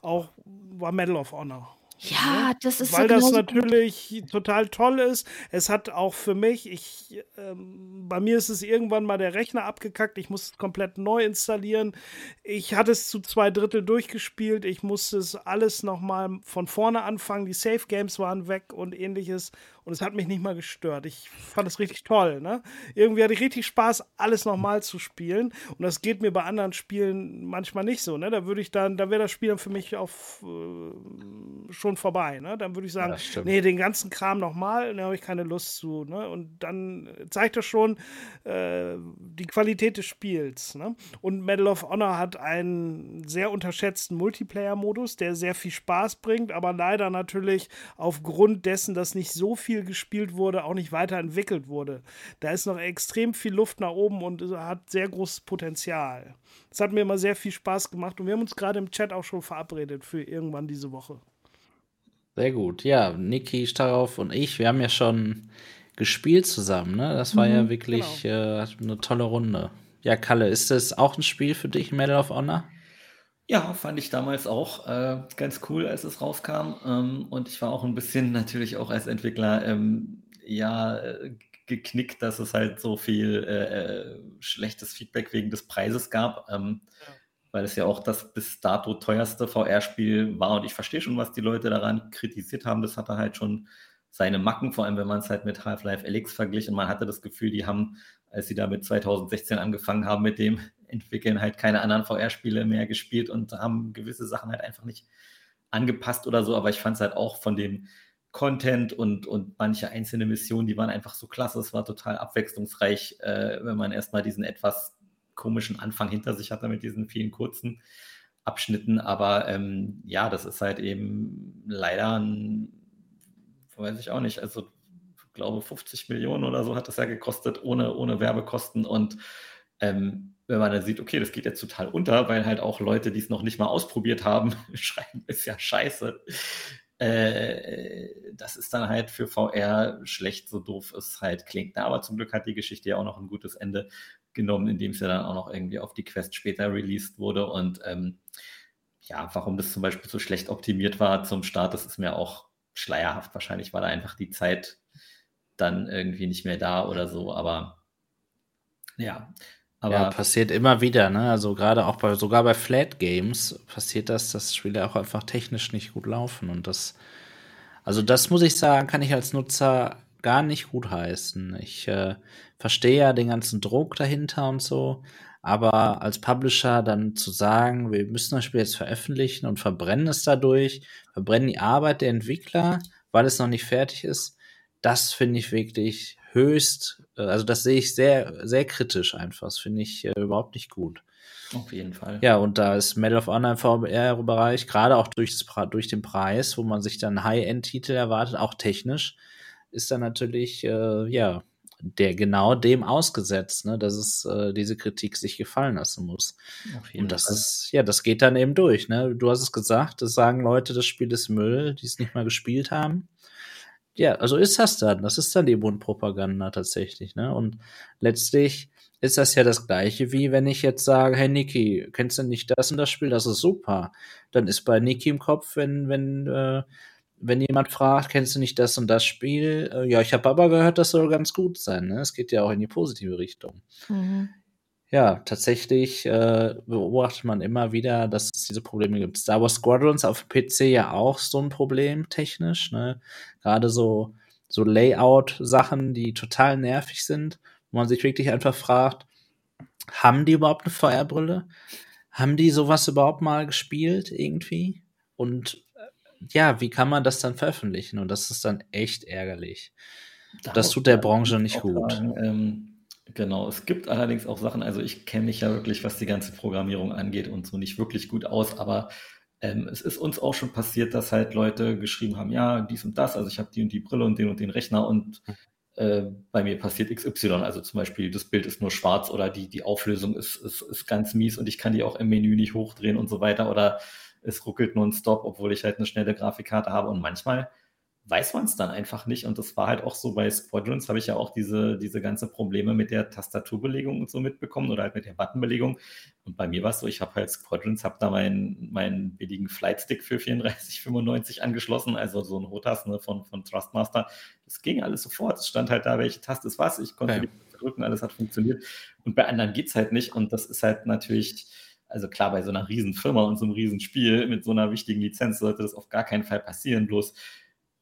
auch war Medal of Honor ja, das ist Weil so das natürlich gut. total toll ist. Es hat auch für mich, ich, ähm, bei mir ist es irgendwann mal der Rechner abgekackt. Ich musste es komplett neu installieren. Ich hatte es zu zwei Drittel durchgespielt. Ich musste es alles nochmal von vorne anfangen. Die Safe Games waren weg und ähnliches. Und es hat mich nicht mal gestört. Ich fand es richtig toll. Ne? Irgendwie hatte ich richtig Spaß, alles nochmal zu spielen. Und das geht mir bei anderen Spielen manchmal nicht so. Ne? Da würde ich dann, da wäre das Spiel dann für mich auf äh, schon vorbei. Ne? Dann würde ich sagen, ja, nee, den ganzen Kram nochmal, da habe ich keine Lust zu. Ne? Und dann zeigt das schon äh, die Qualität des Spiels. Ne? Und Medal of Honor hat einen sehr unterschätzten Multiplayer-Modus, der sehr viel Spaß bringt, aber leider natürlich aufgrund dessen, dass nicht so viel viel gespielt wurde, auch nicht weiterentwickelt wurde. Da ist noch extrem viel Luft nach oben und hat sehr großes Potenzial. Das hat mir immer sehr viel Spaß gemacht und wir haben uns gerade im Chat auch schon verabredet für irgendwann diese Woche. Sehr gut. Ja, Niki, Starov und ich, wir haben ja schon gespielt zusammen. Ne? Das war mhm, ja wirklich genau. äh, eine tolle Runde. Ja, Kalle, ist das auch ein Spiel für dich, Medal of Honor? Ja, fand ich damals auch äh, ganz cool, als es rauskam. Ähm, und ich war auch ein bisschen <laughs> natürlich auch als Entwickler ähm, ja äh, geknickt, dass es halt so viel äh, äh schlechtes Feedback wegen des Preises gab. Ähm, ja. Weil es ja auch das bis dato teuerste VR-Spiel war. Und ich verstehe schon, was die Leute daran kritisiert haben. Das hatte halt schon seine Macken, vor allem wenn man es halt mit Half-Life Alyx verglich. Und man hatte das Gefühl, die haben, als sie damit 2016 angefangen haben mit dem, entwickeln halt keine anderen VR-Spiele mehr gespielt und haben gewisse Sachen halt einfach nicht angepasst oder so. Aber ich fand es halt auch von dem Content und, und manche einzelne Missionen, die waren einfach so klasse. Es war total abwechslungsreich, äh, wenn man erstmal diesen etwas komischen Anfang hinter sich hatte mit diesen vielen kurzen Abschnitten. Aber ähm, ja, das ist halt eben leider ein, weiß ich auch nicht, also ich glaube 50 Millionen oder so hat das ja gekostet, ohne, ohne Werbekosten und ähm, wenn man dann sieht, okay, das geht jetzt total unter, weil halt auch Leute, die es noch nicht mal ausprobiert haben, <laughs> schreiben, ist ja scheiße. Äh, das ist dann halt für VR schlecht, so doof es halt klingt. Aber zum Glück hat die Geschichte ja auch noch ein gutes Ende genommen, indem es ja dann auch noch irgendwie auf die Quest später released wurde. Und ähm, ja, warum das zum Beispiel so schlecht optimiert war zum Start, das ist mir auch schleierhaft. Wahrscheinlich war da einfach die Zeit dann irgendwie nicht mehr da oder so, aber ja. Aber ja, passiert immer wieder, ne? Also gerade auch bei, sogar bei Flat Games passiert das, dass Spiele auch einfach technisch nicht gut laufen. Und das, also das muss ich sagen, kann ich als Nutzer gar nicht gut heißen. Ich äh, verstehe ja den ganzen Druck dahinter und so, aber als Publisher dann zu sagen, wir müssen das Spiel jetzt veröffentlichen und verbrennen es dadurch, verbrennen die Arbeit der Entwickler, weil es noch nicht fertig ist, das finde ich wirklich höchst, äh, also das sehe ich sehr, sehr kritisch einfach. Das finde ich äh, überhaupt nicht gut. Auf jeden Fall. Ja, und da ist Medal of Honor im VR-Bereich, gerade auch durch, das, durch den Preis, wo man sich dann High-End-Titel erwartet, auch technisch, ist dann natürlich, äh, ja, der genau dem ausgesetzt, ne, dass es äh, diese Kritik sich gefallen lassen muss. und das Fall. ist, ja, das geht dann eben durch, ne? Du hast es gesagt, das sagen Leute, das Spiel ist Müll, die es nicht mal gespielt haben ja, also ist das dann. Das ist dann die Mundpropaganda tatsächlich, ne? Und letztlich ist das ja das Gleiche, wie wenn ich jetzt sage, hey Niki, kennst du nicht das und das Spiel? Das ist super. Dann ist bei Niki im Kopf, wenn, wenn, äh, wenn jemand fragt, kennst du nicht das und das Spiel? Äh, ja, ich habe aber gehört, das soll ganz gut sein. Ne? Es geht ja auch in die positive Richtung. Mhm ja, tatsächlich äh, beobachtet man immer wieder, dass es diese Probleme gibt. Star Wars Squadrons auf PC ja auch so ein Problem technisch. Ne? Gerade so, so Layout-Sachen, die total nervig sind, wo man sich wirklich einfach fragt, haben die überhaupt eine VR-Brille? Haben die sowas überhaupt mal gespielt irgendwie? Und äh, ja, wie kann man das dann veröffentlichen? Und das ist dann echt ärgerlich. das tut der Branche nicht gut. Sagen, ähm Genau, es gibt allerdings auch Sachen, also ich kenne mich ja wirklich, was die ganze Programmierung angeht und so nicht wirklich gut aus, aber ähm, es ist uns auch schon passiert, dass halt Leute geschrieben haben, ja, dies und das, also ich habe die und die Brille und den und den Rechner und äh, bei mir passiert XY, also zum Beispiel das Bild ist nur schwarz oder die, die Auflösung ist, ist, ist ganz mies und ich kann die auch im Menü nicht hochdrehen und so weiter oder es ruckelt nur ein Stop, obwohl ich halt eine schnelle Grafikkarte habe und manchmal weiß man es dann einfach nicht. Und das war halt auch so bei Squadrons, habe ich ja auch diese, diese ganze Probleme mit der Tastaturbelegung und so mitbekommen oder halt mit der Buttonbelegung. Und bei mir war es so, ich habe halt Squadrons, habe da meinen, meinen billigen Flightstick für 34,95 angeschlossen, also so ein Rotas ne, von, von Trustmaster. Das ging alles sofort. Es stand halt da, welche Taste ist was. Ich konnte ja. drücken, alles hat funktioniert. Und bei anderen geht es halt nicht. Und das ist halt natürlich also klar, bei so einer riesen Firma und so einem riesen Spiel mit so einer wichtigen Lizenz sollte das auf gar keinen Fall passieren. Bloß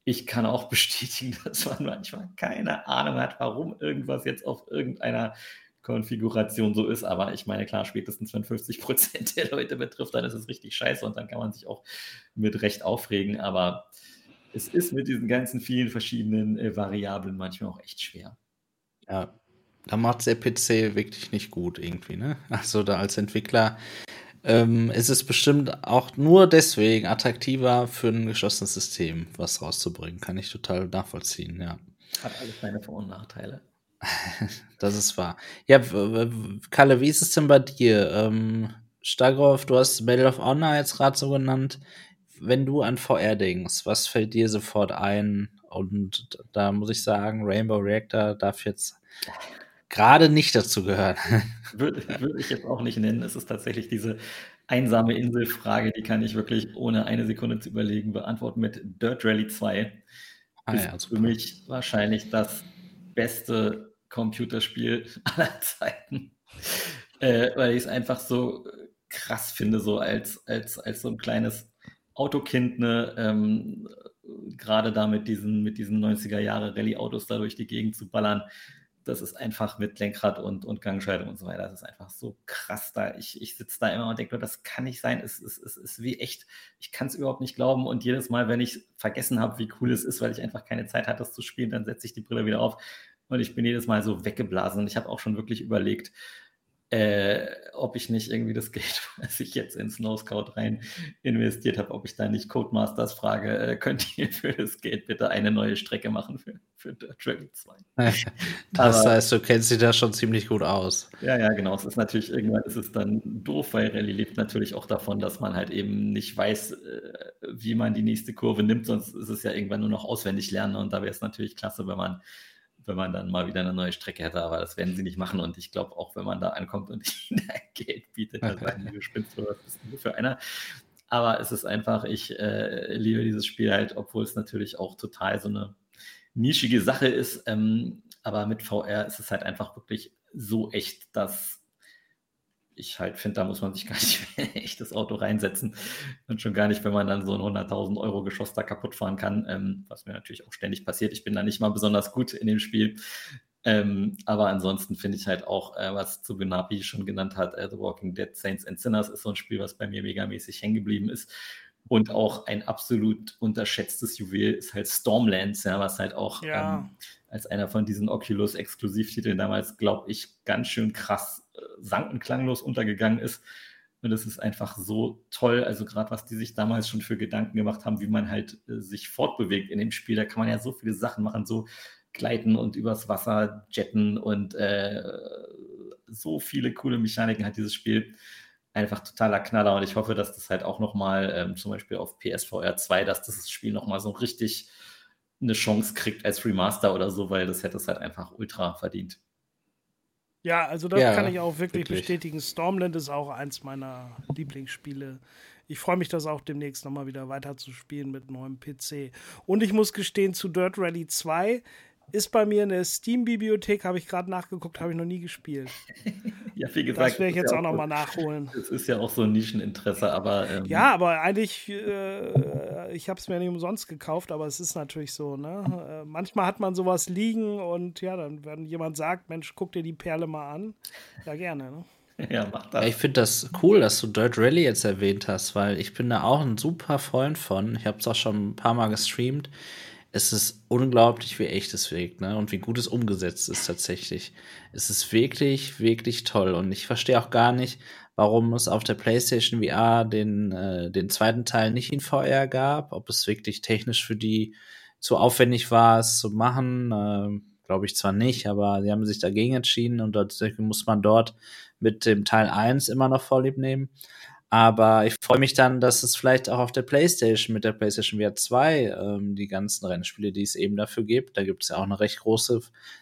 ich kann auch <laughs> bestätigen, dass man manchmal keine Ahnung hat, warum irgendwas jetzt auf irgendeiner Konfiguration so ist. Aber ich meine, klar, spätestens wenn 50 Prozent der Leute betrifft, dann ist es richtig scheiße und dann kann man sich auch mit Recht aufregen. Aber es ist mit diesen ganzen vielen verschiedenen äh, Variablen manchmal auch echt schwer. Ja, da macht der PC wirklich nicht gut irgendwie, ne? Also da als Entwickler ähm, ist es bestimmt auch nur deswegen attraktiver für ein geschlossenes System, was rauszubringen. Kann ich total nachvollziehen, ja. Hat alles seine Vor- und Nachteile. <laughs> das ist wahr. Ja, Kalle, wie ist es denn bei dir? Ähm, Stagroff, du hast Medal of Honor jetzt gerade so genannt. Wenn du an VR denkst, was fällt dir sofort ein? Und da muss ich sagen, Rainbow Reactor darf jetzt gerade nicht dazu gehören. <laughs> Würde, würde ich jetzt auch nicht nennen. Es ist tatsächlich diese einsame Inselfrage, die kann ich wirklich ohne eine Sekunde zu überlegen beantworten mit Dirt Rally 2. Ah, ist ja, für mich wahrscheinlich das beste Computerspiel <laughs> aller Zeiten. Äh, weil ich es einfach so krass finde, so als, als, als so ein kleines Autokind, ne, ähm, gerade da mit diesen, mit diesen 90er Jahre Rallye-Autos da durch die Gegend zu ballern das ist einfach mit Lenkrad und, und Gangschaltung und so weiter. Das ist einfach so krass da. Ich, ich sitze da immer und denke, das kann nicht sein. Es, es, es ist wie echt. Ich kann es überhaupt nicht glauben. Und jedes Mal, wenn ich vergessen habe, wie cool es ist, weil ich einfach keine Zeit hatte, das zu spielen, dann setze ich die Brille wieder auf und ich bin jedes Mal so weggeblasen. Und ich habe auch schon wirklich überlegt, äh, ob ich nicht irgendwie das <laughs> Geld, was ich jetzt in Snow Scout rein investiert habe, ob ich da nicht Codemasters frage, äh, könnt ihr für das Geld bitte eine neue Strecke machen für, für Dirt Rally <laughs> 2? das Aber, heißt, du kennst dich da schon ziemlich gut aus. Ja, ja, genau. Es ist natürlich, irgendwann ist es dann doof, weil Rallye lebt natürlich auch davon, dass man halt eben nicht weiß, äh, wie man die nächste Kurve nimmt, sonst ist es ja irgendwann nur noch auswendig lernen und da wäre es natürlich klasse, wenn man wenn man dann mal wieder eine neue Strecke hätte, aber das werden sie nicht machen. Und ich glaube, auch wenn man da ankommt und <laughs> ihnen Geld bietet, dann sagen die, du spinnst oder was bist du für einer? Aber es ist einfach, ich äh, liebe dieses Spiel halt, obwohl es natürlich auch total so eine nischige Sache ist. Ähm, aber mit VR ist es halt einfach wirklich so echt, dass ich halt finde, da muss man sich gar nicht <laughs> mehr ein echtes Auto reinsetzen. Und schon gar nicht, wenn man dann so ein 100.000 Euro Geschoss da kaputt fahren kann, ähm, was mir natürlich auch ständig passiert. Ich bin da nicht mal besonders gut in dem Spiel. Ähm, aber ansonsten finde ich halt auch, äh, was Tsugunapi schon genannt hat, äh, The Walking Dead Saints and Sinners ist so ein Spiel, was bei mir megamäßig hängen geblieben ist. Und auch ein absolut unterschätztes Juwel ist halt Stormlands, ja, was halt auch ja. ähm, als einer von diesen Oculus-Exklusivtiteln damals, glaube ich, ganz schön krass äh, sankenklanglos untergegangen ist. Und es ist einfach so toll, also gerade was die sich damals schon für Gedanken gemacht haben, wie man halt äh, sich fortbewegt in dem Spiel. Da kann man ja so viele Sachen machen, so gleiten und übers Wasser jetten und äh, so viele coole Mechaniken hat dieses Spiel. Einfach totaler Knaller und ich hoffe, dass das halt auch nochmal ähm, zum Beispiel auf PSVR 2, dass das Spiel nochmal so richtig eine Chance kriegt als Remaster oder so, weil das hätte es halt einfach ultra verdient. Ja, also das ja, kann ich auch wirklich, wirklich, bestätigen. Stormland ist auch eins meiner Lieblingsspiele. Ich freue mich, das auch demnächst nochmal wieder weiter zu spielen mit neuem PC. Und ich muss gestehen, zu Dirt Rally 2 ist bei mir in der Steam-Bibliothek, habe ich gerade nachgeguckt, habe ich noch nie gespielt. <laughs> ja, wie gesagt. Das werde ich jetzt auch, auch nochmal nachholen. <laughs> Es ist ja auch so ein Nischeninteresse, aber. Ähm, ja, aber eigentlich, äh, ich habe es mir nicht umsonst gekauft, aber es ist natürlich so, ne? Äh, manchmal hat man sowas liegen und ja, dann, wenn jemand sagt, Mensch, guck dir die Perle mal an, ja, gerne, ne? <laughs> Ja, mach das. Ja, ich finde das cool, dass du Dirt Rally jetzt erwähnt hast, weil ich bin da auch ein super Freund von. Ich habe es auch schon ein paar Mal gestreamt es ist unglaublich, wie echt es wirkt, ne? Und wie gut es umgesetzt ist tatsächlich. Es ist wirklich, wirklich toll. Und ich verstehe auch gar nicht, warum es auf der PlayStation VR den, äh, den zweiten Teil nicht in VR gab. Ob es wirklich technisch für die zu aufwendig war, es zu machen, äh, glaube ich zwar nicht, aber sie haben sich dagegen entschieden und deswegen muss man dort mit dem Teil 1 immer noch vorlieb nehmen. Aber ich freue mich dann, dass es vielleicht auch auf der PlayStation mit der PlayStation VR 2 ähm, die ganzen Rennspiele, die es eben dafür gibt, da gibt es ja auch eine recht große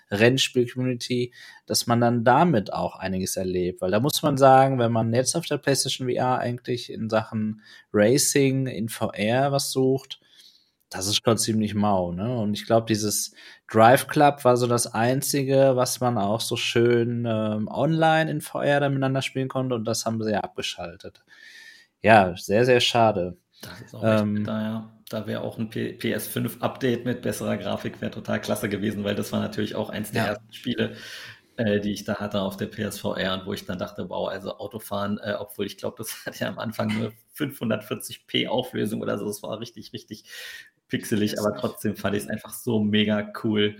Rennspiel-Community, dass man dann damit auch einiges erlebt. Weil da muss man sagen, wenn man jetzt auf der PlayStation VR eigentlich in Sachen Racing in VR was sucht, das ist schon ziemlich mau, ne? Und ich glaube, dieses Drive Club war so das einzige, was man auch so schön ähm, online in VR dann miteinander spielen konnte und das haben sie ja abgeschaltet. Ja, sehr, sehr schade. Das ist auch ähm, da, ja. Da wäre auch ein PS5-Update mit besserer Grafik wäre total klasse gewesen, weil das war natürlich auch eins der ja. ersten Spiele, äh, die ich da hatte auf der PSVR und wo ich dann dachte, wow, also Autofahren, äh, obwohl ich glaube, das <laughs> hat ja am Anfang nur 540p Auflösung oder so, das war richtig, richtig pixelig, aber trotzdem fand ich es einfach so mega cool.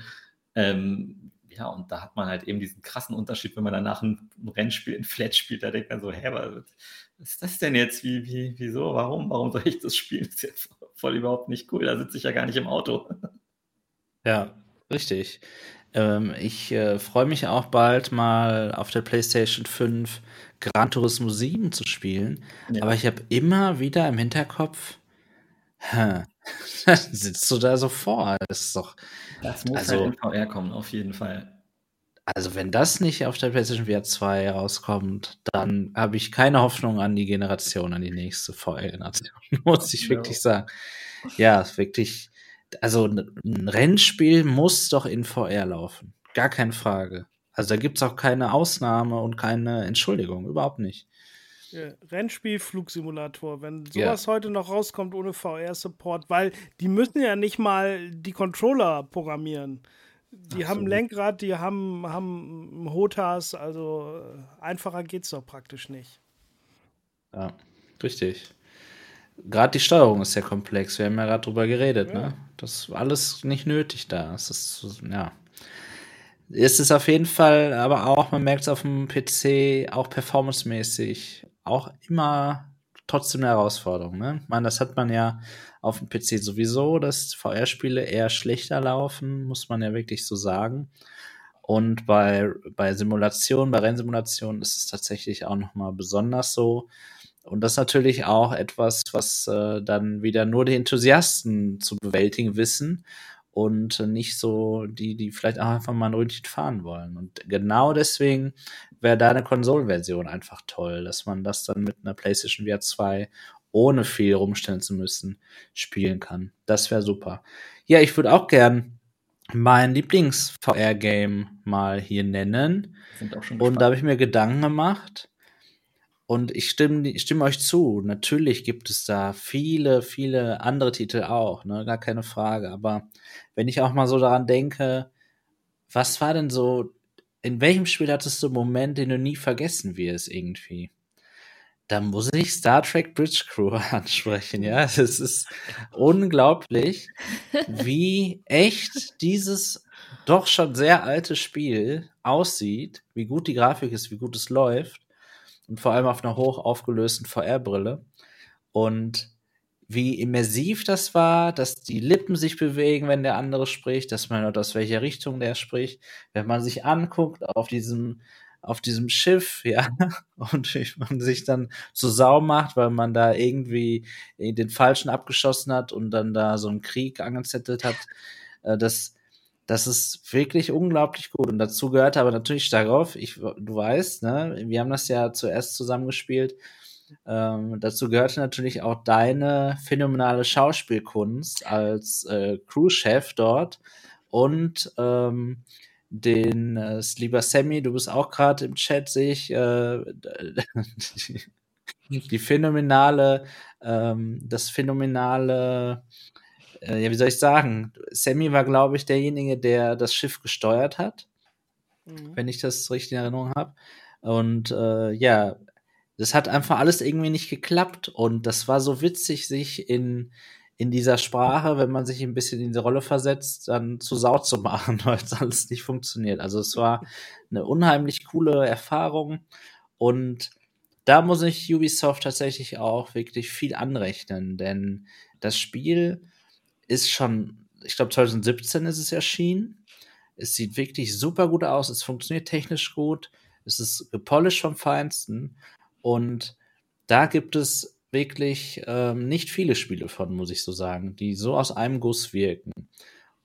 Ähm, ja, und da hat man halt eben diesen krassen Unterschied, wenn man danach ein, Rennspiel in Flat spielt, da denkt man so, hä, was ist das denn jetzt? Wie, wie, wieso? Warum? Warum soll ich das spielen? Das <laughs> ist jetzt voll überhaupt nicht cool. Da sitze ich ja gar nicht im Auto. <laughs> Ja, richtig. Ähm, ich äh, freue mich auch bald mal auf der PlayStation 5 Gran Turismo 7 zu spielen. Ja. Aber ich habe immer wieder im Hinterkopf, hä, <laughs> sitzt du da so vor? Das ist doch. Das muss also, halt in VR kommen, auf jeden Fall. Also, wenn das nicht auf der PlayStation VR 2 rauskommt, dann habe ich keine Hoffnung an die Generation, an die nächste VR-Generation, <laughs> muss ich wirklich sagen. Ja, wirklich. Also, ein Rennspiel muss doch in VR laufen. Gar keine Frage. Also, da gibt es auch keine Ausnahme und keine Entschuldigung, überhaupt nicht. Rennspiel, Flugsimulator, wenn sowas ja. heute noch rauskommt ohne VR-Support, weil die müssen ja nicht mal die Controller programmieren. Die Ach haben so. ein Lenkrad, die haben, haben Hotas, also äh, einfacher geht's doch praktisch nicht. Ja, richtig. Gerade die Steuerung ist sehr komplex. Wir haben ja gerade drüber geredet, ja. ne? Das ist alles nicht nötig da. Es ist, ja. Es ist auf jeden Fall, aber auch, man merkt es auf dem PC, auch performancemäßig auch immer trotzdem eine Herausforderung. Ne? Ich meine, das hat man ja auf dem PC sowieso, dass VR-Spiele eher schlechter laufen, muss man ja wirklich so sagen. Und bei, bei Simulationen, bei Rennsimulationen ist es tatsächlich auch nochmal besonders so. Und das ist natürlich auch etwas, was äh, dann wieder nur die Enthusiasten zu bewältigen wissen und nicht so die, die vielleicht auch einfach mal ein Ründchen fahren wollen. Und genau deswegen wäre da eine Konsolenversion einfach toll, dass man das dann mit einer PlayStation VR 2 ohne viel rumstellen zu müssen, spielen kann. Das wäre super. Ja, ich würde auch gern mein Lieblings-VR-Game mal hier nennen. Und da habe ich mir Gedanken gemacht. Und ich stimme, ich stimme euch zu. Natürlich gibt es da viele, viele andere Titel auch, ne? Gar keine Frage. Aber wenn ich auch mal so daran denke, was war denn so, in welchem Spiel hattest du einen Moment, den du nie vergessen wirst, irgendwie? Da muss ich Star Trek Bridge Crew <laughs> ansprechen, ja. Es ist unglaublich, <laughs> wie echt dieses doch schon sehr alte Spiel aussieht, wie gut die Grafik ist, wie gut es läuft und vor allem auf einer hoch aufgelösten VR-Brille. Und wie immersiv das war, dass die Lippen sich bewegen, wenn der andere spricht, dass man hört, aus welcher Richtung der spricht. Wenn man sich anguckt auf diesem, auf diesem Schiff, <laughs> ja, und man sich dann zu Sau macht, weil man da irgendwie den Falschen abgeschossen hat und dann da so einen Krieg angezettelt hat, äh, das, das ist wirklich unglaublich gut. Und dazu gehört aber natürlich darauf, ich, du weißt, ne, wir haben das ja zuerst zusammengespielt. Ähm, dazu gehörte natürlich auch deine phänomenale Schauspielkunst als äh, Crewchef dort und ähm, den äh, lieber Sammy, du bist auch gerade im Chat, sehe ich, äh, die, <laughs> die phänomenale, ähm, das phänomenale äh, ja, wie soll ich sagen? Sammy war, glaube ich, derjenige, der das Schiff gesteuert hat, mhm. wenn ich das richtig in Erinnerung habe. Und äh, ja, das hat einfach alles irgendwie nicht geklappt. Und das war so witzig, sich in, in dieser Sprache, wenn man sich ein bisschen in die Rolle versetzt, dann zu Sau zu machen, <laughs> weil es alles nicht funktioniert. Also es war eine unheimlich coole Erfahrung. Und da muss ich Ubisoft tatsächlich auch wirklich viel anrechnen, denn das Spiel ist schon, ich glaube 2017 ist es erschienen. Es sieht wirklich super gut aus, es funktioniert technisch gut, es ist gepolished vom Feinsten und da gibt es wirklich ähm, nicht viele Spiele von, muss ich so sagen, die so aus einem Guss wirken.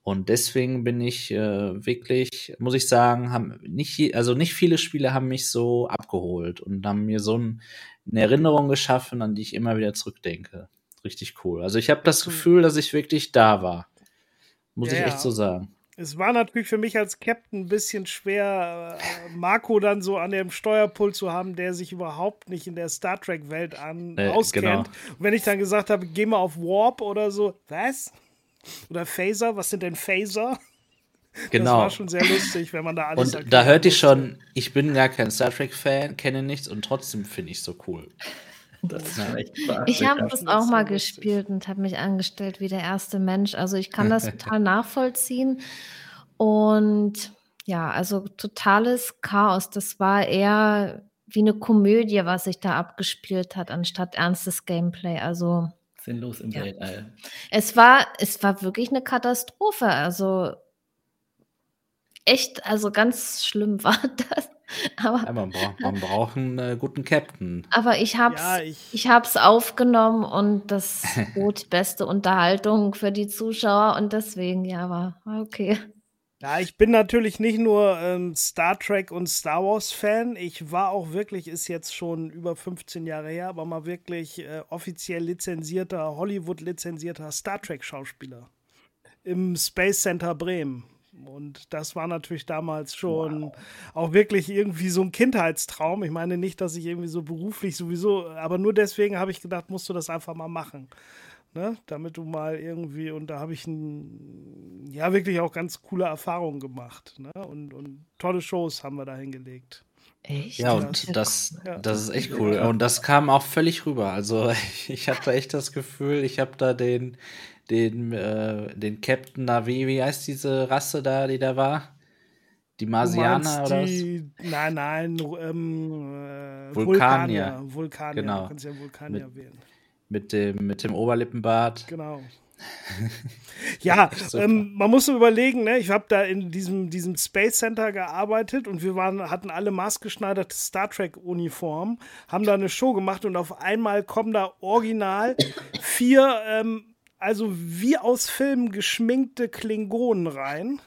Und deswegen bin ich äh, wirklich, muss ich sagen, haben nicht, also nicht viele Spiele haben mich so abgeholt und haben mir so ein, eine Erinnerung geschaffen, an die ich immer wieder zurückdenke richtig cool. Also ich habe das Gefühl, dass ich wirklich da war. Muss ja, ich echt so sagen. Es war natürlich für mich als Captain ein bisschen schwer, äh, Marco dann so an dem Steuerpult zu haben, der sich überhaupt nicht in der Star Trek-Welt an äh, auskennt. Genau. Und wenn ich dann gesagt habe, geh mal auf Warp oder so, was? Oder Phaser, was sind denn Phaser? <laughs> Genau. Das war schon sehr lustig, wenn man da alles Und da hörte ich schon, ich bin gar kein Star Trek-Fan, kenne nichts und trotzdem finde ich es so cool. Ich habe das auch mal gespielt und habe mich angestellt wie der erste Mensch. Also ich kann das <laughs> total nachvollziehen. Und ja, also totales Chaos. Das war eher wie eine Komödie, was sich da abgespielt hat, anstatt ernstes Gameplay. Also sinnlos im ja. Weltall. Es war, es war wirklich eine Katastrophe. Also echt, also ganz schlimm <laughs> war das. <laughs> Aber, ja, man, braucht, man braucht einen äh, guten Captain. Aber ich hab's, ja, ich, ich hab's aufgenommen und das <laughs> bot beste Unterhaltung für die Zuschauer und deswegen, ja, war, war okay. Ja, ich bin natürlich nicht nur ähm, Star Trek und Star Wars Fan. Ich war auch wirklich, ist jetzt schon über 15 Jahre her, aber mal wirklich äh, offiziell lizenzierter, Hollywood lizenzierter Star Trek Schauspieler im Space Center Bremen. Und das war natürlich damals schon wow. auch wirklich irgendwie so ein Kindheitstraum. Ich meine nicht, dass ich irgendwie so beruflich sowieso, aber nur deswegen habe ich gedacht, musst du das einfach mal machen. Ne? Damit du mal irgendwie, und da habe ich ein, ja wirklich auch ganz coole Erfahrungen gemacht. Ne? Und, und tolle Shows haben wir da hingelegt. Echt? Ja, und das, das ist echt cool. Und das kam auch völlig rüber. Also <laughs> ich hatte echt das Gefühl, ich habe da den, den, äh, den Captain da, wie, heißt diese Rasse da, die da war? Die Marsianer oder die, was? Nein, nein, ähm, äh, Vulkanier. Vulkanier. Vulkanier. Genau. Du kannst ja Vulkanier mit, wählen. Mit dem, mit dem Oberlippenbart. Genau. <laughs> ja, ähm, man muss überlegen, ne? ich habe da in diesem, diesem Space Center gearbeitet und wir waren, hatten alle maßgeschneiderte Star Trek-Uniformen, haben da eine Show gemacht und auf einmal kommen da original vier ähm, also wie aus Filmen geschminkte Klingonen rein.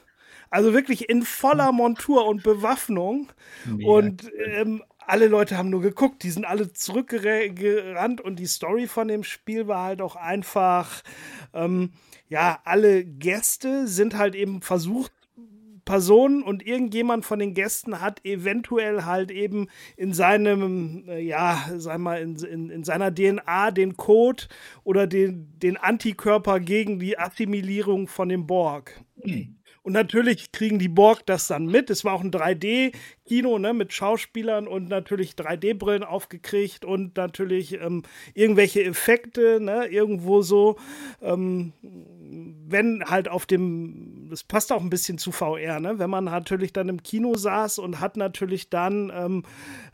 Also wirklich in voller Montur und Bewaffnung. Mega und ähm, alle Leute haben nur geguckt, die sind alle zurückgerannt und die Story von dem Spiel war halt auch einfach, ähm, ja, alle Gäste sind halt eben versucht, Personen und irgendjemand von den Gästen hat eventuell halt eben in seinem, äh, ja, sag mal, in, in, in seiner DNA den Code oder den, den Antikörper gegen die Assimilierung von dem Borg. Mhm. Und natürlich kriegen die Borg das dann mit. Es war auch ein 3D-Kino ne, mit Schauspielern und natürlich 3D-Brillen aufgekriegt und natürlich ähm, irgendwelche Effekte, ne, irgendwo so. Ähm, wenn halt auf dem, das passt auch ein bisschen zu VR, ne? wenn man natürlich dann im Kino saß und hat natürlich dann ähm,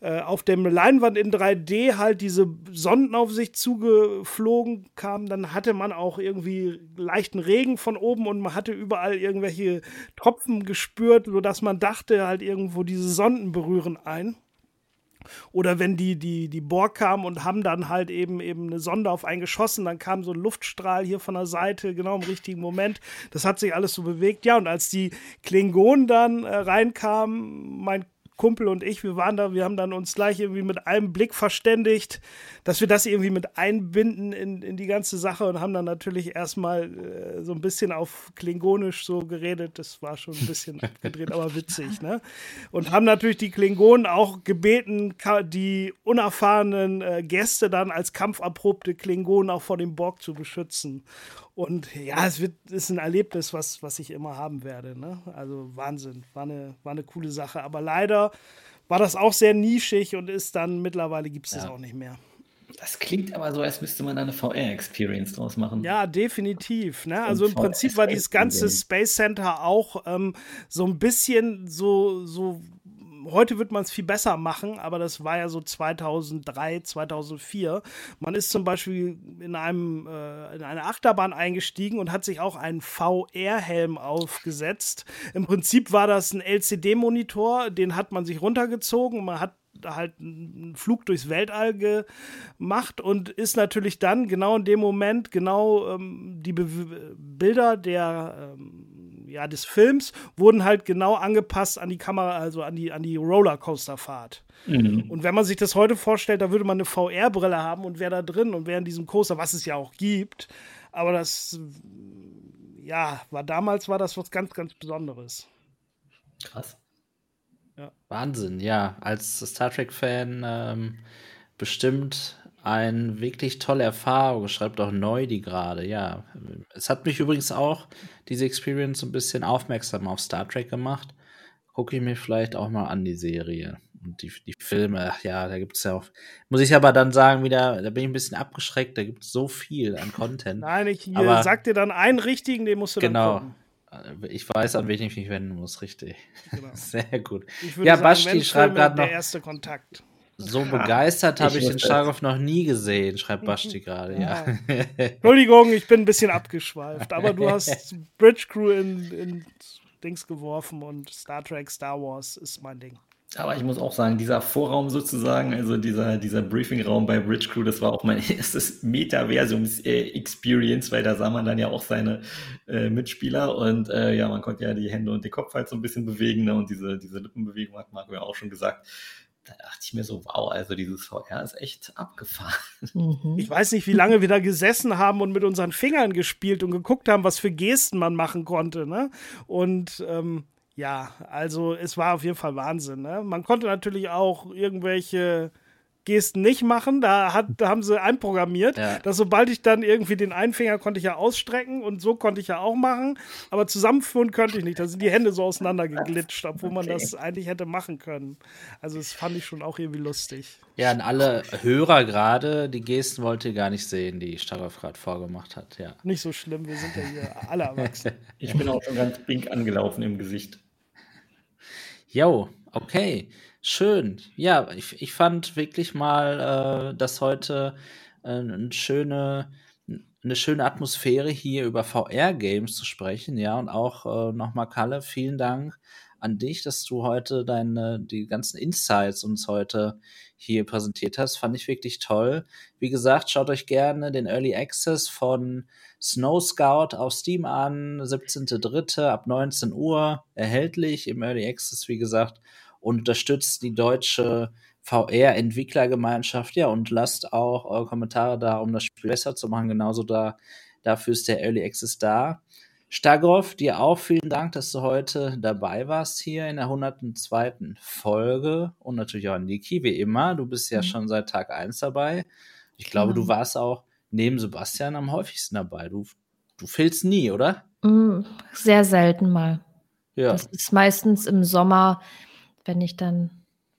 äh, auf dem Leinwand in 3D halt diese Sonden auf sich zugeflogen kamen, dann hatte man auch irgendwie leichten Regen von oben und man hatte überall irgendwelche Tropfen gespürt, sodass man dachte halt irgendwo diese Sonden berühren ein. Oder wenn die, die, die Borg kamen und haben dann halt eben, eben eine Sonde auf einen geschossen, dann kam so ein Luftstrahl hier von der Seite, genau im richtigen Moment. Das hat sich alles so bewegt. Ja, und als die Klingonen dann äh, reinkamen, mein Kumpel und ich, wir waren da, wir haben dann uns gleich irgendwie mit einem Blick verständigt, dass wir das irgendwie mit einbinden in, in die ganze Sache und haben dann natürlich erstmal äh, so ein bisschen auf Klingonisch so geredet. Das war schon ein bisschen <laughs> abgedreht, aber witzig, ne? Und haben natürlich die Klingonen auch gebeten, die unerfahrenen äh, Gäste dann als kampferprobte Klingonen auch vor dem Borg zu beschützen. Und ja, es wird, ist ein Erlebnis, was, was ich immer haben werde. Ne? Also Wahnsinn, war eine, war eine coole Sache. Aber leider war das auch sehr nischig und ist dann mittlerweile gibt es ja. das auch nicht mehr. Das klingt aber so, als müsste man da eine VR-Experience draus machen. Ja, definitiv. Ne? Also im Prinzip war dieses ganze Space Center auch ähm, so ein bisschen so, so heute wird man es viel besser machen, aber das war ja so 2003, 2004. Man ist zum Beispiel in, einem, äh, in eine Achterbahn eingestiegen und hat sich auch einen VR-Helm aufgesetzt. Im Prinzip war das ein LCD-Monitor, den hat man sich runtergezogen. Man hat halt einen Flug durchs Weltall gemacht und ist natürlich dann genau in dem Moment genau ähm, die Be Bilder der ähm, ja, des Films wurden halt genau angepasst an die Kamera, also an die, an die Rollercoaster-Fahrt. Mhm. Und wenn man sich das heute vorstellt, da würde man eine VR-Brille haben und wäre da drin und wäre in diesem Coaster, was es ja auch gibt. Aber das, ja, war damals war das was ganz, ganz Besonderes. Krass. Ja. Wahnsinn, ja. Als Star Trek-Fan ähm, bestimmt eine wirklich tolle Erfahrung, schreibt auch Neudi gerade, ja. Es hat mich übrigens auch, diese Experience, ein bisschen aufmerksam auf Star Trek gemacht. Gucke ich mir vielleicht auch mal an, die Serie. Und die, die Filme, ja, da gibt es ja auch. Muss ich aber dann sagen, wieder, da bin ich ein bisschen abgeschreckt, da gibt es so viel an Content. Nein, ich aber, sag dir dann einen richtigen, den musst du genau, dann gucken. Ich weiß, an wen ich mich wenden muss, richtig. Genau. <laughs> Sehr gut. Ja, sagen, Basti schreibt gerade noch. Der erste Kontakt. So <laughs> begeistert habe ich, ich den Starkov noch nie gesehen, schreibt Basti gerade, ja. ja. <laughs> Entschuldigung, ich bin ein bisschen abgeschweift, aber du hast <laughs> Bridge Crew in, in Dings geworfen und Star Trek, Star Wars ist mein Ding. Aber ich muss auch sagen, dieser Vorraum sozusagen, also dieser, dieser Briefingraum bei Bridge Crew, das war auch mein erstes Metaversums-Experience, weil da sah man dann ja auch seine äh, Mitspieler und äh, ja, man konnte ja die Hände und den Kopf halt so ein bisschen bewegen ne? und diese, diese Lippenbewegung hat Marco ja auch schon gesagt da dachte ich mir so, wow, also dieses VR ist echt abgefahren. Mhm. Ich weiß nicht, wie lange wir da gesessen haben und mit unseren Fingern gespielt und geguckt haben, was für Gesten man machen konnte. Ne? Und ähm, ja, also es war auf jeden Fall Wahnsinn. Ne? Man konnte natürlich auch irgendwelche Gesten nicht machen. Da, hat, da haben sie einprogrammiert, ja. dass sobald ich dann irgendwie den einen Finger konnte ich ja ausstrecken und so konnte ich ja auch machen, aber zusammenführen könnte ich nicht. Da sind die Hände so auseinandergeglitscht, obwohl man okay. das eigentlich hätte machen können. Also das fand ich schon auch irgendwie lustig. Ja, an alle Hörer gerade, die Gesten wollt ihr gar nicht sehen, die Starov gerade vorgemacht hat. Ja. Nicht so schlimm, wir sind ja hier alle erwachsen. Ich bin auch schon ganz pink angelaufen im Gesicht. Jo, okay. Schön. Ja, ich, ich fand wirklich mal, äh, dass heute äh, eine schöne, eine schöne Atmosphäre hier über VR-Games zu sprechen, ja, und auch äh, nochmal Kalle, vielen Dank an dich, dass du heute deine, die ganzen Insights uns heute hier präsentiert hast. Fand ich wirklich toll. Wie gesagt, schaut euch gerne den Early Access von Snow Scout auf Steam an. 17.3. ab 19 Uhr erhältlich im Early Access, wie gesagt und unterstützt die deutsche VR-Entwicklergemeinschaft. Ja, und lasst auch eure Kommentare da, um das Spiel besser zu machen. Genauso da, dafür ist der Early Access da. Stagov, dir auch vielen Dank, dass du heute dabei warst hier in der 102. Folge und natürlich auch Niki, wie immer. Du bist ja mhm. schon seit Tag 1 dabei. Ich glaube, genau. du warst auch neben Sebastian am häufigsten dabei. Du, du fehlst nie, oder? Mm, sehr selten mal. Ja. Das ist meistens im Sommer, wenn ich dann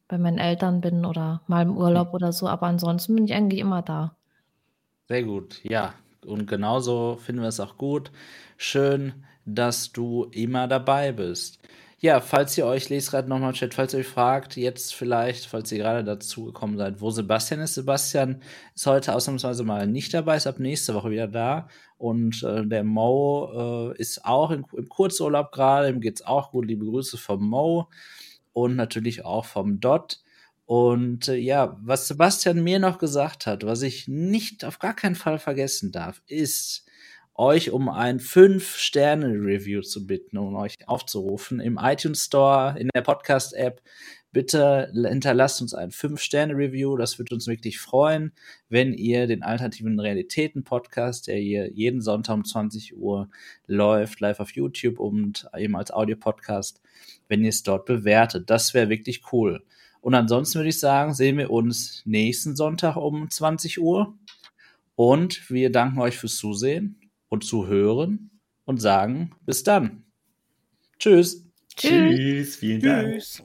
bei meinen Eltern bin oder mal im Urlaub hm. oder so, aber ansonsten bin ich eigentlich immer da. Sehr gut, ja. Und genauso finden wir es auch gut. Schön, dass du immer dabei bist. Ja, falls ihr euch, lest gerade nochmal Chat, falls ihr euch fragt, jetzt vielleicht, falls ihr gerade dazu gekommen seid, wo Sebastian ist. Sebastian ist heute ausnahmsweise mal nicht dabei, ist ab nächste Woche wieder da. Und äh, der Mo äh, ist auch in, im Kurzurlaub gerade, ihm geht's auch gut. Liebe Grüße vom Mo und natürlich auch vom Dot. Und äh, ja, was Sebastian mir noch gesagt hat, was ich nicht auf gar keinen Fall vergessen darf, ist, euch um ein 5-Sterne-Review zu bitten, um euch aufzurufen. Im iTunes Store, in der Podcast-App, bitte hinterlasst uns ein 5-Sterne-Review. Das würde uns wirklich freuen, wenn ihr den Alternativen Realitäten-Podcast, der hier jeden Sonntag um 20 Uhr läuft, live auf YouTube und eben als Audio-Podcast, wenn ihr es dort bewertet. Das wäre wirklich cool. Und ansonsten würde ich sagen, sehen wir uns nächsten Sonntag um 20 Uhr. Und wir danken euch fürs Zusehen und Zuhören und sagen bis dann. Tschüss. Tschüss. Vielen Dank. Tschüss.